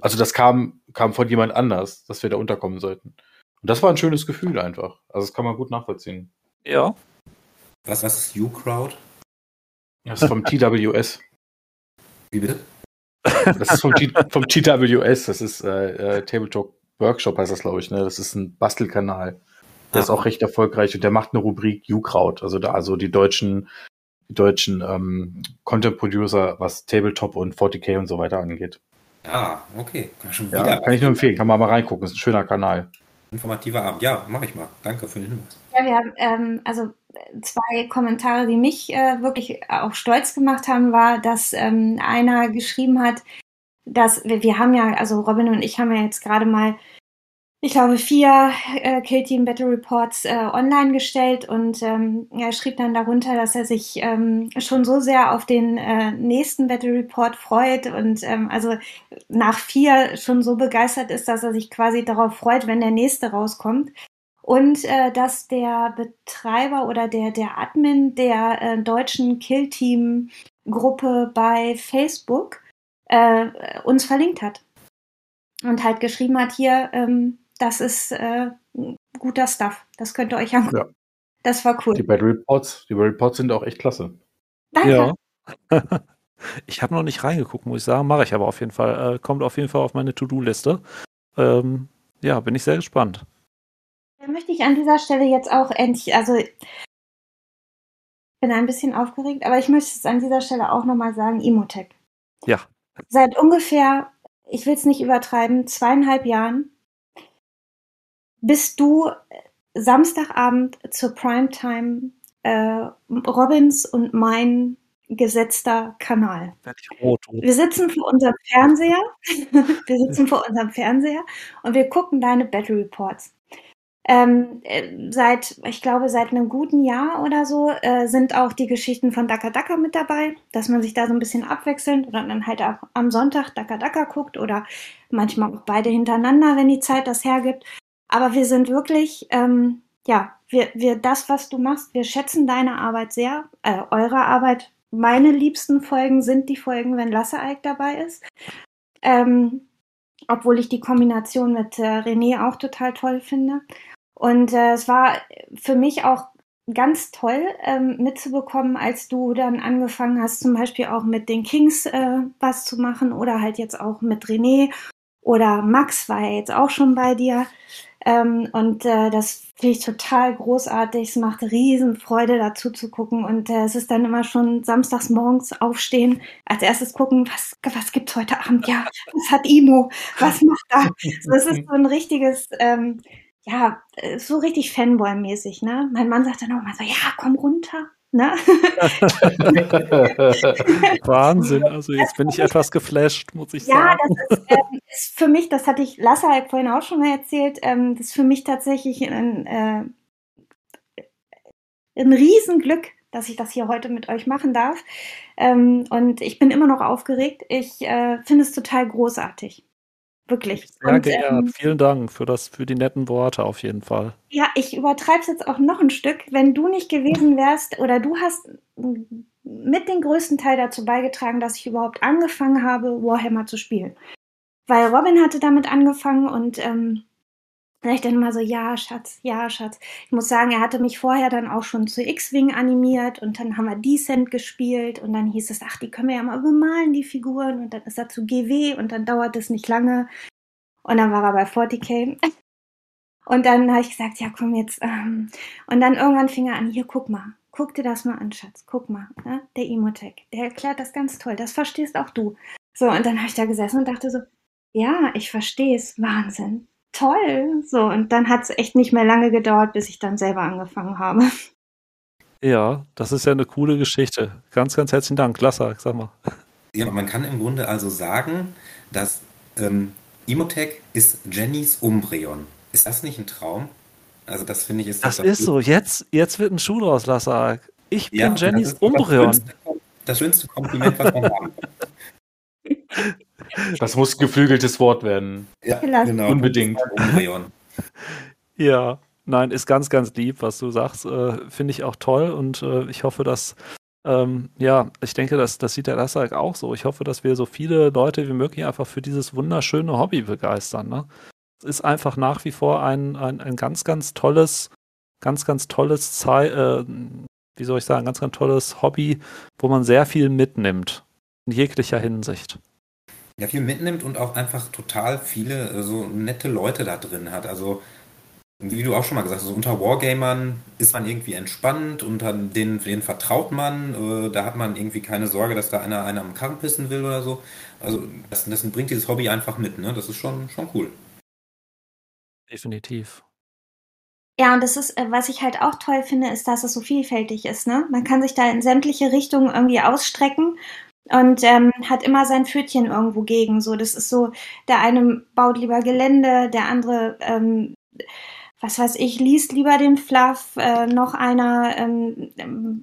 Also das kam, kam von jemand anders, dass wir da unterkommen sollten. Und das war ein schönes Gefühl einfach. Also das kann man gut nachvollziehen. Ja. Was, was ist U-Crowd? Das ist vom TWS. Wie bitte? Das ist vom, vom TWS. Das ist äh, äh, Tabletop Workshop, heißt das, glaube ich. Ne? Das ist ein Bastelkanal. Der Ah. ist auch recht erfolgreich und der macht eine Rubrik U-Crowd. Also, da, also die deutschen, die deutschen ähm, Content Producer, was Tabletop und 40k und so weiter angeht. Ah, okay. Schon Ja, wieder kann ich nur empfehlen. Kann man mal reingucken. Ist ein schöner Kanal. informativer Abend. Ja, mache ich mal. Danke für den Hinweis. Ja, wir haben ähm, also zwei Kommentare, die mich äh, wirklich auch stolz gemacht haben, war, dass ähm, einer geschrieben hat, dass wir, wir haben ja, also Robin und ich haben ja jetzt gerade mal, ich glaube, vier äh, Kill Team Battle Reports äh, online gestellt und ähm, er schrieb dann darunter, dass er sich ähm, schon so sehr auf den äh, nächsten Battle Report freut und ähm, also nach vier schon so begeistert ist, dass er sich quasi darauf freut, wenn der nächste rauskommt. Und äh, dass der Betreiber oder der, der Admin der äh, deutschen Kill-Team-Gruppe bei Facebook äh, uns verlinkt hat. Und halt geschrieben hat, hier, ähm, das ist äh, guter Stuff. Das könnt ihr euch angucken. Ja. Das war cool. Die Battle Reports, die Battle Reports sind auch echt klasse. Danke. Ja. ich habe noch nicht reingeguckt, muss ich sagen. Mache ich aber auf jeden Fall. Äh, kommt auf jeden Fall auf meine To-Do-Liste. Ähm, ja, bin ich sehr gespannt. Da möchte ich an dieser Stelle jetzt auch endlich, also ich bin ein bisschen aufgeregt, aber ich möchte es an dieser Stelle auch nochmal sagen, Imotech. Ja. Seit ungefähr, ich will es nicht übertreiben, zweieinhalb Jahren bist du Samstagabend zur Primetime äh, Robins und mein gesetzter Kanal. Wir sitzen vor unserem Fernseher, wir sitzen vor unserem Fernseher und wir gucken deine Battle Reports. Ähm, äh, seit, ich glaube, seit einem guten Jahr oder so äh, sind auch die Geschichten von Daka Daka mit dabei, dass man sich da so ein bisschen abwechselnd oder dann halt auch am Sonntag Daka Daka guckt oder manchmal auch beide hintereinander, wenn die Zeit das hergibt. Aber wir sind wirklich, ähm, ja, wir, wir, das, was du machst, wir schätzen deine Arbeit sehr, äh, eure Arbeit. Meine liebsten Folgen sind die Folgen, wenn Lasse Eick dabei ist. Ähm, obwohl ich die Kombination mit äh, René auch total toll finde. Und äh, es war für mich auch ganz toll ähm, mitzubekommen, als du dann angefangen hast, zum Beispiel auch mit den Kings äh, was zu machen oder halt jetzt auch mit René oder Max war ja jetzt auch schon bei dir. Ähm, und äh, das finde ich total großartig. Es macht riesen Freude, dazu zu gucken. Und äh, es ist dann immer schon samstags morgens aufstehen, als erstes gucken, was, was gibt's heute Abend? Ja, was hat Imo? Was macht da? So, es ist so ein richtiges, ähm, ja, äh, so richtig Fanboy-mäßig, ne? Mein Mann sagt dann auch mal so, ja, komm runter. Ne? Wahnsinn. Also jetzt bin ich etwas geflasht, muss ich Ja, sagen. das ist, ähm, ist für mich, das hatte ich Lasse halt vorhin auch schon mal erzählt, ähm, das ist für mich tatsächlich ein, äh, ein Riesenglück, dass ich das hier heute mit euch machen darf. Ähm, und ich bin immer noch aufgeregt. Ich äh, finde es total großartig. Wirklich. Sehr und, geehrt. ähm, Vielen Dank für das, für die netten Worte auf jeden Fall. ja, ich übertreibe es jetzt auch noch ein Stück. Wenn du nicht gewesen wärst oder du hast mit den größten Teil dazu beigetragen, dass ich überhaupt angefangen habe, Warhammer zu spielen. Weil Robin hatte damit angefangen und ähm, da ich dann immer so, ja, Schatz, ja, Schatz. Ich muss sagen, er hatte mich vorher dann auch schon zu X-Wing animiert und dann haben wir Descent gespielt und dann hieß es, ach, die können wir ja mal bemalen, die Figuren und dann ist er zu GW und dann dauert es nicht lange und dann war er bei 40k und dann habe ich gesagt, ja, komm jetzt. Ähm, und dann irgendwann fing er an, hier, guck mal, guck dir das mal an, Schatz, guck mal, ne? der Emotech, der erklärt das ganz toll, das verstehst auch du. So, und dann habe ich da gesessen und dachte so, ja, ich verstehe es, Wahnsinn, toll. So, und dann hat es echt nicht mehr lange gedauert, bis ich dann selber angefangen habe. Ja, das ist ja eine coole Geschichte. Ganz, ganz herzlichen Dank. Lasse, sag mal. Ja, man kann im Grunde also sagen, dass ähm, Imotech ist Jennys Umbreon. Ist das nicht ein Traum? Also das finde ich ist Das ist so. Jetzt, jetzt wird ein Schuh draus, Lasse. Ich bin Ja, das Jennys das Umbreon. schönste, das schönste Kompliment, was man haben kann. Das muss geflügeltes Wort werden. Ja, genau. Unbedingt. Ja, nein, ist ganz, ganz lieb, was du sagst. Äh, Finde ich auch toll und äh, ich hoffe, dass, ähm, ja, ich denke, das, das sieht der Lassak auch so. Ich hoffe, dass wir so viele Leute wie möglich einfach für dieses wunderschöne Hobby begeistern. Ne? Es ist einfach nach wie vor ein, ein, ein ganz, ganz tolles ganz, ganz tolles Zei äh, wie soll ich sagen, ganz, ganz tolles Hobby, wo man sehr viel mitnimmt. In jeglicher Hinsicht. Ja, viel mitnimmt und auch einfach total viele äh, so nette Leute da drin hat. Also, wie du auch schon mal gesagt hast, so unter Wargamern ist man irgendwie entspannt, unter denen, denen vertraut man, äh, da hat man irgendwie keine Sorge, dass da einer, einer am Karren pissen will oder so. Also, das, das bringt dieses Hobby einfach mit, ne? Das ist schon, schon cool. Definitiv. Ja, und das ist, äh, was ich halt auch toll finde, ist, dass es so vielfältig ist. Ne? Man kann sich da in sämtliche Richtungen irgendwie ausstrecken und ähm, hat immer sein Pfötchen irgendwo gegen. So, das ist so, der eine baut lieber Gelände, der andere, ähm, was weiß ich, liest lieber den Fluff, äh, noch einer ähm,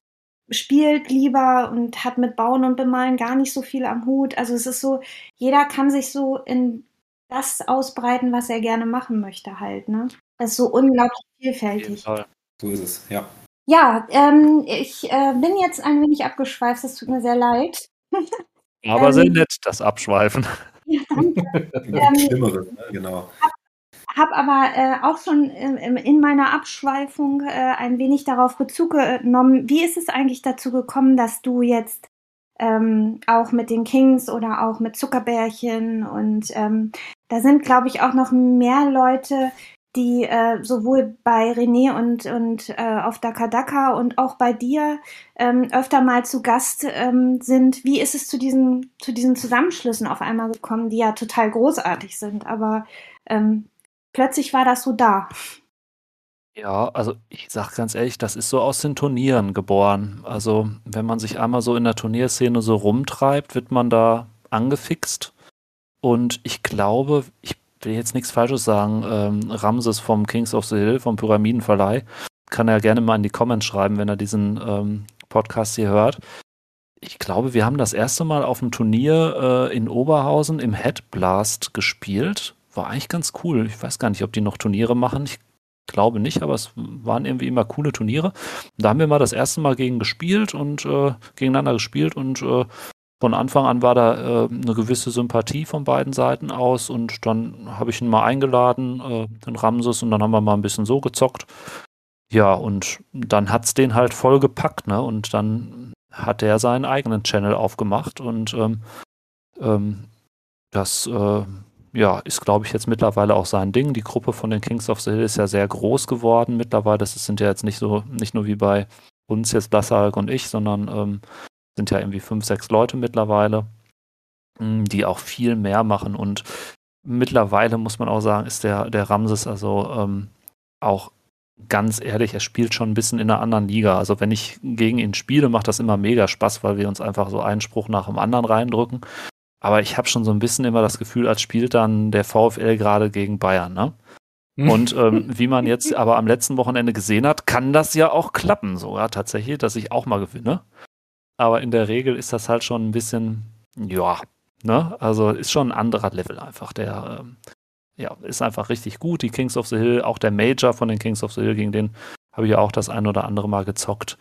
spielt lieber und hat mit Bauen und Bemalen gar nicht so viel am Hut. Also es ist so, jeder kann sich so in das ausbreiten, was er gerne machen möchte halt, ne? Das ist so unglaublich vielfältig. So ist es, ja. Ja, ähm, ich äh, bin jetzt ein wenig abgeschweift, es tut mir sehr leid. Aber ähm, sehr nett, das Abschweifen. Ja, danke. ähm, Schlimmeres, ne? genau. Hab, hab aber äh, auch schon in, in meiner Abschweifung äh, ein wenig darauf Bezug genommen. Wie ist es eigentlich dazu gekommen, dass du jetzt ähm, auch mit den Kings oder auch mit Zuckerbärchen und ähm, da sind, glaube ich, auch noch mehr Leute, die äh, sowohl bei René und, und äh, auf Dakadaka und auch bei dir ähm, öfter mal zu Gast ähm, sind. Wie ist es zu diesen, zu diesen Zusammenschlüssen auf einmal gekommen, die ja total großartig sind, aber ähm, plötzlich war das so da. Ja, also ich sag ganz ehrlich, das ist so aus den Turnieren geboren. Also wenn man sich einmal so in der Turnierszene so rumtreibt, wird man da angefixt. Und ich glaube, ich will jetzt nichts Falsches sagen, ähm, Ramses vom Kings of the Hill, vom Pyramidenverleih, kann er gerne mal in die Comments schreiben, wenn er diesen ähm, Podcast hier hört. Ich glaube, wir haben das erste Mal auf dem Turnier äh, in Oberhausen im Headblast gespielt. War eigentlich ganz cool. Ich weiß gar nicht, ob die noch Turniere machen. Ich glaube nicht, aber es waren irgendwie immer coole Turniere. Da haben wir mal das erste Mal gegen gespielt und äh, gegeneinander gespielt und äh, von Anfang an war da äh, eine gewisse Sympathie von beiden Seiten aus und dann habe ich ihn mal eingeladen, äh, den Ramses, und dann haben wir mal ein bisschen so gezockt. Ja, und dann hat es den halt voll gepackt, ne? Und dann hat er seinen eigenen Channel aufgemacht und ähm, ähm, das äh, ja, ist, glaube ich, jetzt mittlerweile auch sein Ding. Die Gruppe von den Kings of the Hill ist ja sehr groß geworden mittlerweile. Das sind ja jetzt nicht so, nicht nur wie bei uns jetzt Lassalk und ich, sondern ähm, sind ja irgendwie fünf, sechs Leute mittlerweile, hm, die auch viel mehr machen. Und mittlerweile muss man auch sagen, ist der, der Ramses also ähm, auch ganz ehrlich, er spielt schon ein bisschen in einer anderen Liga. Also wenn ich gegen ihn spiele, macht das immer mega Spaß, weil wir uns einfach so einen Spruch nach dem anderen reindrücken. Aber ich habe schon so ein bisschen immer das Gefühl, als spielt dann der VfL gerade gegen Bayern, ne? Hm. Und ähm, wie man jetzt aber am letzten Wochenende gesehen hat, kann das ja auch klappen, sogar tatsächlich, dass ich auch mal gewinne. Aber in der Regel ist das halt schon ein bisschen, ja, ne? Also ist schon ein anderer Level einfach. Der, ähm, ja, ist einfach richtig gut. Die Kings of the Hill, auch der Major von den Kings of the Hill, gegen den habe ich ja auch das ein oder andere Mal gezockt.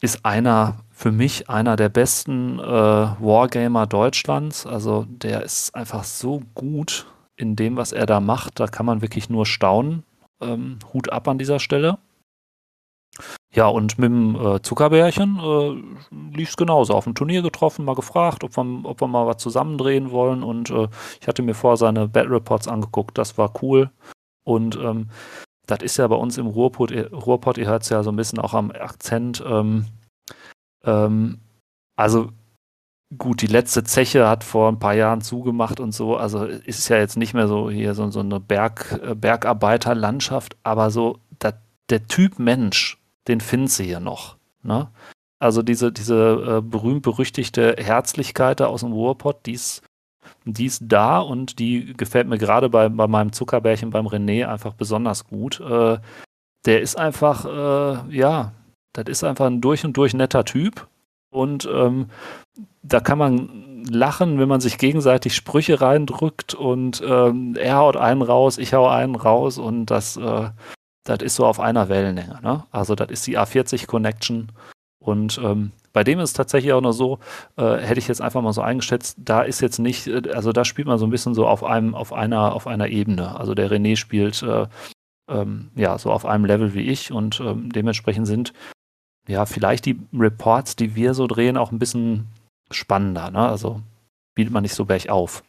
Ist einer, für mich einer der besten äh, Wargamer Deutschlands. Also der ist einfach so gut in dem, was er da macht. Da kann man wirklich nur staunen. Ähm, Hut ab an dieser Stelle. Ja, und mit dem äh, Zuckerbärchen äh, lief es genauso. Auf dem Turnier getroffen, mal gefragt, ob wir, ob wir mal was zusammendrehen wollen. Und äh, ich hatte mir vorher seine Battle Reports angeguckt, das war cool. Und ähm, das ist ja bei uns im Ruhrpott, Ruhrpott ihr hört es ja so ein bisschen auch am Akzent. Ähm, ähm, also gut, die letzte Zeche hat vor ein paar Jahren zugemacht und so. Also ist es ja jetzt nicht mehr so hier so, so eine Berg, äh, Bergarbeiterlandschaft, aber so dat, der Typ Mensch den findest du hier noch. Ne? Also diese, diese äh, berühmt-berüchtigte Herzlichkeit da aus dem Ruhrpott, die ist, die ist da und die gefällt mir gerade bei, bei meinem Zuckerbärchen beim René einfach besonders gut. Äh, der ist einfach, äh, ja, das ist einfach ein durch und durch netter Typ. Und ähm, da kann man lachen, wenn man sich gegenseitig Sprüche reindrückt und ähm, er haut einen raus, ich hau einen raus und das, äh, das ist so auf einer Wellenlänge. Ne? Also das ist die A40 Connection und ähm, bei dem ist es tatsächlich auch noch so, äh, hätte ich jetzt einfach mal so eingeschätzt, da ist jetzt nicht, äh, also da spielt man so ein bisschen so auf einem, auf einer, auf einer Ebene. Also der René spielt äh, ähm, ja so auf einem Level wie ich und ähm, dementsprechend sind ja vielleicht die Reports, die wir so drehen, auch ein bisschen spannender. Ne? Also bietet man nicht so bergauf.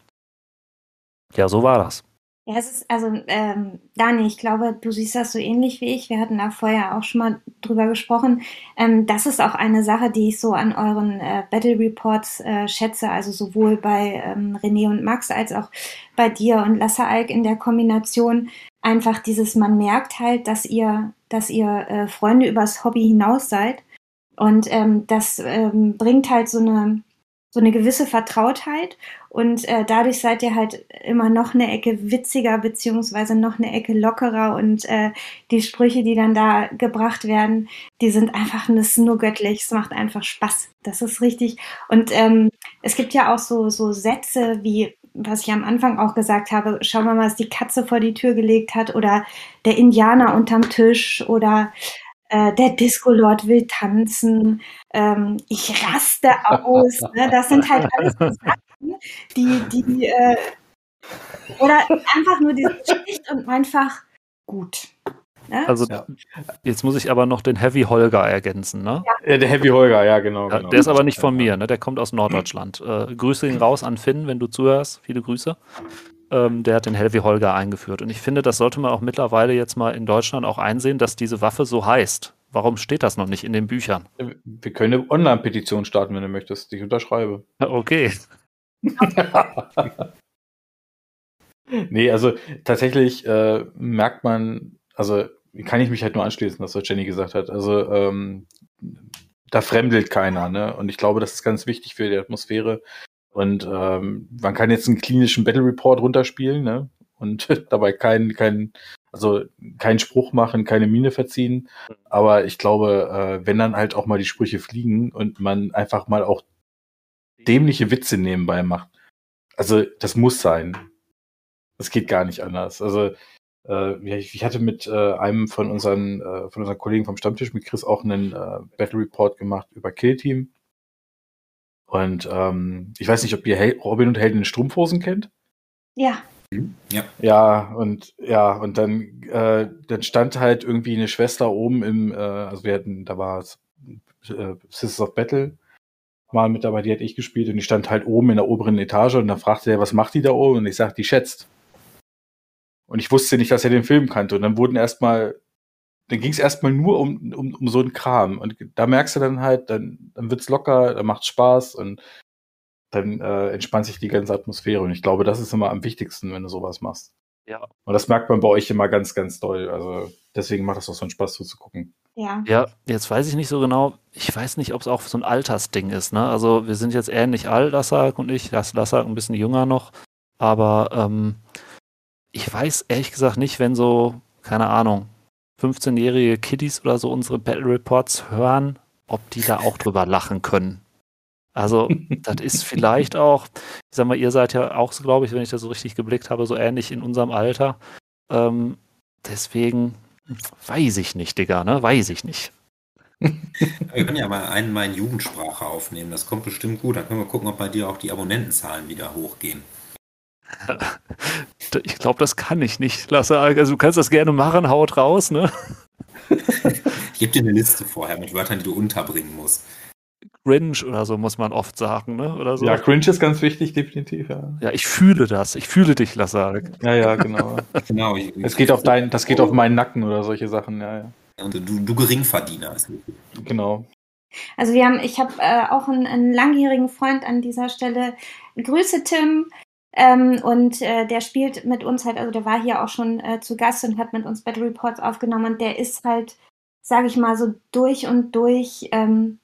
Ja, so war das. Ja, es ist, also, ähm, Dani, ich glaube, du siehst das so ähnlich wie ich. Wir hatten da vorher auch schon mal drüber gesprochen. Ähm, das ist auch eine Sache, die ich so an euren äh, Battle Reports äh, schätze, also sowohl bei ähm, René und Max als auch bei dir und Lasse Alk in der Kombination. Einfach dieses, man merkt halt, dass ihr, dass ihr äh, Freunde übers Hobby hinaus seid. Und ähm, das ähm, bringt halt so eine, so eine gewisse Vertrautheit und äh, dadurch seid ihr halt immer noch eine Ecke witziger beziehungsweise noch eine Ecke lockerer und äh, die Sprüche, die dann da gebracht werden, die sind einfach das nur göttlich. Es macht einfach Spaß. Das ist richtig. Und ähm, es gibt ja auch so so Sätze wie was ich am Anfang auch gesagt habe, schauen wir mal, was die Katze vor die Tür gelegt hat oder der Indianer unterm Tisch oder äh, der Disco-Lord will tanzen, ähm, ich raste aus. Ne? Das sind halt alles so Sachen, die, die äh, oder einfach nur dieses schlicht und einfach gut. Ne? Also ja. jetzt muss ich aber noch den Heavy Holger ergänzen, ne? Ja, ja der Heavy Holger, ja genau, ja, genau. Der ist aber nicht von mir, ne? Der kommt aus Norddeutschland. Äh, Grüße ihn raus an Finn, wenn du zuhörst. Viele Grüße ähm, der hat den Heavy Holger eingeführt. Und ich finde, das sollte man auch mittlerweile jetzt mal in Deutschland auch einsehen, dass diese Waffe so heißt. Warum steht das noch nicht in den Büchern? Wir können eine Online-Petition starten, wenn du möchtest. Ich unterschreibe. Okay. nee, also tatsächlich äh, merkt man, also kann ich mich halt nur anschließen, was Jenny gesagt hat. Also ähm, da fremdelt keiner, ne? Und ich glaube, das ist ganz wichtig für die Atmosphäre. Und ähm, man kann jetzt einen klinischen Battle Report runterspielen, ne? Und dabei keinen, keinen, also keinen Spruch machen, keine Mine verziehen. Aber ich glaube, äh, wenn dann halt auch mal die Sprüche fliegen und man einfach mal auch dämliche Witze nebenbei macht. Also das muss sein. Das geht gar nicht anders. Also äh, ich, hatte mit äh, einem von unseren, äh, von unseren Kollegen vom Stammtisch, mit Chris, auch einen äh, Battle Report gemacht über Kill Team. Und ähm, ich weiß nicht, ob ihr Hel Robin und Helden in Strumpfhosen kennt. Ja. Ja. Ja, und ja, und dann, äh, dann stand halt irgendwie eine Schwester oben im, äh, also wir hatten, da war äh, Sisters of Battle mal mit dabei, die hatte ich gespielt und die stand halt oben in der oberen Etage und dann fragte er, was macht die da oben? Und ich sagte, die schätzt. Und ich wusste nicht, dass er den Film kannte. Und dann wurden erstmal dann ging es erstmal nur um, um, um so einen Kram. Und da merkst du dann halt, dann, dann wird's locker, dann macht's Spaß und dann äh, entspannt sich die ganze Atmosphäre. Und ich glaube, das ist immer am wichtigsten, wenn du sowas machst. Ja. Und das merkt man bei euch immer ganz, ganz doll. Also deswegen macht es auch so einen Spaß zuzugucken. Ja. ja, jetzt weiß ich nicht so genau. Ich weiß nicht, ob es auch so ein Altersding ist. Ne? Also wir sind jetzt ähnlich alt, Lassak und ich. Lassak ein bisschen jünger noch. Aber ähm, ich weiß ehrlich gesagt nicht, wenn so, keine Ahnung, 15-jährige Kiddies oder so unsere Battle Reports hören, ob die da auch drüber lachen können. Also, das ist vielleicht auch, ich sag mal, ihr seid ja auch so, glaube ich, wenn ich das so richtig geblickt habe, so ähnlich in unserem Alter. Ähm, deswegen weiß ich nicht, Digga, ne? Weiß ich nicht. Wir können ja mal einen mal in Jugendsprache aufnehmen, das kommt bestimmt gut. Dann können wir gucken, ob bei dir auch die Abonnentenzahlen wieder hochgehen. Ich glaube, das kann ich nicht. Lasse, also du kannst das gerne machen, haut raus, ne? Ich gebe dir eine Liste vorher mit Wörtern, die du unterbringen musst. Cringe oder so muss man oft sagen, ne? Oder so. Ja, Cringe ist ganz wichtig, definitiv, ja. Ja, ich fühle das. Ich fühle dich, Lasse. Ja, ja, genau. genau. Ich, es geht auf dein, das geht auf meinen Nacken oder solche Sachen, ja, ja. Und du, du Geringverdiener. Genau. Also wir haben, ich habe äh, auch einen, einen langjährigen Freund an dieser Stelle. Grüße Tim. Ähm, und äh, der spielt mit uns halt, also der war hier auch schon äh, zu Gast und hat mit uns Battle Reports aufgenommen und der ist halt, sage ich mal, so durch und durch ähm,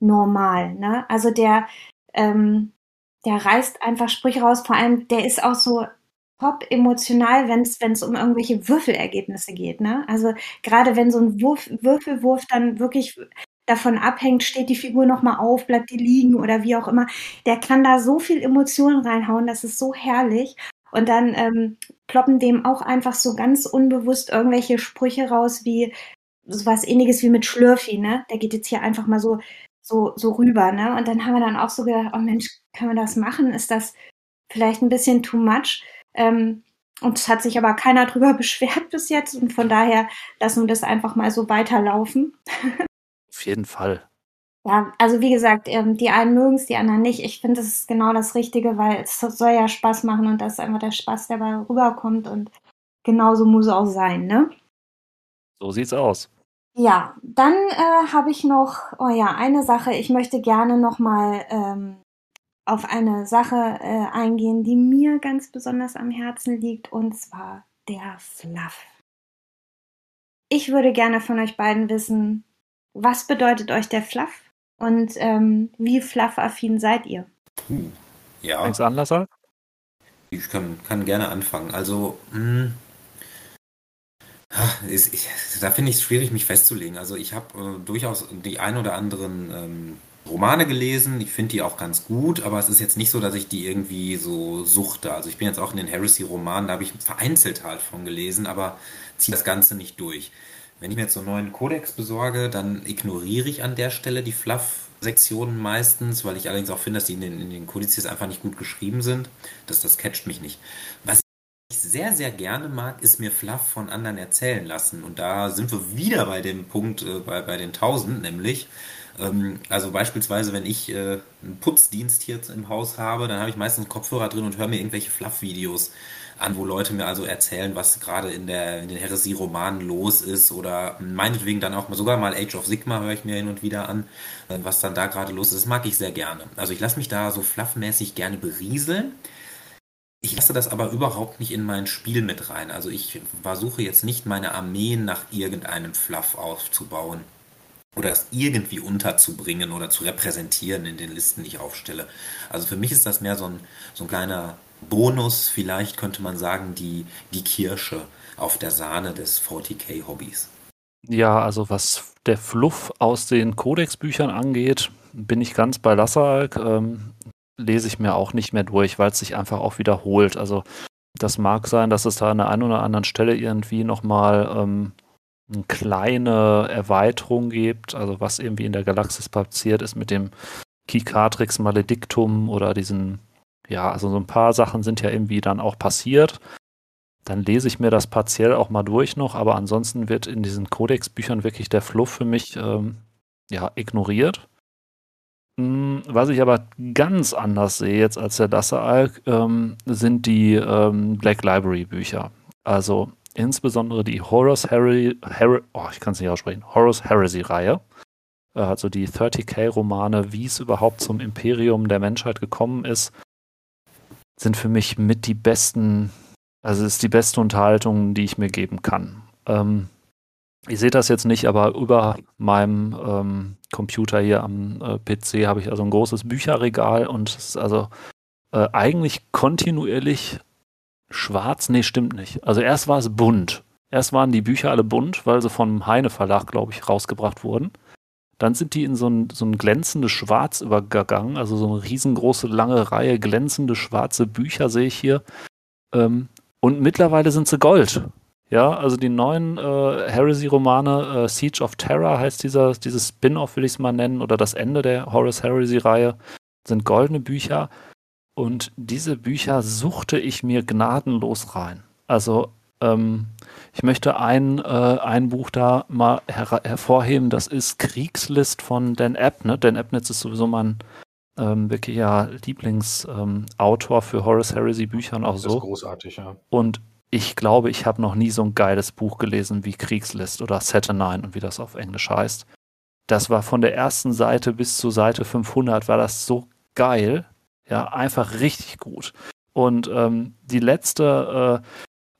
normal. Ne? Also der, ähm, der reißt einfach Sprüche raus, vor allem der ist auch so top emotional, wenn es um irgendwelche Würfelergebnisse geht. Ne? Also gerade wenn so ein Wurf, Würfelwurf dann wirklich davon abhängt, steht die Figur nochmal auf, bleibt die liegen oder wie auch immer. Der kann da so viel Emotionen reinhauen, das ist so herrlich. Und dann ähm, ploppen dem auch einfach so ganz unbewusst irgendwelche Sprüche raus, wie sowas ähnliches wie mit Schlürfi, ne? Der geht jetzt hier einfach mal so, so, so rüber, ne? Und dann haben wir dann auch so gedacht, oh Mensch, kann man das machen? Ist das vielleicht ein bisschen too much? Ähm, Und es hat sich aber keiner drüber beschwert bis jetzt. Und von daher lassen wir das einfach mal so weiterlaufen. Auf jeden Fall. Ja, also wie gesagt, ähm, die einen mögen es, die anderen nicht. Ich finde, das ist genau das Richtige, weil es soll ja Spaß machen und das ist einfach der Spaß, der dabei rüberkommt. Und genauso muss es auch sein, ne? So sieht's aus. Ja, dann äh, habe ich noch, oh ja, eine Sache. Ich möchte gerne nochmal ähm, auf eine Sache äh, eingehen, die mir ganz besonders am Herzen liegt, und zwar der Fluff. Ich würde gerne von euch beiden wissen, was bedeutet euch der Fluff und ähm, wie fluffaffin seid ihr? Puh, ja. Fängst du an, Lassal? Ich kann, kann gerne anfangen. Also, mh, Ah, ist, ich, da finde ich es schwierig, mich festzulegen. Also ich habe äh, durchaus die ein oder anderen ähm, Romane gelesen. Ich finde die auch ganz gut, aber es ist jetzt nicht so, dass ich die irgendwie so suchte. Also ich bin jetzt auch in den Heresy-Romanen, da habe ich vereinzelt halt von gelesen, aber ziehe das Ganze nicht durch. Wenn ich mir jetzt so einen neuen Kodex besorge, dann ignoriere ich an der Stelle die Fluff-Sektionen meistens, weil ich allerdings auch finde, dass die in den, in den Kodizes einfach nicht gut geschrieben sind. Das, das catcht mich nicht. Was ich sehr, sehr gerne mag, ist mir Fluff von anderen erzählen lassen. Und da sind wir wieder bei dem Punkt äh, bei, bei den 1000, nämlich, ähm, also beispielsweise, wenn ich äh, einen Putzdienst hier im Haus habe, dann habe ich meistens einen Kopfhörer drin und höre mir irgendwelche Fluff-Videos an, wo Leute mir also erzählen, was gerade in, in den Heresie-Romanen los ist oder meinetwegen dann auch sogar mal Age of Sigma höre ich mir hin und wieder an, äh, was dann da gerade los ist. Das mag ich sehr gerne. Also ich lasse mich da so fluffmäßig gerne berieseln. Ich lasse das aber überhaupt nicht in mein Spiel mit rein. Also ich versuche jetzt nicht meine Armeen nach irgendeinem Fluff aufzubauen oder das irgendwie unterzubringen oder zu repräsentieren in den Listen, die ich aufstelle. Also für mich ist das mehr so ein, so ein kleiner Bonus, vielleicht könnte man sagen, die, die Kirsche auf der Sahne des 40k-Hobbys. Ja, also was der Fluff aus den Codex-Büchern angeht, bin ich ganz bei Lassalk. Ähm, lese ich mir auch nicht mehr durch, weil es sich einfach auch wiederholt. Also das mag sein, dass es da an der einen oder anderen Stelle irgendwie nochmal ähm, eine kleine Erweiterung gibt, also was irgendwie in der Galaxis passiert ist mit dem Kikatrix Maledictum oder diesen, ja, also so ein paar Sachen sind ja irgendwie dann auch passiert. Dann lese ich mir das partiell auch mal durch noch, aber ansonsten wird in diesen Codex-Büchern wirklich der Fluff für mich ähm, ja, ignoriert. Hm, was ich aber ganz anders sehe jetzt als der Lassealk, ähm, sind die ähm, Black Library Bücher. Also insbesondere die Horus Harry, Harry oh, ich kann es nicht aussprechen, Horus Heresy Reihe. Äh, also die 30k Romane, wie es überhaupt zum Imperium der Menschheit gekommen ist, sind für mich mit die besten, also ist die beste Unterhaltung, die ich mir geben kann. Ähm, ich sehe das jetzt nicht, aber über meinem ähm, Computer hier am äh, PC habe ich also ein großes Bücherregal und es ist also äh, eigentlich kontinuierlich schwarz. Nee, stimmt nicht. Also erst war es bunt. Erst waren die Bücher alle bunt, weil sie vom Heine Verlag, glaube ich, rausgebracht wurden. Dann sind die in so ein, so ein glänzendes Schwarz übergegangen, also so eine riesengroße, lange Reihe glänzende schwarze Bücher sehe ich hier. Ähm, und mittlerweile sind sie Gold. Ja, also die neuen äh, Heresy-Romane, äh, Siege of Terror heißt dieser, dieses Spin-off, will ich es mal nennen, oder das Ende der Horus Heresy-Reihe, sind goldene Bücher. Und diese Bücher suchte ich mir gnadenlos rein. Also ähm, ich möchte ein, äh, ein Buch da mal her hervorheben, das ist Kriegslist von Dan Abnett. Dan Abnett ist sowieso mein ähm, wirklicher Lieblingsautor ähm, für Horus Heresy Bücher und auch so. Das ist großartig, ja. Und ich glaube, ich habe noch nie so ein geiles Buch gelesen wie Kriegslist oder Saturnine und wie das auf Englisch heißt. Das war von der ersten Seite bis zur Seite 500 war das so geil. Ja, einfach richtig gut. Und ähm, die letzte, äh,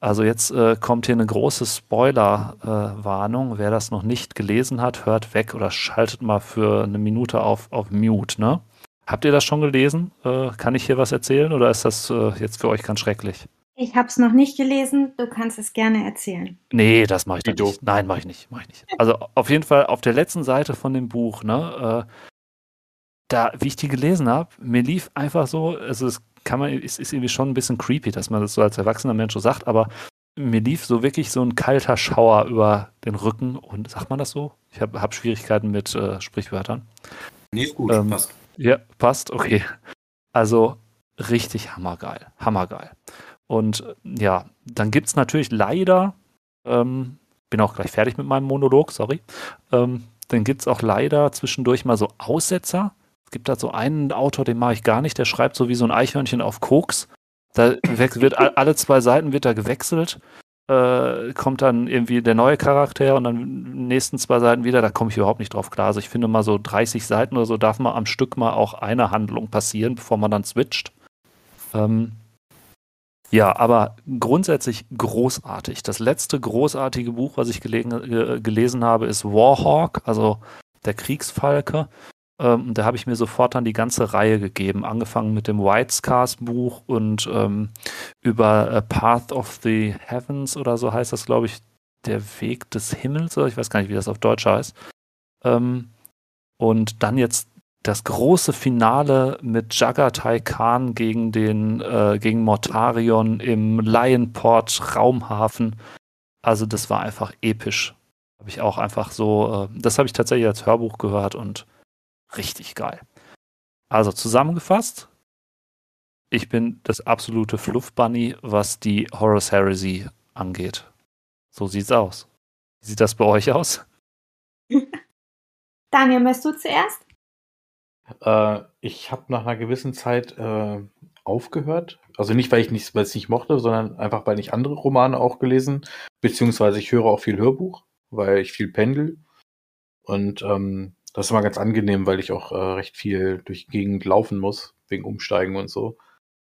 also jetzt äh, kommt hier eine große Spoiler-Warnung. Äh, Wer das noch nicht gelesen hat, hört weg oder schaltet mal für eine Minute auf, auf Mute, ne? Habt ihr das schon gelesen? Äh, kann ich hier was erzählen oder ist das äh, jetzt für euch ganz schrecklich? Ich habe es noch nicht gelesen. Du kannst es gerne erzählen. Nee, das mache ich nicht. Nein, mache ich nicht. Mach ich nicht. Also auf jeden Fall auf der letzten Seite von dem Buch, ne, äh, da, wie ich die gelesen habe, mir lief einfach so, also es kann man, es ist irgendwie schon ein bisschen creepy, dass man das so als erwachsener Mensch so sagt, aber mir lief so wirklich so ein kalter Schauer über den Rücken und sagt man das so? Ich habe hab Schwierigkeiten mit äh, Sprichwörtern. Nee, ist gut, ähm, passt. Ja, passt, okay. Also richtig hammergeil, hammergeil. Und ja, dann gibt es natürlich leider, ähm, bin auch gleich fertig mit meinem Monolog, sorry, ähm, dann gibt es auch leider zwischendurch mal so Aussetzer. Es gibt da so einen Autor, den mache ich gar nicht, der schreibt so wie so ein Eichhörnchen auf Koks. Da wird alle zwei Seiten wird da gewechselt. Äh, kommt dann irgendwie der neue Charakter und dann nächsten zwei Seiten wieder, da komme ich überhaupt nicht drauf klar. Also ich finde mal so 30 Seiten oder so darf mal am Stück mal auch eine Handlung passieren, bevor man dann switcht. Ähm, ja, aber grundsätzlich großartig. Das letzte großartige Buch, was ich gelegen, äh, gelesen habe, ist Warhawk, also der Kriegsfalke. Ähm, da habe ich mir sofort dann die ganze Reihe gegeben, angefangen mit dem White Scars Buch und ähm, über A Path of the Heavens oder so heißt das, glaube ich, der Weg des Himmels, oder ich weiß gar nicht, wie das auf Deutsch heißt. Ähm, und dann jetzt das große Finale mit Jagatai Khan gegen den äh, gegen Mortarion im Lionport Raumhafen. Also das war einfach episch. Habe ich auch einfach so, äh, das habe ich tatsächlich als Hörbuch gehört und richtig geil. Also zusammengefasst, ich bin das absolute Fluff Bunny, was die Horus Heresy angeht. So sieht's aus. Wie sieht das bei euch aus? Daniel, möchtest du zuerst? Äh, ich habe nach einer gewissen Zeit äh, aufgehört. Also nicht, weil ich nicht, weil es nicht mochte, sondern einfach, weil ich andere Romane auch gelesen, beziehungsweise ich höre auch viel Hörbuch, weil ich viel pendel. Und ähm, das ist immer ganz angenehm, weil ich auch äh, recht viel durch die Gegend laufen muss, wegen Umsteigen und so.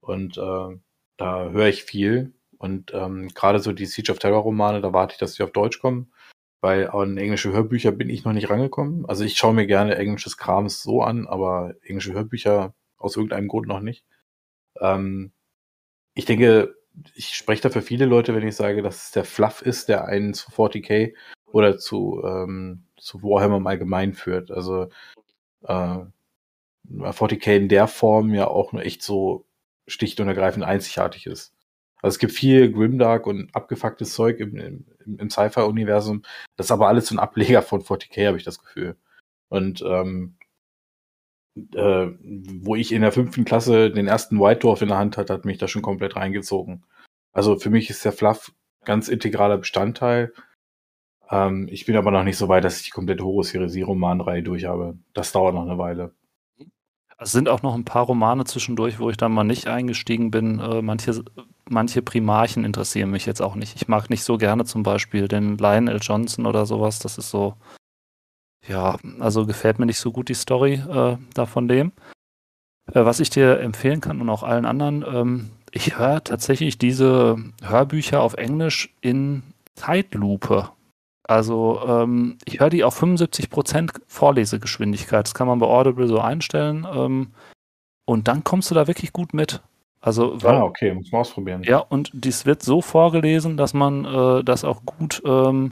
Und äh, da höre ich viel. Und ähm, gerade so die Siege of Terror Romane, da warte ich, dass sie auf Deutsch kommen weil an englische Hörbücher bin ich noch nicht rangekommen. Also ich schaue mir gerne englisches Krams so an, aber englische Hörbücher aus irgendeinem Grund noch nicht. Ähm, ich denke, ich spreche da für viele Leute, wenn ich sage, dass es der Fluff ist, der einen zu 40k oder zu, ähm, zu Warhammer im Allgemeinen führt. Also äh, 40k in der Form ja auch nur echt so sticht und ergreifend einzigartig ist. Also es gibt viel Grimdark und abgefucktes Zeug im, im, im Sci-Fi-Universum. Das ist aber alles so ein Ableger von 40k, habe ich das Gefühl. Und ähm, äh, wo ich in der fünften Klasse den ersten White Dwarf in der Hand hatte, hat mich da schon komplett reingezogen. Also für mich ist der Fluff ganz integraler Bestandteil. Ähm, ich bin aber noch nicht so weit, dass ich die komplette Horus-Heresie-Romanreihe durch habe. Das dauert noch eine Weile. Es sind auch noch ein paar Romane zwischendurch, wo ich dann mal nicht eingestiegen bin. Äh, manche, manche Primarchen interessieren mich jetzt auch nicht. Ich mag nicht so gerne zum Beispiel den Lionel Johnson oder sowas. Das ist so, ja, also gefällt mir nicht so gut die Story äh, da von dem. Äh, was ich dir empfehlen kann und auch allen anderen, ähm, ich höre tatsächlich diese Hörbücher auf Englisch in Zeitlupe. Also ähm, ich höre die auf 75% Vorlesegeschwindigkeit. Das kann man bei Audible so einstellen. Ähm, und dann kommst du da wirklich gut mit. Also, weil, ah, okay, muss man ausprobieren. Ja, und dies wird so vorgelesen, dass man äh, das auch gut, ähm,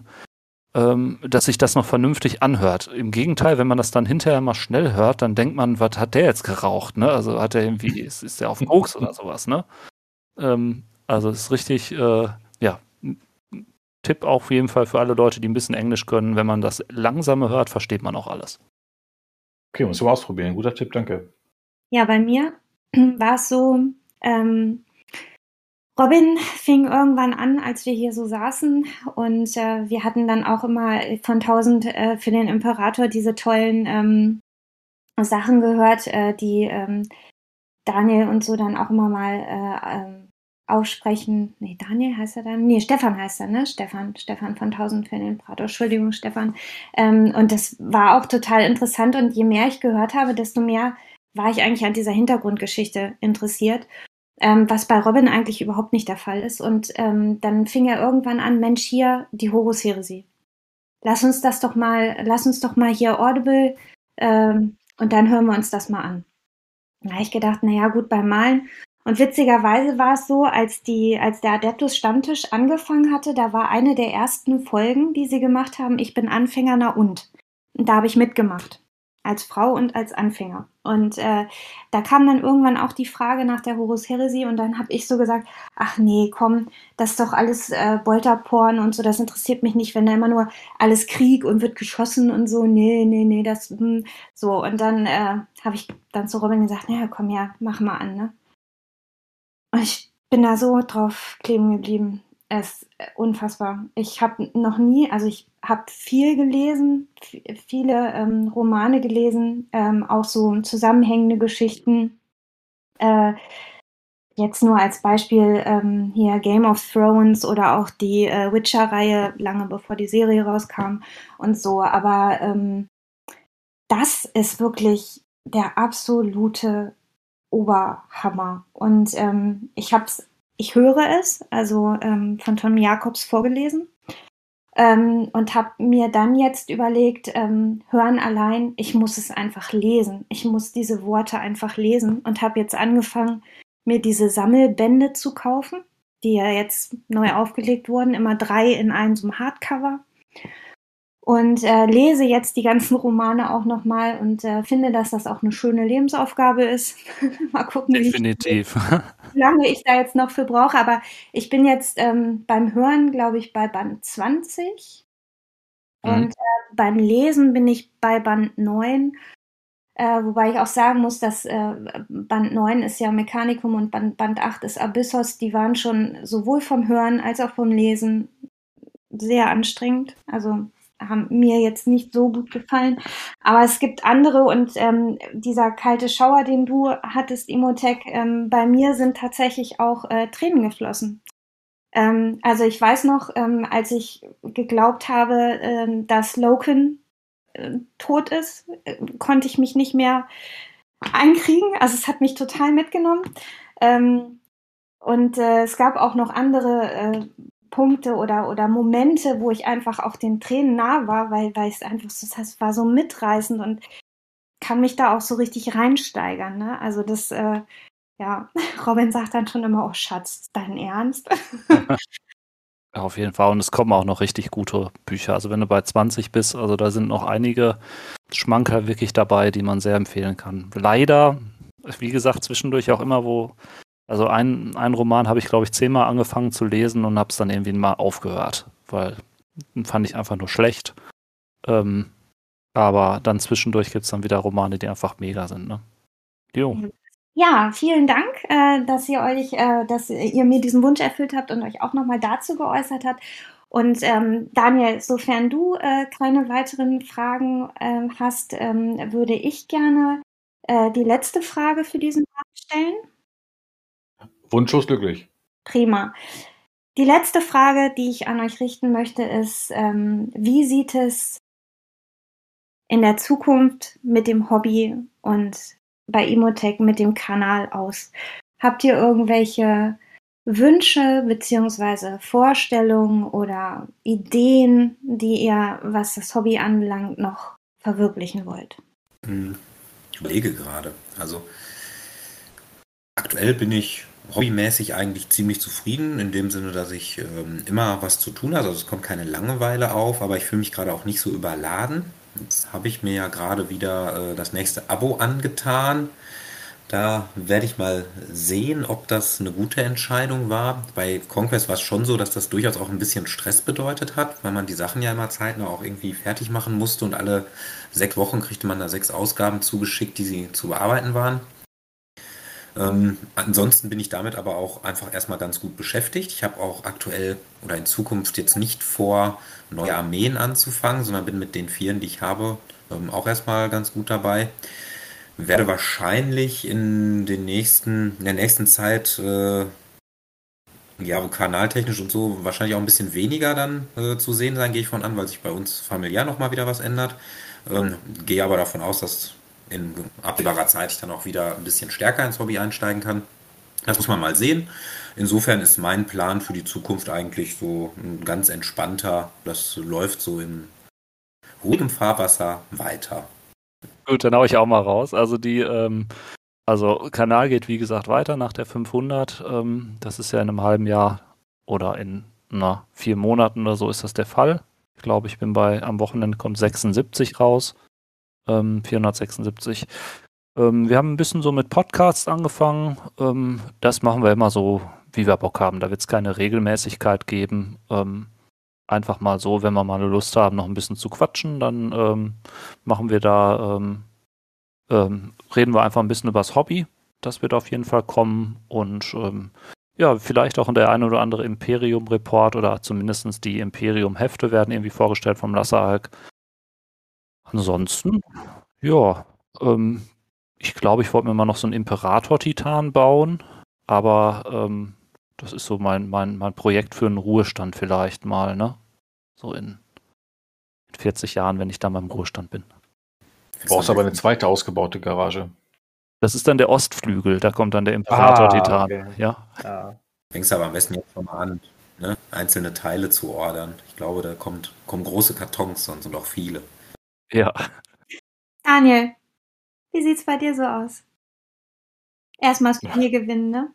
ähm, dass sich das noch vernünftig anhört. Im Gegenteil, wenn man das dann hinterher mal schnell hört, dann denkt man, was hat der jetzt geraucht, ne? Also hat er irgendwie, ist, ist der auf Koks oder sowas, ne? Ähm, also es ist richtig, äh, ja, Tipp auch auf jeden Fall für alle Leute, die ein bisschen Englisch können. Wenn man das langsame hört, versteht man auch alles. Okay, muss ich mal ausprobieren. Guter Tipp, danke. Ja, bei mir war es so, ähm, Robin fing irgendwann an, als wir hier so saßen und äh, wir hatten dann auch immer von 1000 äh, für den Imperator diese tollen ähm, Sachen gehört, äh, die ähm, Daniel und so dann auch immer mal äh, ähm, aussprechen. Nee, Daniel heißt er dann? Nee, Stefan heißt er, ne? Stefan, Stefan von Tausend für den Prater. Entschuldigung, Stefan. Ähm, und das war auch total interessant. Und je mehr ich gehört habe, desto mehr war ich eigentlich an dieser Hintergrundgeschichte interessiert. Ähm, was bei Robin eigentlich überhaupt nicht der Fall ist. Und ähm, dann fing er irgendwann an, Mensch, hier die Horus-Heresie. Lass uns das doch mal, lass uns doch mal hier Audible ähm, und dann hören wir uns das mal an. Da habe ich gedacht, naja, gut, beim Malen und witzigerweise war es so, als die, als der Adeptus Stammtisch angefangen hatte, da war eine der ersten Folgen, die sie gemacht haben, ich bin Anfänger, na und. Und da habe ich mitgemacht. Als Frau und als Anfänger. Und äh, da kam dann irgendwann auch die Frage nach der Horus Heresie und dann habe ich so gesagt, ach nee, komm, das ist doch alles äh, Bolterporn und so, das interessiert mich nicht, wenn da immer nur alles Krieg und wird geschossen und so, nee, nee, nee, das, mh. Hm, so. Und dann äh, habe ich dann zu Robin gesagt, naja, komm ja, mach mal an, ne? Und ich bin da so drauf kleben geblieben. Es ist unfassbar. Ich habe noch nie, also ich habe viel gelesen, viele ähm, Romane gelesen, ähm, auch so zusammenhängende Geschichten. Äh, jetzt nur als Beispiel ähm, hier Game of Thrones oder auch die äh, Witcher-Reihe, lange bevor die Serie rauskam und so. Aber ähm, das ist wirklich der absolute Oberhammer. Und ähm, ich hab's, ich höre es, also ähm, von Tom Jacobs vorgelesen. Ähm, und habe mir dann jetzt überlegt, ähm, hören allein, ich muss es einfach lesen. Ich muss diese Worte einfach lesen und habe jetzt angefangen, mir diese Sammelbände zu kaufen, die ja jetzt neu aufgelegt wurden, immer drei in einem so einem Hardcover und äh, lese jetzt die ganzen Romane auch nochmal und äh, finde, dass das auch eine schöne Lebensaufgabe ist. mal gucken, Definitiv. Wie, ich, wie, lange ich da jetzt noch für brauche. Aber ich bin jetzt ähm, beim Hören, glaube ich, bei Band 20 mhm. und äh, beim Lesen bin ich bei Band 9. Äh, wobei ich auch sagen muss, dass äh, Band 9 ist ja Mechanikum und Band, Band 8 ist Abyssos. Die waren schon sowohl vom Hören als auch vom Lesen sehr anstrengend. Also haben mir jetzt nicht so gut gefallen. Aber es gibt andere und ähm, dieser kalte Schauer, den du hattest, Imotech, ähm, bei mir sind tatsächlich auch äh, Tränen geflossen. Ähm, also ich weiß noch, ähm, als ich geglaubt habe, ähm, dass Loken äh, tot ist, äh, konnte ich mich nicht mehr einkriegen. Also es hat mich total mitgenommen. Ähm, und äh, es gab auch noch andere äh, Punkte oder, oder Momente, wo ich einfach auch den Tränen nah war, weil, weil es einfach so, das war so mitreißend und kann mich da auch so richtig reinsteigern. Ne? Also das, äh, ja, Robin sagt dann schon immer, oh Schatz, dein Ernst? Auf jeden Fall. Und es kommen auch noch richtig gute Bücher. Also wenn du bei 20 bist, also da sind noch einige Schmanker wirklich dabei, die man sehr empfehlen kann. Leider, wie gesagt, zwischendurch auch immer, wo also ein, ein Roman habe ich, glaube ich, zehnmal angefangen zu lesen und habe es dann irgendwie mal aufgehört, weil fand ich einfach nur schlecht. Ähm, aber dann zwischendurch gibt es dann wieder Romane, die einfach mega sind. Ne? Jo. Ja, vielen Dank, äh, dass ihr euch, äh, dass ihr mir diesen Wunsch erfüllt habt und euch auch nochmal dazu geäußert habt. Und ähm, Daniel, sofern du äh, keine weiteren Fragen äh, hast, ähm, würde ich gerne äh, die letzte Frage für diesen Tag stellen. Wunschlos glücklich. Prima. Die letzte Frage, die ich an euch richten möchte, ist, ähm, wie sieht es in der Zukunft mit dem Hobby und bei Imotech mit dem Kanal aus? Habt ihr irgendwelche Wünsche beziehungsweise Vorstellungen oder Ideen, die ihr, was das Hobby anbelangt, noch verwirklichen wollt? Hm, ich überlege gerade. Also aktuell bin ich hobbymäßig eigentlich ziemlich zufrieden, in dem Sinne, dass ich ähm, immer was zu tun habe. Also es kommt keine Langeweile auf, aber ich fühle mich gerade auch nicht so überladen. Jetzt habe ich mir ja gerade wieder äh, das nächste Abo angetan. Da werde ich mal sehen, ob das eine gute Entscheidung war. Bei Conquest war es schon so, dass das durchaus auch ein bisschen Stress bedeutet hat, weil man die Sachen ja immer zeitnah auch irgendwie fertig machen musste und alle sechs Wochen kriegte man da sechs Ausgaben zugeschickt, die sie zu bearbeiten waren. Ähm, ansonsten bin ich damit aber auch einfach erstmal ganz gut beschäftigt. Ich habe auch aktuell oder in Zukunft jetzt nicht vor, neue Armeen anzufangen, sondern bin mit den Vieren, die ich habe, ähm, auch erstmal ganz gut dabei. Werde wahrscheinlich in den nächsten, in der nächsten Zeit äh, ja, kanaltechnisch und so wahrscheinlich auch ein bisschen weniger dann äh, zu sehen sein, gehe ich von an, weil sich bei uns familiär nochmal wieder was ändert. Ähm, gehe aber davon aus, dass in absehbarer Zeit ich dann auch wieder ein bisschen stärker ins Hobby einsteigen kann. Das muss man mal sehen. Insofern ist mein Plan für die Zukunft eigentlich so ein ganz entspannter. Das läuft so in ruhigem Fahrwasser weiter. Gut, dann hau ich auch mal raus. Also die, ähm, also Kanal geht wie gesagt weiter nach der 500. Ähm, das ist ja in einem halben Jahr oder in na, vier Monaten oder so ist das der Fall. Ich glaube, ich bin bei, am Wochenende kommt 76 raus ähm, 476. Ähm, wir haben ein bisschen so mit Podcasts angefangen. Ähm, das machen wir immer so, wie wir Bock haben. Da wird es keine Regelmäßigkeit geben. Ähm, einfach mal so, wenn wir mal eine Lust haben, noch ein bisschen zu quatschen, dann ähm, machen wir da, ähm, reden wir einfach ein bisschen über das Hobby. Das wird auf jeden Fall kommen und ja, vielleicht auch der ein oder andere Imperium-Report oder zumindest die Imperium-Hefte werden irgendwie vorgestellt vom Lasseralk. Ansonsten, ja, ähm, ich glaube, ich wollte mir mal noch so einen Imperator-Titan bauen, aber ähm, das ist so mein, mein, mein Projekt für einen Ruhestand vielleicht mal, ne? So in, in 40 Jahren, wenn ich dann beim Ruhestand bin. Du brauchst aber eine zweite ausgebaute Garage. Das ist dann der Ostflügel, da kommt dann der Imperator-Titan. Ah, okay. Ja. ja. Fängst aber am besten jetzt schon mal an, ne? einzelne Teile zu ordern. Ich glaube, da kommt, kommen große Kartons sonst und auch viele. Ja. Daniel, wie sieht's bei dir so aus? Erstmal das Spiel ja. gewinnen, ne?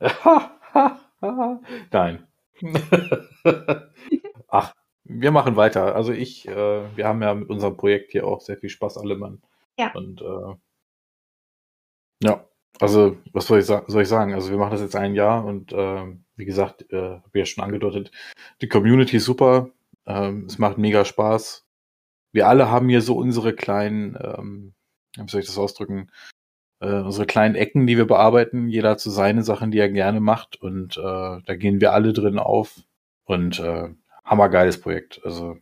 Nein. Ach, wir machen weiter. Also ich, äh, wir haben ja mit unserem Projekt hier auch sehr viel Spaß, alle Mann. Ja. Und äh, ja, also was soll ich, soll ich, sagen? Also wir machen das jetzt ein Jahr und äh, wie gesagt, äh, habe ich ja schon angedeutet, die Community ist super, ähm, es macht mega Spaß. Wir alle haben hier so unsere kleinen, ähm, wie soll ich das ausdrücken, äh, unsere kleinen Ecken, die wir bearbeiten. Jeder hat so seine Sachen, die er gerne macht und äh, da gehen wir alle drin auf und äh, hammergeiles Projekt. Also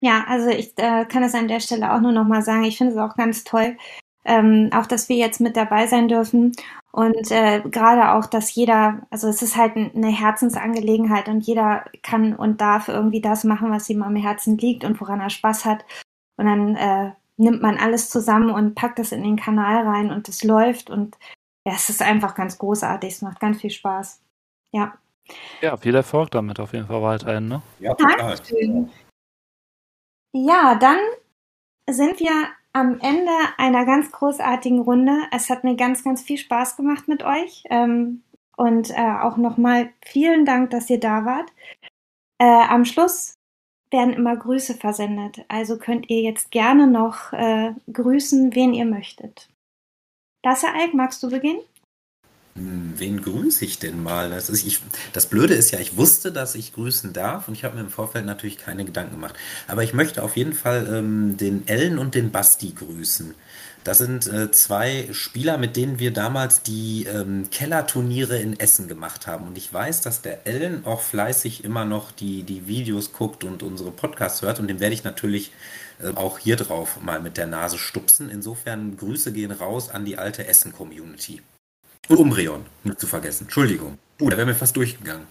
ja, also ich äh, kann es an der Stelle auch nur noch mal sagen. Ich finde es auch ganz toll, ähm, auch dass wir jetzt mit dabei sein dürfen und äh, gerade auch, dass jeder, also es ist halt eine Herzensangelegenheit und jeder kann und darf irgendwie das machen, was ihm am Herzen liegt und woran er Spaß hat. Und dann äh, nimmt man alles zusammen und packt es in den Kanal rein und es läuft und ja, es ist einfach ganz großartig. Es macht ganz viel Spaß. Ja. Ja, viel Erfolg damit auf jeden Fall weiterhin, ne? Ja, total. Dankeschön. Ja, dann sind wir am Ende einer ganz großartigen Runde. Es hat mir ganz, ganz viel Spaß gemacht mit euch. Ähm, und äh, auch nochmal vielen Dank, dass ihr da wart. Äh, am Schluss werden immer Grüße versendet. Also könnt ihr jetzt gerne noch äh, grüßen, wen ihr möchtet. Lasse Alk, magst du beginnen? Hm, wen grüße ich denn mal? Das, ist, ich, das Blöde ist ja, ich wusste, dass ich grüßen darf und ich habe mir im Vorfeld natürlich keine Gedanken gemacht. Aber ich möchte auf jeden Fall ähm, den Ellen und den Basti grüßen. Das sind äh, zwei Spieler, mit denen wir damals die ähm, Kellerturniere in Essen gemacht haben. Und ich weiß, dass der Ellen auch fleißig immer noch die, die Videos guckt und unsere Podcasts hört. Und dem werde ich natürlich äh, auch hier drauf mal mit der Nase stupsen. Insofern Grüße gehen raus an die alte Essen-Community. Und Umbreon, nicht zu vergessen. Entschuldigung. Uh, da wäre mir fast durchgegangen.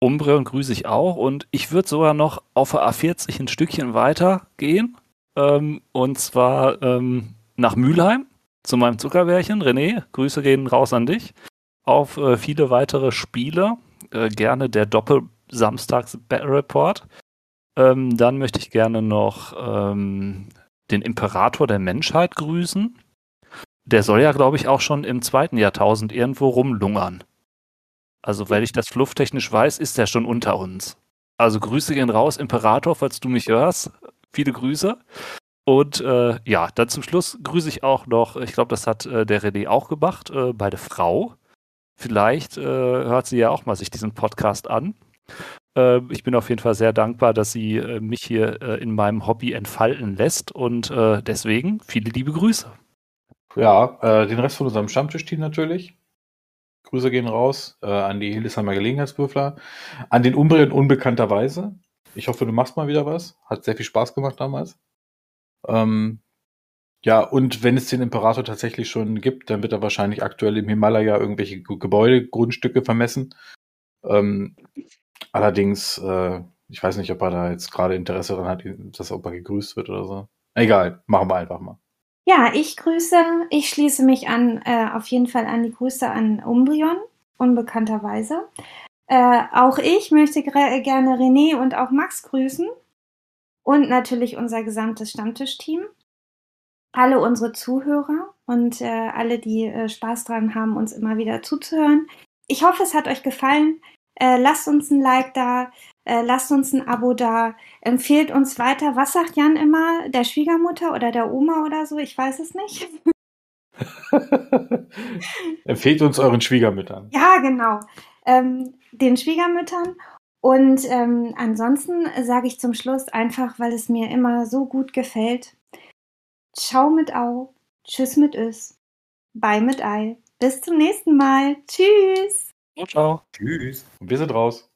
Umbreon grüße ich auch und ich würde sogar noch auf der A40 ein Stückchen weiter gehen. Ähm, und zwar ähm, nach Mülheim zu meinem Zuckerbärchen. René, Grüße gehen raus an dich. Auf äh, viele weitere Spiele. Äh, gerne der Doppel-Samstags-Battle Report. Ähm, dann möchte ich gerne noch ähm, den Imperator der Menschheit grüßen. Der soll ja, glaube ich, auch schon im zweiten Jahrtausend irgendwo rumlungern. Also, weil ich das flufftechnisch weiß, ist der schon unter uns. Also Grüße gehen raus, Imperator, falls du mich hörst. Viele Grüße. Und äh, ja, dann zum Schluss grüße ich auch noch, ich glaube, das hat äh, der René auch gemacht, äh, bei der Frau. Vielleicht äh, hört sie ja auch mal sich diesen Podcast an. Äh, ich bin auf jeden Fall sehr dankbar, dass sie äh, mich hier in meinem Hobby entfalten lässt und deswegen viele liebe Grüße. Ja, äh, den Rest von unserem Stammtischteam natürlich. Grüße gehen raus äh, an die Hildesheimer Gelegenheitswürfler, an den Umbrien unbekannterweise. Ich hoffe, du machst mal wieder was. Hat sehr viel Spaß gemacht damals. Ähm, ja, und wenn es den Imperator tatsächlich schon gibt, dann wird er wahrscheinlich aktuell im Himalaya irgendwelche Gebäude, Grundstücke vermessen. Ähm, allerdings, äh, ich weiß nicht, ob er da jetzt gerade Interesse daran hat, dass er gegrüßt wird oder so. Egal, machen wir einfach mal. Ja, ich grüße, ich schließe mich an, äh, auf jeden Fall an die Grüße an Umbrion, unbekannterweise. Äh, auch ich möchte gerne René und auch Max grüßen und natürlich unser gesamtes Stammtischteam, alle unsere Zuhörer und äh, alle, die äh, Spaß dran haben, uns immer wieder zuzuhören. Ich hoffe, es hat euch gefallen. Äh, lasst uns ein Like da, äh, lasst uns ein Abo da, empfehlt uns weiter. Was sagt Jan immer? Der Schwiegermutter oder der Oma oder so? Ich weiß es nicht. empfehlt uns euren Schwiegermüttern. Ja, genau. Ähm, den Schwiegermüttern. Und ähm, ansonsten sage ich zum Schluss einfach, weil es mir immer so gut gefällt. Ciao mit Au, Tschüss mit Ös, Bye mit Ei. Bis zum nächsten Mal. Tschüss. Ciao, ciao. Tschüss. Und wir sind raus.